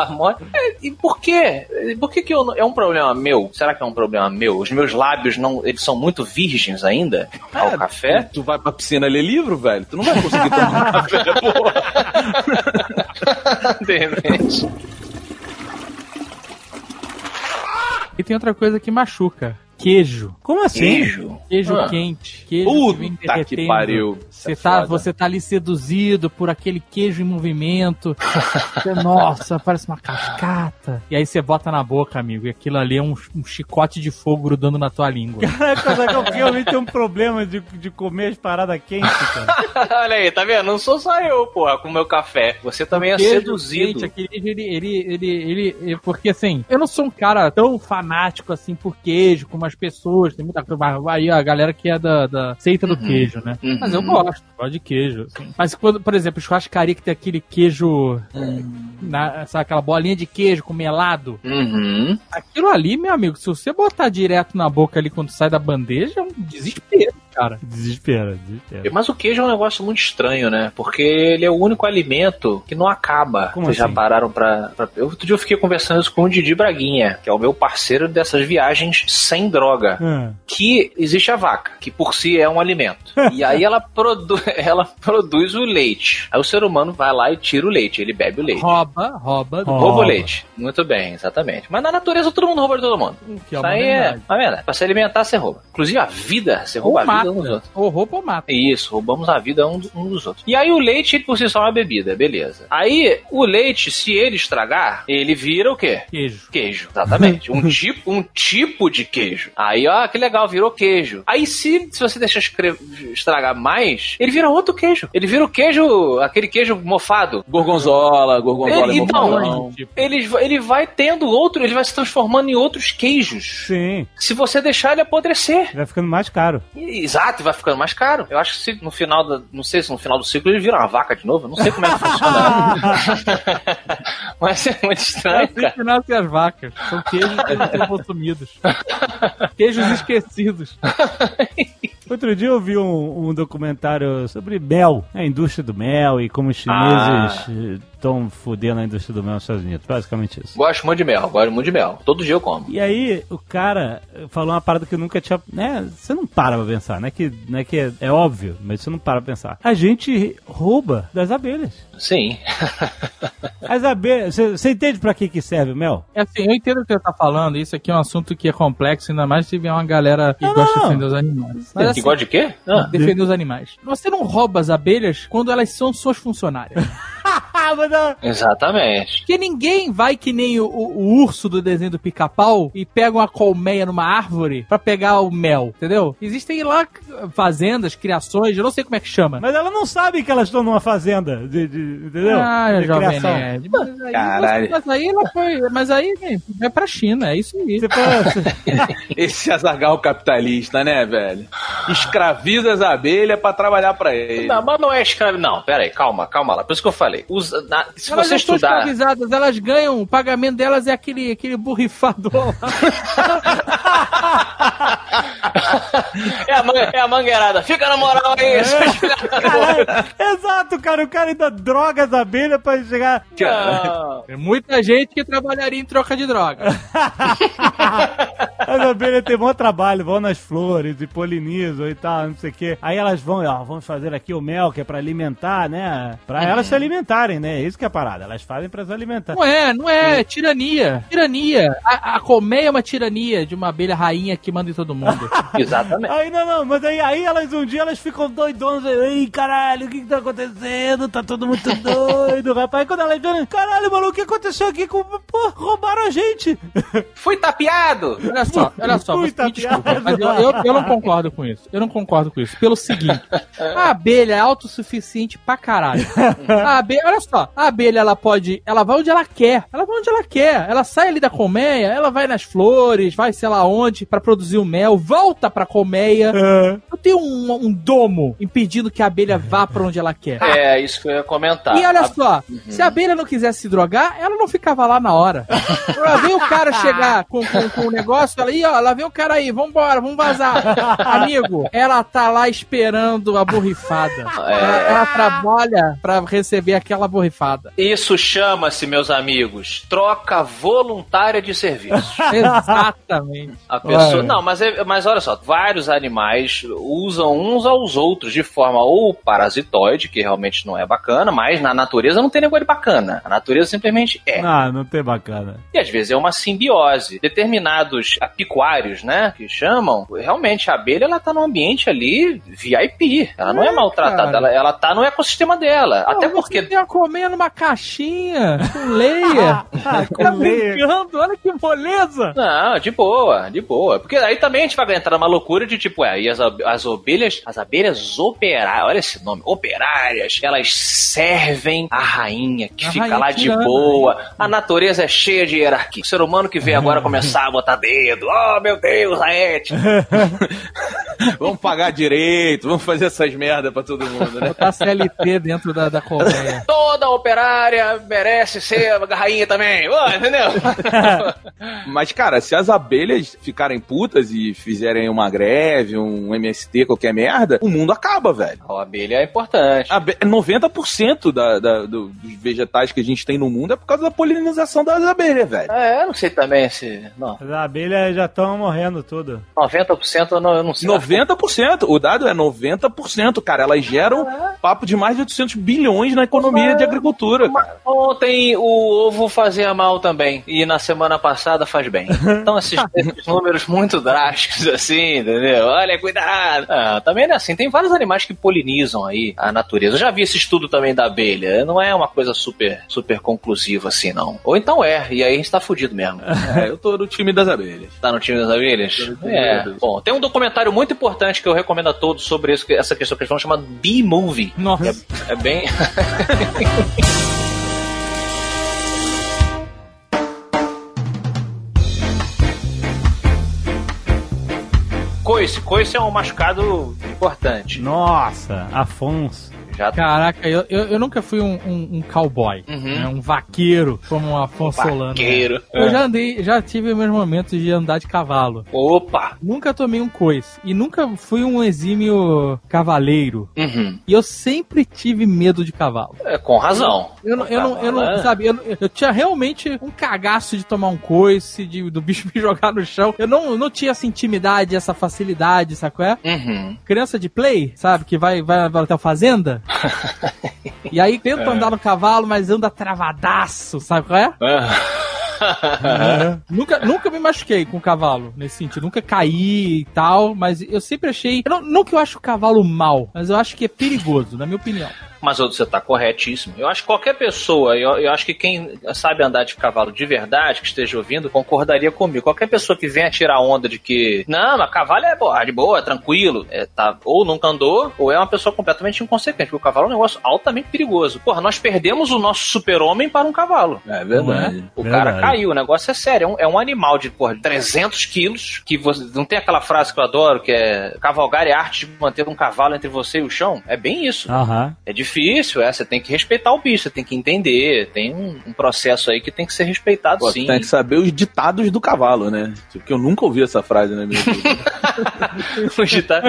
É, E por quê? Por que, que eu é um problema meu? Será que é um problema meu? Os meus lábios não, eles são muito virgens ainda ao café? Tu vai pra piscina ler livro, velho? Tu não vai conseguir tomar um café, porra. De repente. E tem outra coisa que machuca. Queijo. Como assim? Queijo. Queijo Ah. quente. Queijo que Puta que derretendo. pariu. Você é tá, foda. você tá ali seduzido por aquele queijo em movimento. Você, nossa, parece uma cascata. E aí você bota na boca, amigo, e aquilo ali é um, um chicote de fogo grudando na tua língua. Caraca, Zagal, realmente tem um problema de, de comer as paradas quentes, cara. Olha aí, tá vendo? Não sou só eu, porra, com o meu café. Você também é Queijo seduzido. quente, aquele queijo, ele, ele, ele, ele, ele- Porque assim, eu não sou um cara tão fanático assim por queijo, como as pessoas. Tem muita coisa. Aí a galera que é da, da seita do queijo, né? Uhum. Mas eu gosto, gosto de queijo. assim. Mas quando, por exemplo, churrascaria que tem aquele queijo. Na, sabe, aquela bolinha de queijo com melado. Uhum. Aquilo ali, meu amigo, se você botar direto na boca ali quando sai da bandeja, é um desespero, cara. Desespera, desespera. Mas o queijo é um negócio muito estranho, né? Porque ele é o único alimento que não acaba. Como Vocês já assim? pararam pra, pra. Eu, outro dia eu fiquei conversando isso com o Didi Braguinha, que é o meu parceiro dessas viagens sem droga. Ah. Que existe a vaca, que por si é um alimento. E aí ela, produ ela produz o leite. Aí o ser humano vai lá e tira o leite, ele bebe o leite. Rouba, rouba. Rouba. Rouba o leite. Muito bem, exatamente. Mas na natureza todo mundo rouba de todo mundo. Que é Isso uma aí é, verdade. tá vendo? Pra se alimentar, você rouba. Inclusive a vida, você rouba Ou a vida mata. uns dos outros. Ou rouba ou mata. Isso, roubamos a vida um, um dos outros. E aí o leite por si só é uma bebida, beleza. Aí o leite, se ele estragar, ele vira o quê? Queijo. Queijo, exatamente. Um tipo, um tipo de queijo. Aí, ó, que legal, virou queijo. Aí, se, se você deixar estragar mais, ele vira outro queijo. Ele vira o queijo, aquele queijo mofado. Gorgonzola, gorgonzola Ele- é então, mofadão. Ele, ele vai tendo outro, ele vai se transformando em outros queijos. Sim, Se você deixar ele apodrecer. vai ficando mais caro. E- Exato, e vai ficando mais caro. Eu acho que se no final da, não sei se no final do ciclo ele vira uma vaca de novo, eu não sei como é que funciona. Mas é muito estranho, Assim cara. que nascem as vacas. São queijos que não são consumidos. Queijos esquecidos. Outro dia eu vi um, um documentário sobre mel, a indústria do mel e como os chineses estão fudendo a indústria do mel nos Estados Unidos. Basicamente isso. Gosto muito de mel, gosto muito de mel. Todo dia eu como. E aí, o cara falou uma parada que eu nunca tinha. Né? Você não para pra pensar, né? Que, né? que é, é óbvio, mas você não para pra pensar. A gente rouba das abelhas. Sim. As abelhas. Você você entende pra que, que serve o mel? É assim, eu entendo o que você tá falando. Isso aqui é um assunto que é complexo, ainda mais se vier uma galera que Não, gosta de não. defender os animais. Mas Que assim, gosta de quê? Ah. defender os animais. Você não rouba as abelhas quando elas são suas funcionárias. Não. Exatamente. Porque ninguém vai que nem o, o- urso do desenho do pica-pau e pega uma colmeia numa árvore pra pegar o mel, entendeu? Existem lá fazendas, criações, eu não sei como é que chama. Mas ela não sabe que elas estão numa fazenda, de, de- entendeu? Ah, de jovem criação. nerd. Mas aí, Caralho. mas aí ela foi. Mas aí né, vai pra China, é isso aí. Você fala, Esse azagal capitalista, né, velho? Escraviza as abelhas pra trabalhar pra ele. Não, mas não é escravo. Não, pera aí, calma, calma lá. Por isso que eu falei. Os- na- se elas você estudar. elas ganham, o pagamento delas é aquele, aquele borrifador é, a man- é a mangueirada. Fica na moral aí. Caralho, exato, cara. O cara ainda droga as abelhas pra chegar. Tem muita gente que trabalharia em troca de droga. As abelhas têm bom trabalho, vão nas flores e polinizam e tal, não sei o quê. Aí elas vão, ó, vamos fazer aqui o mel, que é pra alimentar, né? Pra elas se alimentarem, né? Isso que é a parada. Elas fazem pra se alimentar. Não é, não é, tirania. Tirania. A, a colmeia é uma tirania de uma abelha rainha que manda em todo mundo. Exatamente. Aí não, não, mas aí, aí elas um dia elas ficam doidonas, ei, caralho, o que que tá acontecendo? Tá todo muito doido, rapaz. Quando elas viram, caralho, maluco, o que aconteceu aqui com. Pô, roubaram a gente. Fui tapeado. Olha só, olha só, Muita me desculpa, mas eu, eu, eu não concordo com isso. Eu não concordo com isso. Pelo seguinte, a abelha é autossuficiente pra caralho. A abelha, olha só, a abelha ela pode, ela vai onde ela quer. Ela vai onde ela quer. Ela sai ali da colmeia, ela vai nas flores, vai sei lá onde pra produzir o mel. volta pra colmeia. É. Não tem um, um domo impedindo que a abelha vá pra onde ela quer. É, isso que eu ia comentar. E olha A- só, se a abelha não quisesse se drogar, ela não ficava lá na hora. Ela vê o cara chegar com, com, com o negócio, ela, ih, ó, lá vem o cara aí, vambora, vamos vazar. Amigo, ela tá lá esperando a borrifada. Ela, ela trabalha pra receber aquela borrifada. Isso chama-se, meus amigos, troca voluntária de serviço. Exatamente. A pessoa. Não, mas, é- mas olha só, vários animais usam uns aos outros de forma ou parasitoide, que realmente não é bacana, mas na natureza não tem negócio de bacana. A natureza simplesmente é. Ah, não tem bacana. E às vezes é uma simbiose. Determinados apicuários, né, que chamam, realmente a abelha ela tá num ambiente ali VIP. Ela não é, É, maltratada, cara. ela, ela tá no ecossistema dela. Até Não, porque Você tem a comer numa caixinha com leia. Ah, Tá com leia. brincando, olha que moleza. Não, de boa, de boa. Porque aí também a gente vai entrar numa loucura de tipo, é, e as, as ovelhas, as abelhas operárias, olha esse nome, operárias, elas servem a rainha que A fica rainha lá de tirana, boa. A natureza é cheia de hierarquia. O ser humano que vem agora começar a botar dedo, oh meu Deus, a ética. Vamos pagar direito, vamos fazer essas merda pra todo mundo, né? Botar CLT dentro da, da colmeia. Toda operária merece ser a rainha também, entendeu? Mas, cara, se as abelhas ficarem putas e fizerem uma greve, um MST, qualquer merda, o mundo acaba, velho. a abelha é importante. Abe- 90% da, da- do- dos vegetais que a gente tem no mundo é por causa da polinização das abelhas, velho. É, eu não sei também se. Não, As abelhas já estão morrendo tudo. 90% eu não, eu não sei. 90%, o dado é 90%, cara. Elas geram papo de mais de 800 bilhões na economia de agricultura, cara. Ontem o ovo fazia mal também. E na semana passada faz bem. Então esses, esses números muito drásticos, assim, entendeu? Olha, cuidado. Ah, também não é assim. Tem vários animais que polinizam aí a natureza. Eu já vi esse estudo também da abelha. Não é uma coisa super, super conclusiva assim, não. Ou então é, e aí a gente tá fudido mesmo. É, eu tô no time das abelhas. Tá no time das abelhas? time É. das abelhas. Bom, tem um documentário muito importante que eu recomendo a todos sobre isso, essa questão que eles falam, chamado Bee Movie. Nossa. É bem. Coice, coice é um machucado importante. Nossa, Afonso. Já Caraca, eu, eu, eu nunca fui um, um, um cowboy, Uhum. né, um vaqueiro, como o Afonso Solano. né? vaqueiro. Eu já andei, já tive meus momentos de andar de cavalo. Opa! Nunca tomei um coice. E nunca fui um exímio cavaleiro. Uhum. E eu sempre tive medo de cavalo. É, com razão. Eu não, eu não, eu não É. sabe, eu, eu tinha realmente um cagaço de tomar um coice, de, do bicho me jogar no chão. Eu não, não tinha essa intimidade, essa facilidade, sabe qual é? Uhum. Criança de play, sabe? Que vai, vai, vai até a fazenda. e aí tenta andar no cavalo, mas anda travadaço, sabe qual é? Nunca, nunca me machuquei com o cavalo, nesse sentido. Nunca caí e tal, mas eu sempre achei. não, não que eu acho o cavalo mal, mas eu acho que é perigoso, na minha opinião. Mas ô, você tá corretíssimo. Eu acho que qualquer pessoa, eu, eu acho que quem sabe andar de cavalo de verdade, que esteja ouvindo, concordaria comigo. Qualquer pessoa que venha tirar onda de que, não, mas cavalo é boa, de boa, tranquilo, é, tá, ou nunca andou, ou é uma pessoa completamente inconsequente, porque o cavalo é um negócio altamente perigoso. Porra, nós perdemos o nosso super-homem para um cavalo. É verdade. O Verdade. cara caiu, o negócio é sério. É um, é um animal de porra, 300 quilos. Que você. Não tem aquela frase que eu adoro, que é cavalgar é arte de manter um cavalo entre você e o chão? É bem isso. Aham. É difícil, é. Você tem que respeitar o bicho, você tem que entender. Tem um, um processo aí que tem que ser respeitado Pô, sim. tem que saber os ditados do cavalo, né? Porque eu nunca ouvi essa frase na minha vida. Tá?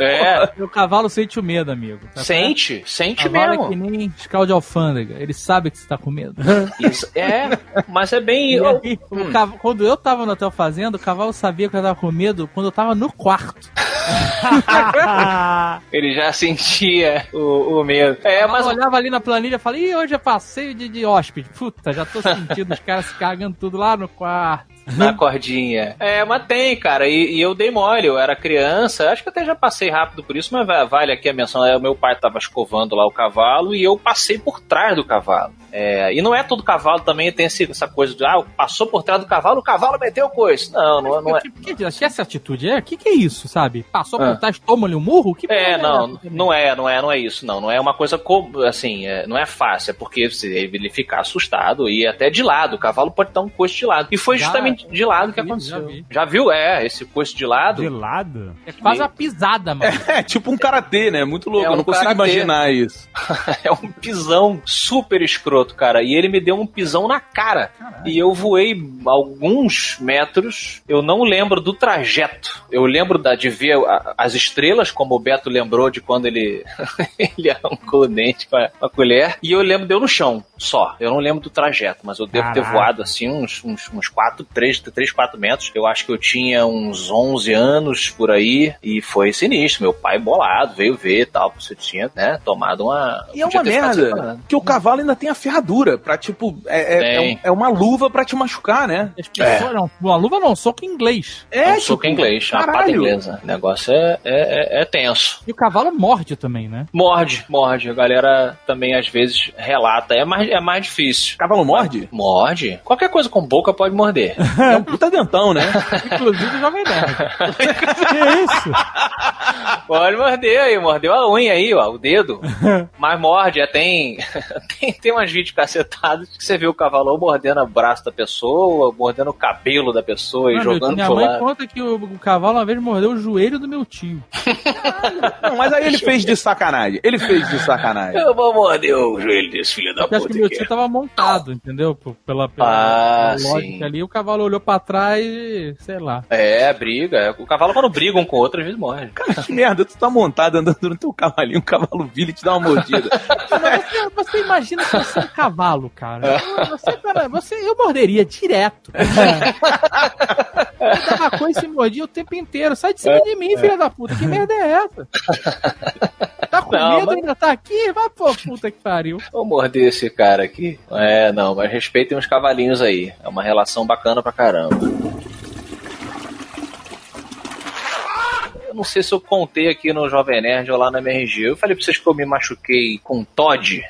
é. O cavalo sente o medo, amigo. tá certo? Sente, sente Cavalo é mesmo. que nem fiscal de alfândega. Ele sabe que você tá com medo. Isso, é, mas é bem. Eu- aí, o cav- Quando eu tava no hotel fazendo, o cavalo sabia que eu tava com medo quando eu tava no quarto. ele já sentia o, o medo. É, Eu mas olhava ali na planilha e falei, Ih, hoje é passeio de, de hóspede. Puta, já tô sentindo os caras se cagando tudo lá no quarto. Na cordinha. É, mas tem, cara. E, e eu dei mole, eu era criança. Acho que até já passei rápido por isso, mas va- vale aqui a menção. É, o meu pai tava escovando lá o cavalo e eu passei por trás do cavalo. É, e não é todo cavalo também tem esse- essa coisa de, ah, passou por trás do cavalo, o cavalo meteu coisa. Não, não, não é. Que, que, que, essa atitude é? O que, que é isso, sabe? Passou Ah. por trás, toma-lhe um murro? Que É, porra não, também? não é, não é, não é isso, não. Não é uma coisa como, assim, é, não é fácil, é porque se ele ficar assustado e até de lado, o cavalo pode dar um coice de lado. E foi Já- justamente de lado que vi, aconteceu. já vi. Já viu? É, esse coice de lado. De lado? É quase uma pisada, mano. É tipo um karatê, né? Muito louco. É eu um não consigo karatê. imaginar isso. é um pisão super escroto, cara. E ele me deu um pisão na cara. E eu voei alguns metros. Eu não lembro do trajeto. Eu lembro da, de ver a- as estrelas, como o Beto lembrou de quando ele, ele arrancou o dente com a, com a colher. E eu lembro de eu no chão, só. Eu não lembro do trajeto, mas eu devo ter Caraca. voado assim uns, uns, uns 4, 3, 3, 4 metros. Eu acho que eu tinha uns 11 anos por aí. E foi sinistro. Meu pai bolado, veio ver e tal. Você tinha, né, tomado uma. E é uma ter merda. Que o cavalo ainda tem a ferradura pra, tipo, é, é, é, um- é uma luva pra te machucar, né? Não, uma luva não, soco em inglês. É, um tipo, soco inglês, uma pata caralho. inglesa. O negócio é, é, é- é tenso. E o cavalo morde também, né? Morde, morde. A galera também às vezes relata. É mais, é mais difícil. Cavalo morde? Morde. Qualquer coisa com boca pode morder. É um puta dentão, né? Inclusive o Jovem Nerd. Que isso? pode morder aí, mordeu a unha aí, ó, o dedo. Mas morde, é, tem, tem, tem umas vídeos cacetados que você vê o cavalo mordendo o braço da pessoa, mordendo o cabelo da pessoa e Mano, jogando minha pro mãe lado. conta que o, o cavalo uma vez mordeu o joelho do meu tio. Não, mas aí ele fez de sacanagem. Ele fez de sacanagem. Eu vou morder o joelho desse filho da puta. Que meu tio tava montado, entendeu? Pela, pela, Ah, pela lógica sim. ali, o cavalo olhou pra trás e, sei lá. É, briga. O cavalo quando briga um com o outro, às vezes morre. Que merda, tu tá montado andando no teu cavalinho, um cavalo vira e te dá uma mordida. Mas você, você imagina se você é um cavalo, cara. Você, cara, você, eu morderia direto. Eu dava coisa e mordia o tempo inteiro. Sai de cima de mim, filha da puta. Que merda é essa? Tá com Não, medo mas- ainda tá aqui? Vai pô, puta que pariu. Vou morder esse cara aqui. É, não, mas respeitem os cavalinhos aí. É uma relação bacana pra caramba. Eu não sei se eu contei aqui no Jovem Nerd ou lá na MRG. Eu falei pra vocês que eu me machuquei com Todd.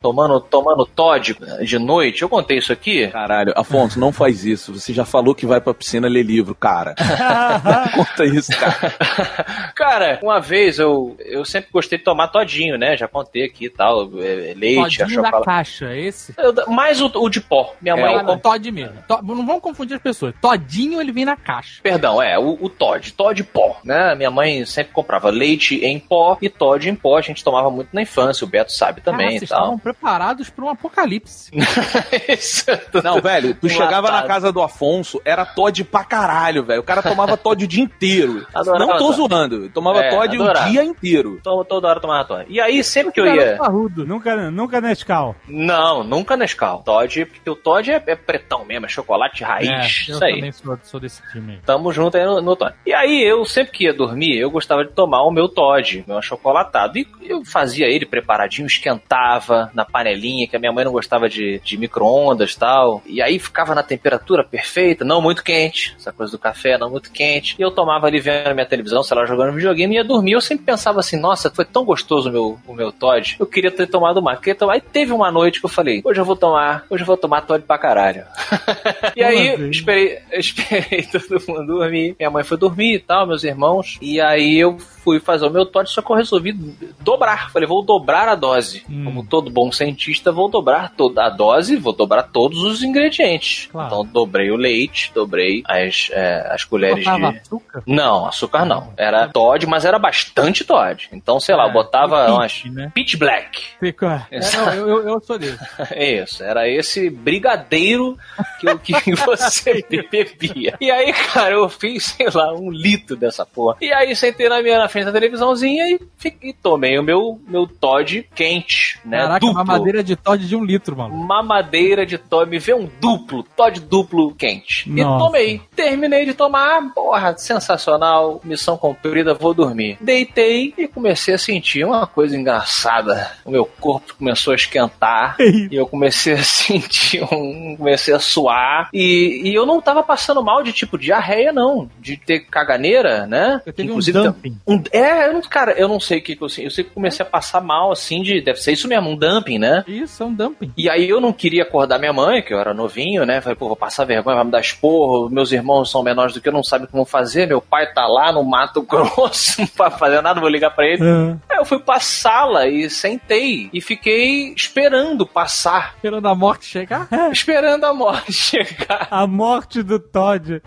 tomando, tomando Todd de noite. Eu contei isso aqui? Caralho, Afonso, não faz isso. Você já falou que vai pra piscina ler livro, cara. Conta isso, cara. Cara, uma vez eu, eu sempre gostei de tomar todinho, né? Já contei aqui e tal. é, Leite, Todinho da chocolate. caixa, esse? Eu- mais o, o de pó. Minha mãe. Ah, não, Todd mesmo. To- não vamos confundir as pessoas. Todinho ele vem na caixa. Perdão, é, o, o Todd, Todd pó, né? Minha mãe sempre comprava leite em pó e Todd em pó, a gente tomava muito na infância, o Beto sabe também Cara, e vocês tal. estavam preparados para um apocalipse. Não, velho, tu chegava na casa do Afonso, era Todd pra caralho, velho. O cara tomava Todd o dia inteiro. Adorava não tô zoando. Tomava É, Todd o dia inteiro. Tô- Toda hora tomava Todd. E aí, sempre que eu ia. parrudo. Nunca, nunca Nescau. Não, nunca Nescau. Todd, porque o Todd é, é pretão mesmo, é chocolate raiz. É, eu isso aí. também sou, sou desse time aí. Tamo junto aí no, no Todd. E aí, eu sempre que ia dormir, eu gostava de tomar o meu Todd, meu achocolatado. E eu fazia ele preparadinho, esquentava na panelinha, que a minha mãe não gostava de, de micro-ondas e tal. E aí ficava na temperatura perfeita, não muito quente. Essa coisa do café, não muito quente. E eu tomava ali vendo minha televisão, sei lá, jogando videogame e ia dormir. Eu sempre pensava assim, nossa, foi tão gostoso o meu, o meu Todd. Eu queria ter tomado mais. Queria tomar. Aí teve uma noite que eu falei, hoje eu vou tomar, hoje eu vou tomar Todd pra caralho. e aí, assim? esperei, esperei todo mundo dormir. Minha mãe foi dormir e tal, meus irmãos. E aí eu fui fazer o meu Todd, só que eu resolvi dobrar. Falei, vou dobrar a dose. Hum. Como todo bom cientista, vou dobrar toda a dose, vou dobrar todos os ingredientes. Claro. Então dobrei o leite, dobrei as, é, as colheres de. açúcar? Não, açúcar não. Era Todd, mas era bastante Todd. Então, sei lá, eu É, botava e umas. pitch, né? Pitch Black. Fica- É, não, eu, eu, sou desse. Isso, era esse brigadeiro que, que você bebia. E aí, cara, eu fiz, sei lá, um litro dessa porra. E aí sentei na minha na frente da televisãozinha e, fiquei- e tomei o meu, meu Todd quente, né? Caraca, duplo. uma madeira de Todd de um litro, maluco. Mamadeira de Todd, me veio um duplo, Todd duplo quente. E Nossa. tomei. Terminei de tomar, porra, sensacional, missão cumprida, vou dormir. Deitei e comecei a sentir uma coisa engraçada. O meu corpo começou a esquentar e eu comecei a sentir um. comecei a suar. E, e eu não tava passando mal de tipo diarreia, não. De ter caganeira, né? teve um Inclusive, dumping. um- é, eu não- cara, eu não sei o que, que eu sei. Eu sei que comecei a passar mal, assim, de. Deve ser isso mesmo, um dumping, né? Isso, é um dumping. E aí eu não queria acordar minha mãe, que eu era novinho, né? Falei, pô, vou passar vergonha, vai me dar esporro, meus irmãos são menores do que eu, não sabem como fazer, meu pai tá lá no Mato Grosso, não vai fazer nada, vou ligar pra ele. Ah. Aí eu fui pra sala e sentei e fiquei esperando passar, Esperando a morte chegar. esperando a morte chegar. A morte do Todd.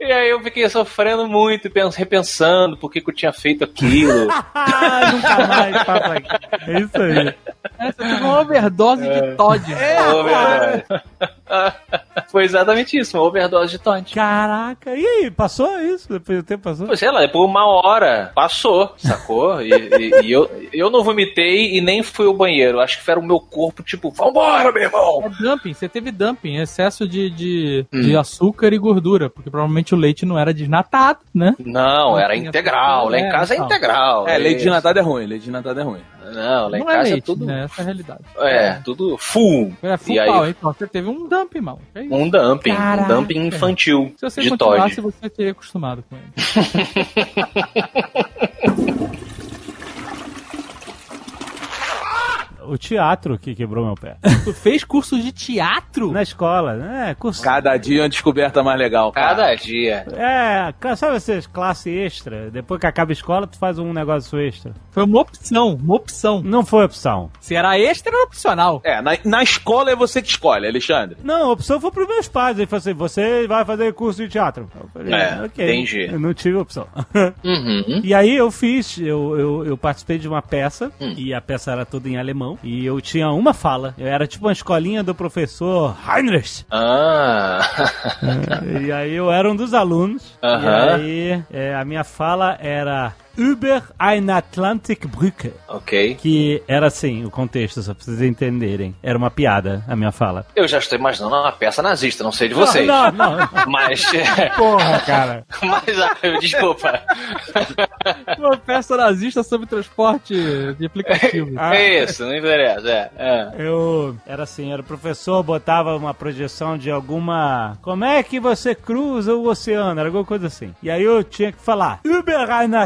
E aí eu fiquei sofrendo muito, pens- repensando por que, que eu tinha feito aquilo. Ah, Nunca mais, papai. É isso aí. É, você teve uma overdose de Todd. Ô, verdade. Foi exatamente isso, uma overdose de Todd. Caraca. E aí, passou isso? Depois do tempo passou? Pô, sei lá, por uma hora passou, sacou? E, e- e eu, eu não vomitei e nem fui ao banheiro. Acho que era o meu corpo, tipo, vambora, meu irmão! É dumping, você teve dumping, excesso de, de, Hum. de açúcar e gordura, porque provavelmente o leite não era desnatado, né? Não, Não era integral. Lá em é, casa é então. integral. É, leite de Isso. natada é ruim, leite de natada é ruim. Não, lá em não é casa é, leite, tudo. né? Essa é a realidade. É, tudo full. É full E aí- pau, então você teve um dumping, mal. É isso. Um dumping, Caraca. um dumping infantil Se você de continuasse, Todd. você teria acostumado com ele. O teatro que quebrou meu pé. tu fez curso de teatro? Na escola, né? Curso. Cada dia uma descoberta mais legal. cara. Cada dia. É, sabe essas classe extra? Depois que acaba a escola, tu faz um negócio extra. Foi uma opção, uma opção. Não foi opção. Se era extra, era opcional. É, na, na escola é você que escolhe, Alexandre. Não, a opção foi pros meus pais. Ele falou assim: você vai fazer curso de teatro. Eu falei, É, ok. entendi. Eu não tive opção. Uhum. E aí eu fiz, eu, eu, eu participei de uma peça, Hum. e a peça era toda em alemão, e eu tinha uma fala. Eu era tipo uma escolinha do professor Heinrich. Ah. e aí eu era um dos alunos, e Aham. aí é, a minha fala era Über eine Atlantikbrücke. ok. Que era assim, o contexto, só pra vocês entenderem. Era uma piada, a minha fala. Eu já estou imaginando uma peça nazista, não sei de vocês. Não, não, não. Mas. Porra, cara. Mas, ah, desculpa. Uma peça nazista sobre transporte de aplicativo. É isso, não interessa. É, é. Eu era assim, era professor, botava uma projeção de alguma. Como é que você cruza o oceano? Era alguma coisa assim. E aí eu tinha que falar Über eine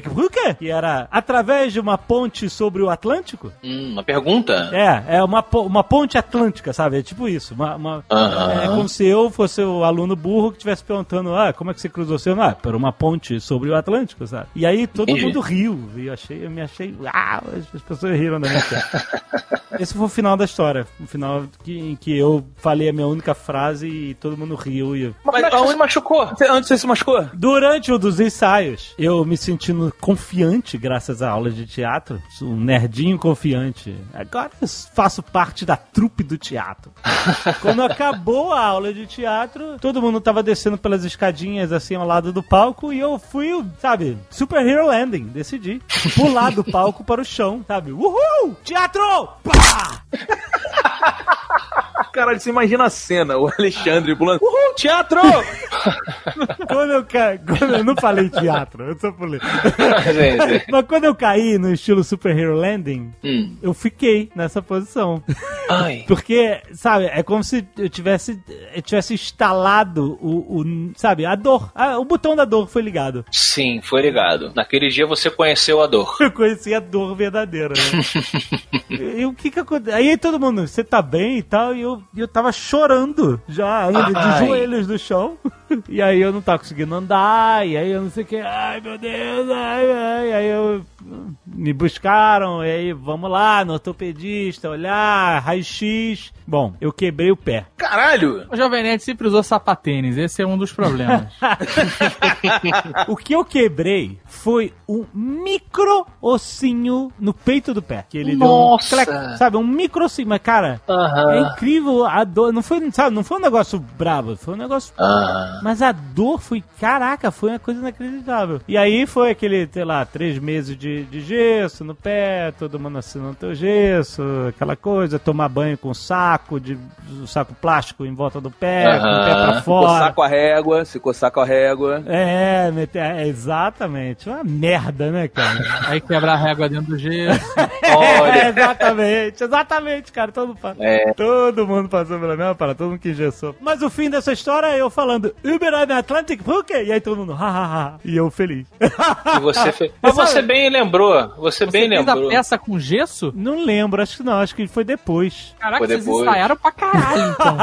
Atlantikbrücke, que era através de uma ponte sobre o Atlântico. Hum, uma pergunta? É, é uma, uma ponte atlântica, sabe? É tipo isso. Uma, uma- Aham. É como se eu fosse o aluno burro que estivesse perguntando: ah, como é que você cruzou o oceano? Ah, por uma ponte sobre o Atlântico, sabe? E aí todo Entendi. mundo riu. E eu, achei, eu me achei. Ah, as- as pessoas riram da minha cara. Esse foi o final da história. O final que, em que eu falei a minha única frase e todo mundo riu. E... Mas como é que você machucou? Onde você se machucou? Durante o dos ensaios, eu me sentindo confiante graças à aula de teatro. Sou Um nerdinho confiante. Agora eu faço parte da trupe do teatro. Quando acabou a aula de teatro, todo mundo tava descendo pelas escadinhas assim ao lado do palco e eu fui, sabe, super hero landing. Decidi pular do palco para o chão, sabe? Uhul! Teatro! Pá! Caralho, você imagina a cena, o Alexandre pulando. Uhul, teatro! Quando eu, quando eu não falei teatro, eu só pulei. Mas quando eu caí no estilo Super Hero Landing, Hum. eu fiquei nessa posição. Ai. Porque, sabe, é como se eu tivesse, eu tivesse instalado o, o- sabe, a dor. Ah, o botão da dor foi ligado. Sim, foi ligado. Naquele dia você conheceu a dor. Eu conheci a dor verdadeira, né? e o que que aconteceu? Aí todo mundo, você tá bem e tal, e eu, e eu tava chorando já, ainda de joelhos no chão. E aí eu não tava conseguindo andar, e aí eu não sei o que, ai meu Deus, ai, ai, e aí eu me buscaram, e aí vamos lá no ortopedista, olhar, raio-x. Bom, eu quebrei o pé. Caralho! O Jovem Nerd sempre usou sapatênis, esse é um dos problemas. O que eu quebrei foi um micro ossinho no peito do pé. Que ele Nossa! deu um clec, sabe, um micro ossinho. Mas, cara, é Aham. incrível a dor. Não foi, sabe, não foi um negócio brabo, foi um negócio. Ah. Mas a dor foi, caraca, foi uma coisa inacreditável. E aí foi aquele, sei lá, três meses de, de gesso no pé, todo mundo assina o teu gesso, aquela coisa, tomar banho com saco, de um saco plástico em volta do pé, com o pé pra Coçar fora. com a régua, se coçar com a régua. É, é, exatamente. Uma merda, né, cara? Aí quebrar a régua dentro do gesso. É, exatamente, exatamente, cara. Todo, É. todo mundo passou pela mesma parada, todo mundo que engessou. Mas o fim dessa história é eu falando Uber and Atlantic, por quê? E aí todo mundo, hahaha. E eu feliz. e você fez. Mas você bem lembrou. Você, Você bem fez a lembrou. peça com gesso? Não lembro, acho que não, acho que foi depois. Caraca, Foi vocês depois. ensaiaram pra caralho, então.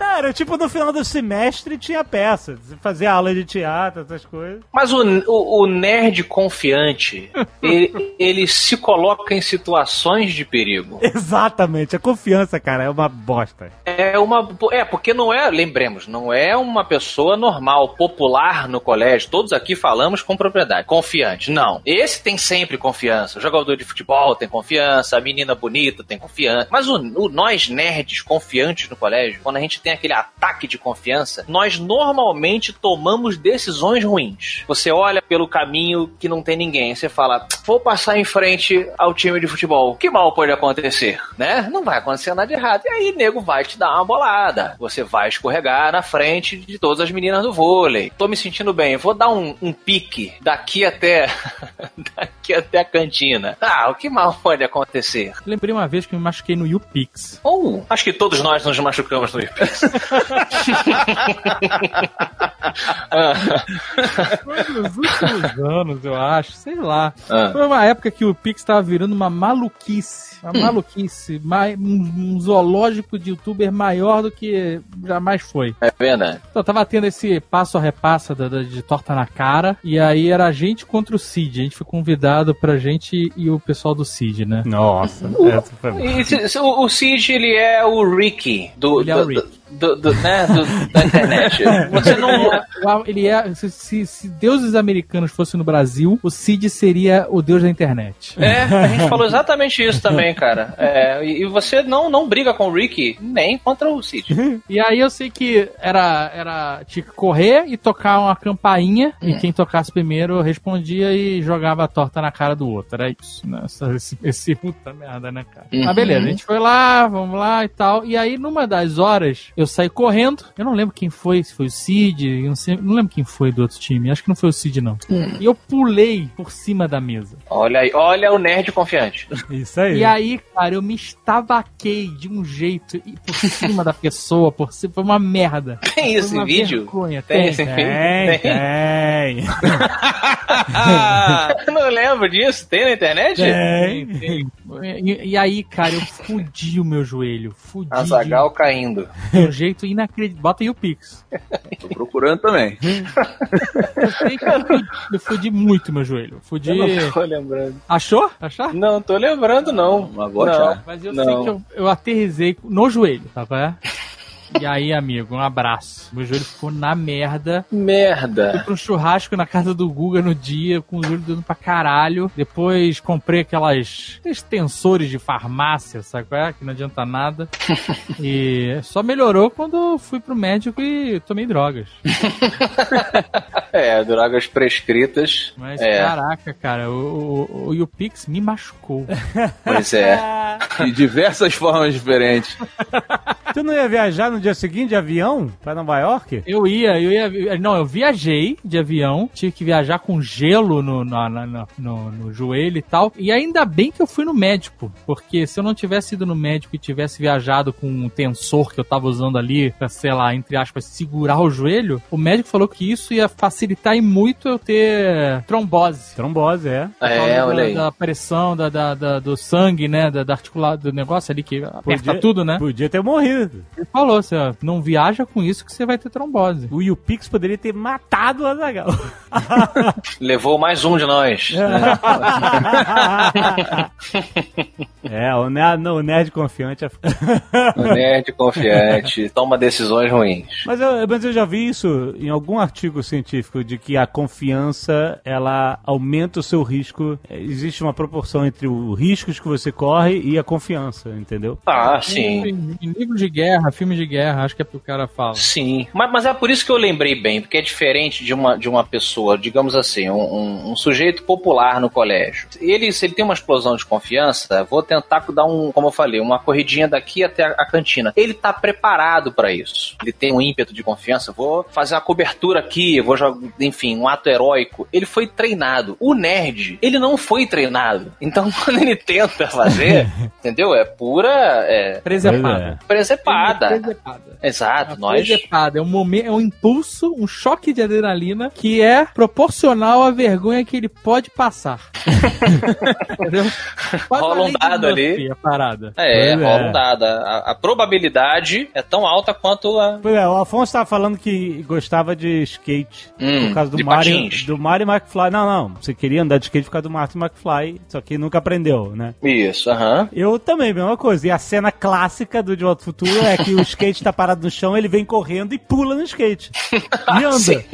Era tipo no final do semestre tinha peça. Você fazia aula de teatro, essas coisas. Mas o, o, o nerd confiante, ele, ele se coloca em situações de perigo. Exatamente, a confiança, cara, é uma bosta. É uma. É, porque não é, lembremos, não é uma pessoa normal, popular no colégio. Todos aqui falamos com propriedade. Confiante. Não. Esse tem sempre confiança. O jogador de futebol tem confiança, a menina bonita tem confiança. Mas o, o- nós, nerds confiantes no colégio, quando a gente tem aquele ataque de confiança, nós normalmente tomamos decisões ruins. Você olha pelo caminho que não tem ninguém, você fala, vou passar em frente ao time de futebol. Que mal pode acontecer, né? Não vai acontecer nada de errado. E aí, nego vai te dar uma bolada. Você vai escorregar na frente de todas as meninas do vôlei. Tô me sentindo bem, vou dar um, um pique daqui até daqui até a cantina. Ah, o que mal pode acontecer? Lembrei uma vez que me machuquei no YouPix. Ou acho que todos nós nos machucamos no IPS. Foi nos últimos anos, eu acho. Sei lá. Ah. Foi uma época que o Pix tava virando uma maluquice. Uma maluquice. mai- um, um zoológico de youtuber maior do que jamais foi. É verdade. Então, tava tendo esse passo a repassa da- da- de torta na cara. E aí era a gente contra o Cid. A gente foi convidado pra gente e o pessoal do Cid, né? Nossa, essa foi o, o Cid, ele é o Ricky do, Ele é o Ricky. do- do- né, do- da internet. Você não. Ele é. Se, se- se deuses americanos fossem no Brasil, o Cid seria o deus da internet. É, a gente falou exatamente isso também, cara. É, e, você não, não briga com o Ricky nem contra o Cid. E aí eu sei que era, era tinha que correr e tocar uma campainha, e quem tocasse primeiro respondia e jogava a torta na cara do outro. Era isso. né? Essa- Esse, esse puta merda, né, cara? Uhum. Mas beleza, a gente foi lá, vamos lá e tal. E aí, numa das horas, eu saí correndo. Eu não lembro quem foi, se foi o Cid, eu não, sei, não lembro quem foi do outro time. Acho que não foi o Cid, não. E eu pulei por cima da mesa. Olha aí, olha o nerd confiante. Isso aí. E aí, cara, eu me estavaquei de um jeito e por cima da pessoa, por cima. Foi uma merda. Tem esse uma vídeo? vergonha. Tem Tem, esse tem. Tem, tem. Não lembro disso. Tem na internet? Tem. Tem. E, e aí, cara, eu fudi o meu joelho. Fudi Azagal caindo. um jeito inacreditável. Bota aí o Pix. Tô procurando também. Eu sei que eu fudi, eu fudi muito meu joelho. Fudi. Eu não tô lembrando. Achou? Achar? Não, tô lembrando, não. Agora Não. já. Mas eu Não. sei que eu, eu aterrisei no joelho, tá? qual é? E aí, amigo, um abraço. Meu joelho ficou na merda. Fui Merda. pra um churrasco na casa do Guga no dia, com o joelho dando pra caralho. Depois comprei aquelas aqueles tensores de farmácia, sabe qual é? Que não adianta nada. E só melhorou quando fui pro médico e tomei drogas. É, drogas prescritas. Mas É. caraca, cara, o, o, o YouPix me machucou. Pois é. De diversas formas diferentes. Tu não ia viajar no dia seguinte de avião pra Nova York? Eu ia, eu ia. Não, eu viajei de avião, tive que viajar com gelo no, na- na- na- no, no joelho e tal. E ainda bem que eu fui no médico, porque se eu não tivesse ido no médico e tivesse viajado com um tensor que eu tava usando ali, pra, sei lá, entre aspas, segurar o joelho, o médico falou que isso ia facilitar e muito eu ter trombose. Trombose, é. É, olha da, aí. da pressão, da, da- da- do sangue, né? Da, da do negócio ali que aperta tudo, né? Podia ter morrido. Ele falou não viaja com isso que você vai ter trombose. O YouPix poderia ter matado o Azagal. Levou mais um de nós. é, o nerd, o nerd confiante. é- O nerd confiante toma decisões ruins. Mas eu, mas eu já vi isso em algum artigo científico de que a confiança ela aumenta o seu risco. É, Existe uma proporção entre os riscos que você corre e a confiança, entendeu? Ah, sim. Em, em livros de guerra, filmes de guerra, acho que é o que o cara fala. Sim, mas, mas é por isso que eu lembrei bem, porque é diferente de uma, de uma pessoa, digamos assim, um, um, um sujeito popular no colégio. Ele, se ele tem uma explosão de confiança, vou tentar dar um, como eu falei, uma corridinha daqui até a, a cantina. Ele tá preparado para isso. Ele tem um ímpeto de confiança, vou fazer uma cobertura aqui, vou jogar, enfim, um ato heróico. Ele foi treinado. O nerd, ele não foi treinado. Então, quando ele tenta fazer, entendeu? É pura. É, Presepada. presepada. Presepada. Exato, A nós. presepada é um momento, é um impulso, um choque de adrenalina que é proporcional à vergonha que ele pode passar. Entendeu? Quase Rola um dado ali. A parada. É, Pois rola é. um dado. A, a probabilidade é tão alta quanto a. Pois é, o Afonso tava falando que gostava de skate. Hum, por causa do Mario, patins. do Mario McFly. Não, não. Você queria andar de skate por causa do Martin McFly, só que nunca aprendeu, né? Isso, aham. Eu também, mesma coisa. E a cena clássica do De Volta ao Futuro é que o skate tá parado no chão, ele vem correndo e pula no skate. E anda.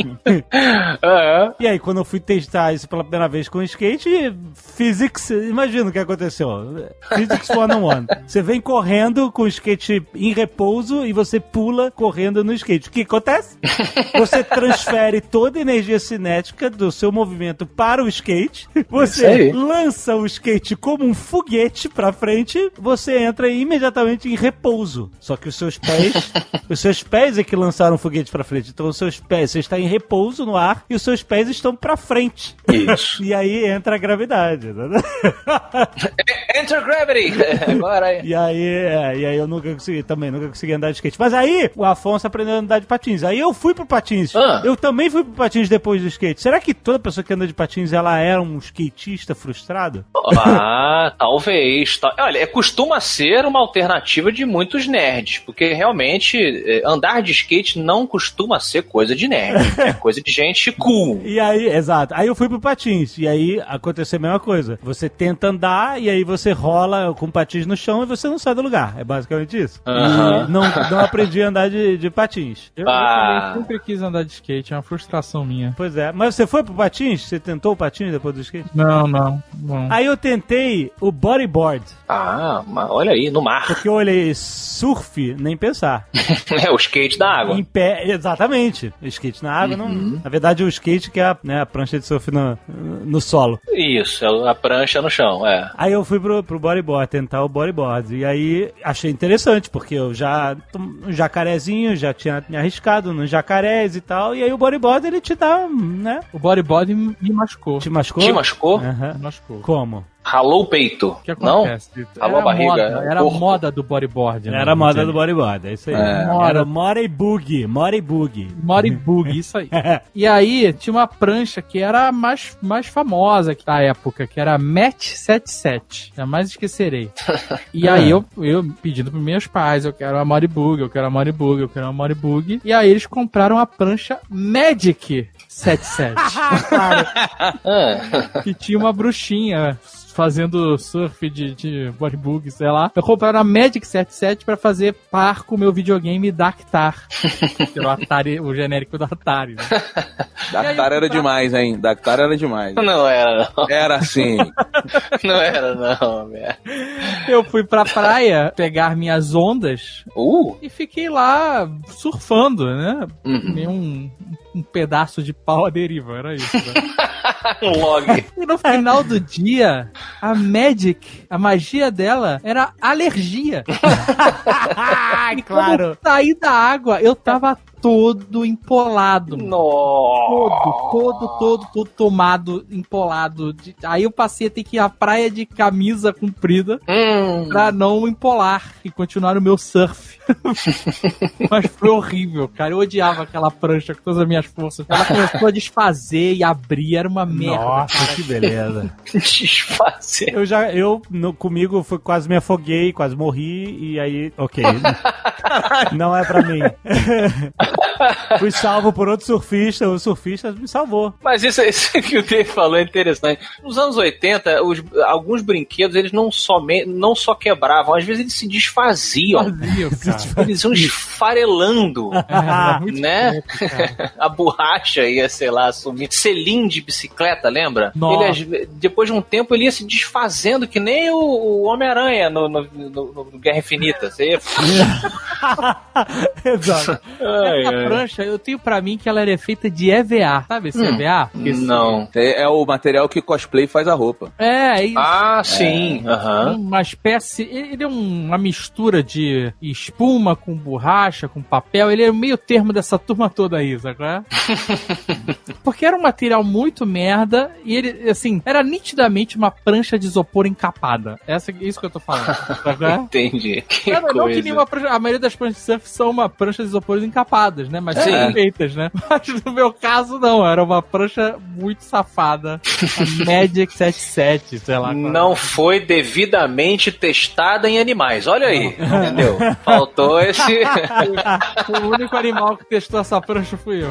E aí, quando eu fui testar isso pela primeira vez com skate, physics, imagina o que aconteceu. Physics 101. Você vem correndo com o skate em repouso e você pula correndo no skate. O que acontece? Você transfere toda a energia cinética do seu movimento para o skate, você lança o skate como um foguete pra frente, você entra imediatamente em repouso. Só que os seus pés, os seus pés é que lançaram o foguete pra frente. Então os seus pés, você está em repouso no ar e os seus pés estão pra frente. Isso. E aí entra a gravidade. né? Enter gravity! Agora aí. E aí, é, e aí eu nunca consegui, também nunca consegui andar de skate. Mas aí o Afonso aprendeu a andar de patins. Aí eu fui pro patins. Ah. Eu também fui pro patins depois do skate. Será que toda pessoa que anda de patins ela era um skatista frustrado? Ah, talvez. Ta- Olha, é, costuma ser uma alternativa de muitos nerds, porque realmente é, andar de skate não costuma ser coisa de nerd. É coisa de gente cool. E aí, exato. Aí eu fui pro patins. E aí aconteceu a mesma coisa. Você tenta andar e aí você rola com patins no chão e você não sai do lugar. É basicamente isso. E não, não aprendi a andar de, de patins. Eu, Ah. eu também sempre quis andar de skate, é uma frustração minha. Pois é. Mas você foi pro patins? Você tentou o patins depois do skate? Não, não, não. Aí eu tentei o bodyboard. Ah, mas olha aí, no mar. Porque eu olhei surf, nem pensar. É o skate da água. Em pé, exatamente. Skate na água, não. Na verdade, o skate que é a, né, a prancha de surf no, no solo. Isso, é a prancha no chão, é. Aí eu fui pro, pro bodyboard, tentar o bodyboard. E aí achei interessante, porque eu já. Um jacarezinho, já tinha me arriscado nos jacarés e tal. E aí o bodyboard ele te dá, né? O bodyboard me machucou. Te machucou? Te machucou? Aham. Me machucou. Como? Ralou o peito. O que não? acontece? Alô, era barriga, moda, era a corpo. moda do bodyboard. né? Era a moda do bodyboard, é isso aí. É. Era Morey Boogie, Morey Boogie. Moribug, isso aí. E aí, tinha uma prancha que era a mais, mais famosa da época, que era a Match 77. Jamais esquecerei. E aí, eu, eu pedindo pros meus pais, eu quero uma Moribug, eu quero uma Moribug, eu quero uma Moribug. E aí, eles compraram a prancha Magic 77. Ah, que tinha uma bruxinha fazendo surf de, de bodybook, sei lá. Eu compraram a Magic 77 pra fazer par com o meu videogame Dactar. que era o Atari, o genérico do Atari. Né? Dactar era demais, hein? Dactar era demais. não era, não. Era assim. Não era, não, velho. Eu fui pra praia pegar minhas ondas Uh! e fiquei lá surfando, né? Uhum. Nem um, um pedaço de pau à deriva, era isso. Né? Um log. E no final do dia, a Magic, a magia dela era alergia. E quando eu saí da água, eu tava todo empolado. Nossa. Todo, todo, todo, todo tomado, empolado. Aí eu passei a ter que ir à praia de camisa comprida Hum. pra não empolar e continuar o meu surf. Mas foi horrível, cara. Eu odiava aquela prancha com todas as minhas forças. Ela começou a desfazer e abrir, era uma merda. Nossa, que beleza. Desfazer. Eu já, eu, no, comigo, foi, quase me afoguei, quase morri, e aí, ok. Não é pra mim. Fui salvo por outro surfista, o surfista me salvou. Mas isso, isso que o Dave falou é interessante. Nos anos 80, os, alguns brinquedos, eles não, somente, não só quebravam, às vezes eles se desfaziam. Eles iam esfarelando, muito né? cara. A borracha ia, sei lá, sumir. Selim de bicicleta, lembra? Nossa. Ele, depois de um tempo, ele ia se desfazendo, que nem o, o Homem-Aranha no, no, no- no Guerra Infinita. Você ia... Exato. Ai, Essa ai. prancha, eu tenho pra mim que ela era feita de EVA. Sabe esse EVA? Esse- Não. É, é o material que cosplay faz a roupa. É, isso. Ah, sim. Aham. Uma espécie. Ele é um- uma mistura de espuma com borracha, com papel. Ele é o meio termo dessa turma toda aí, sabe? é? Porque era um material muito merda e ele, assim, era nitidamente uma prancha de isopor encapada. Essa, isso que eu tô falando. Sabe? é? Entendi. Que Não, não que coisa. nenhuma prancha, a maioria das pranchas de surf são uma prancha de isopor encapadas, né? Mas são feitas, né? Mas no meu caso, não. Era uma prancha muito safada. A Magic 77, sei lá. qual é. Não foi devidamente testada em animais. Olha aí, entendeu? Faltou esse. O único animal que testou essa prancha fui eu.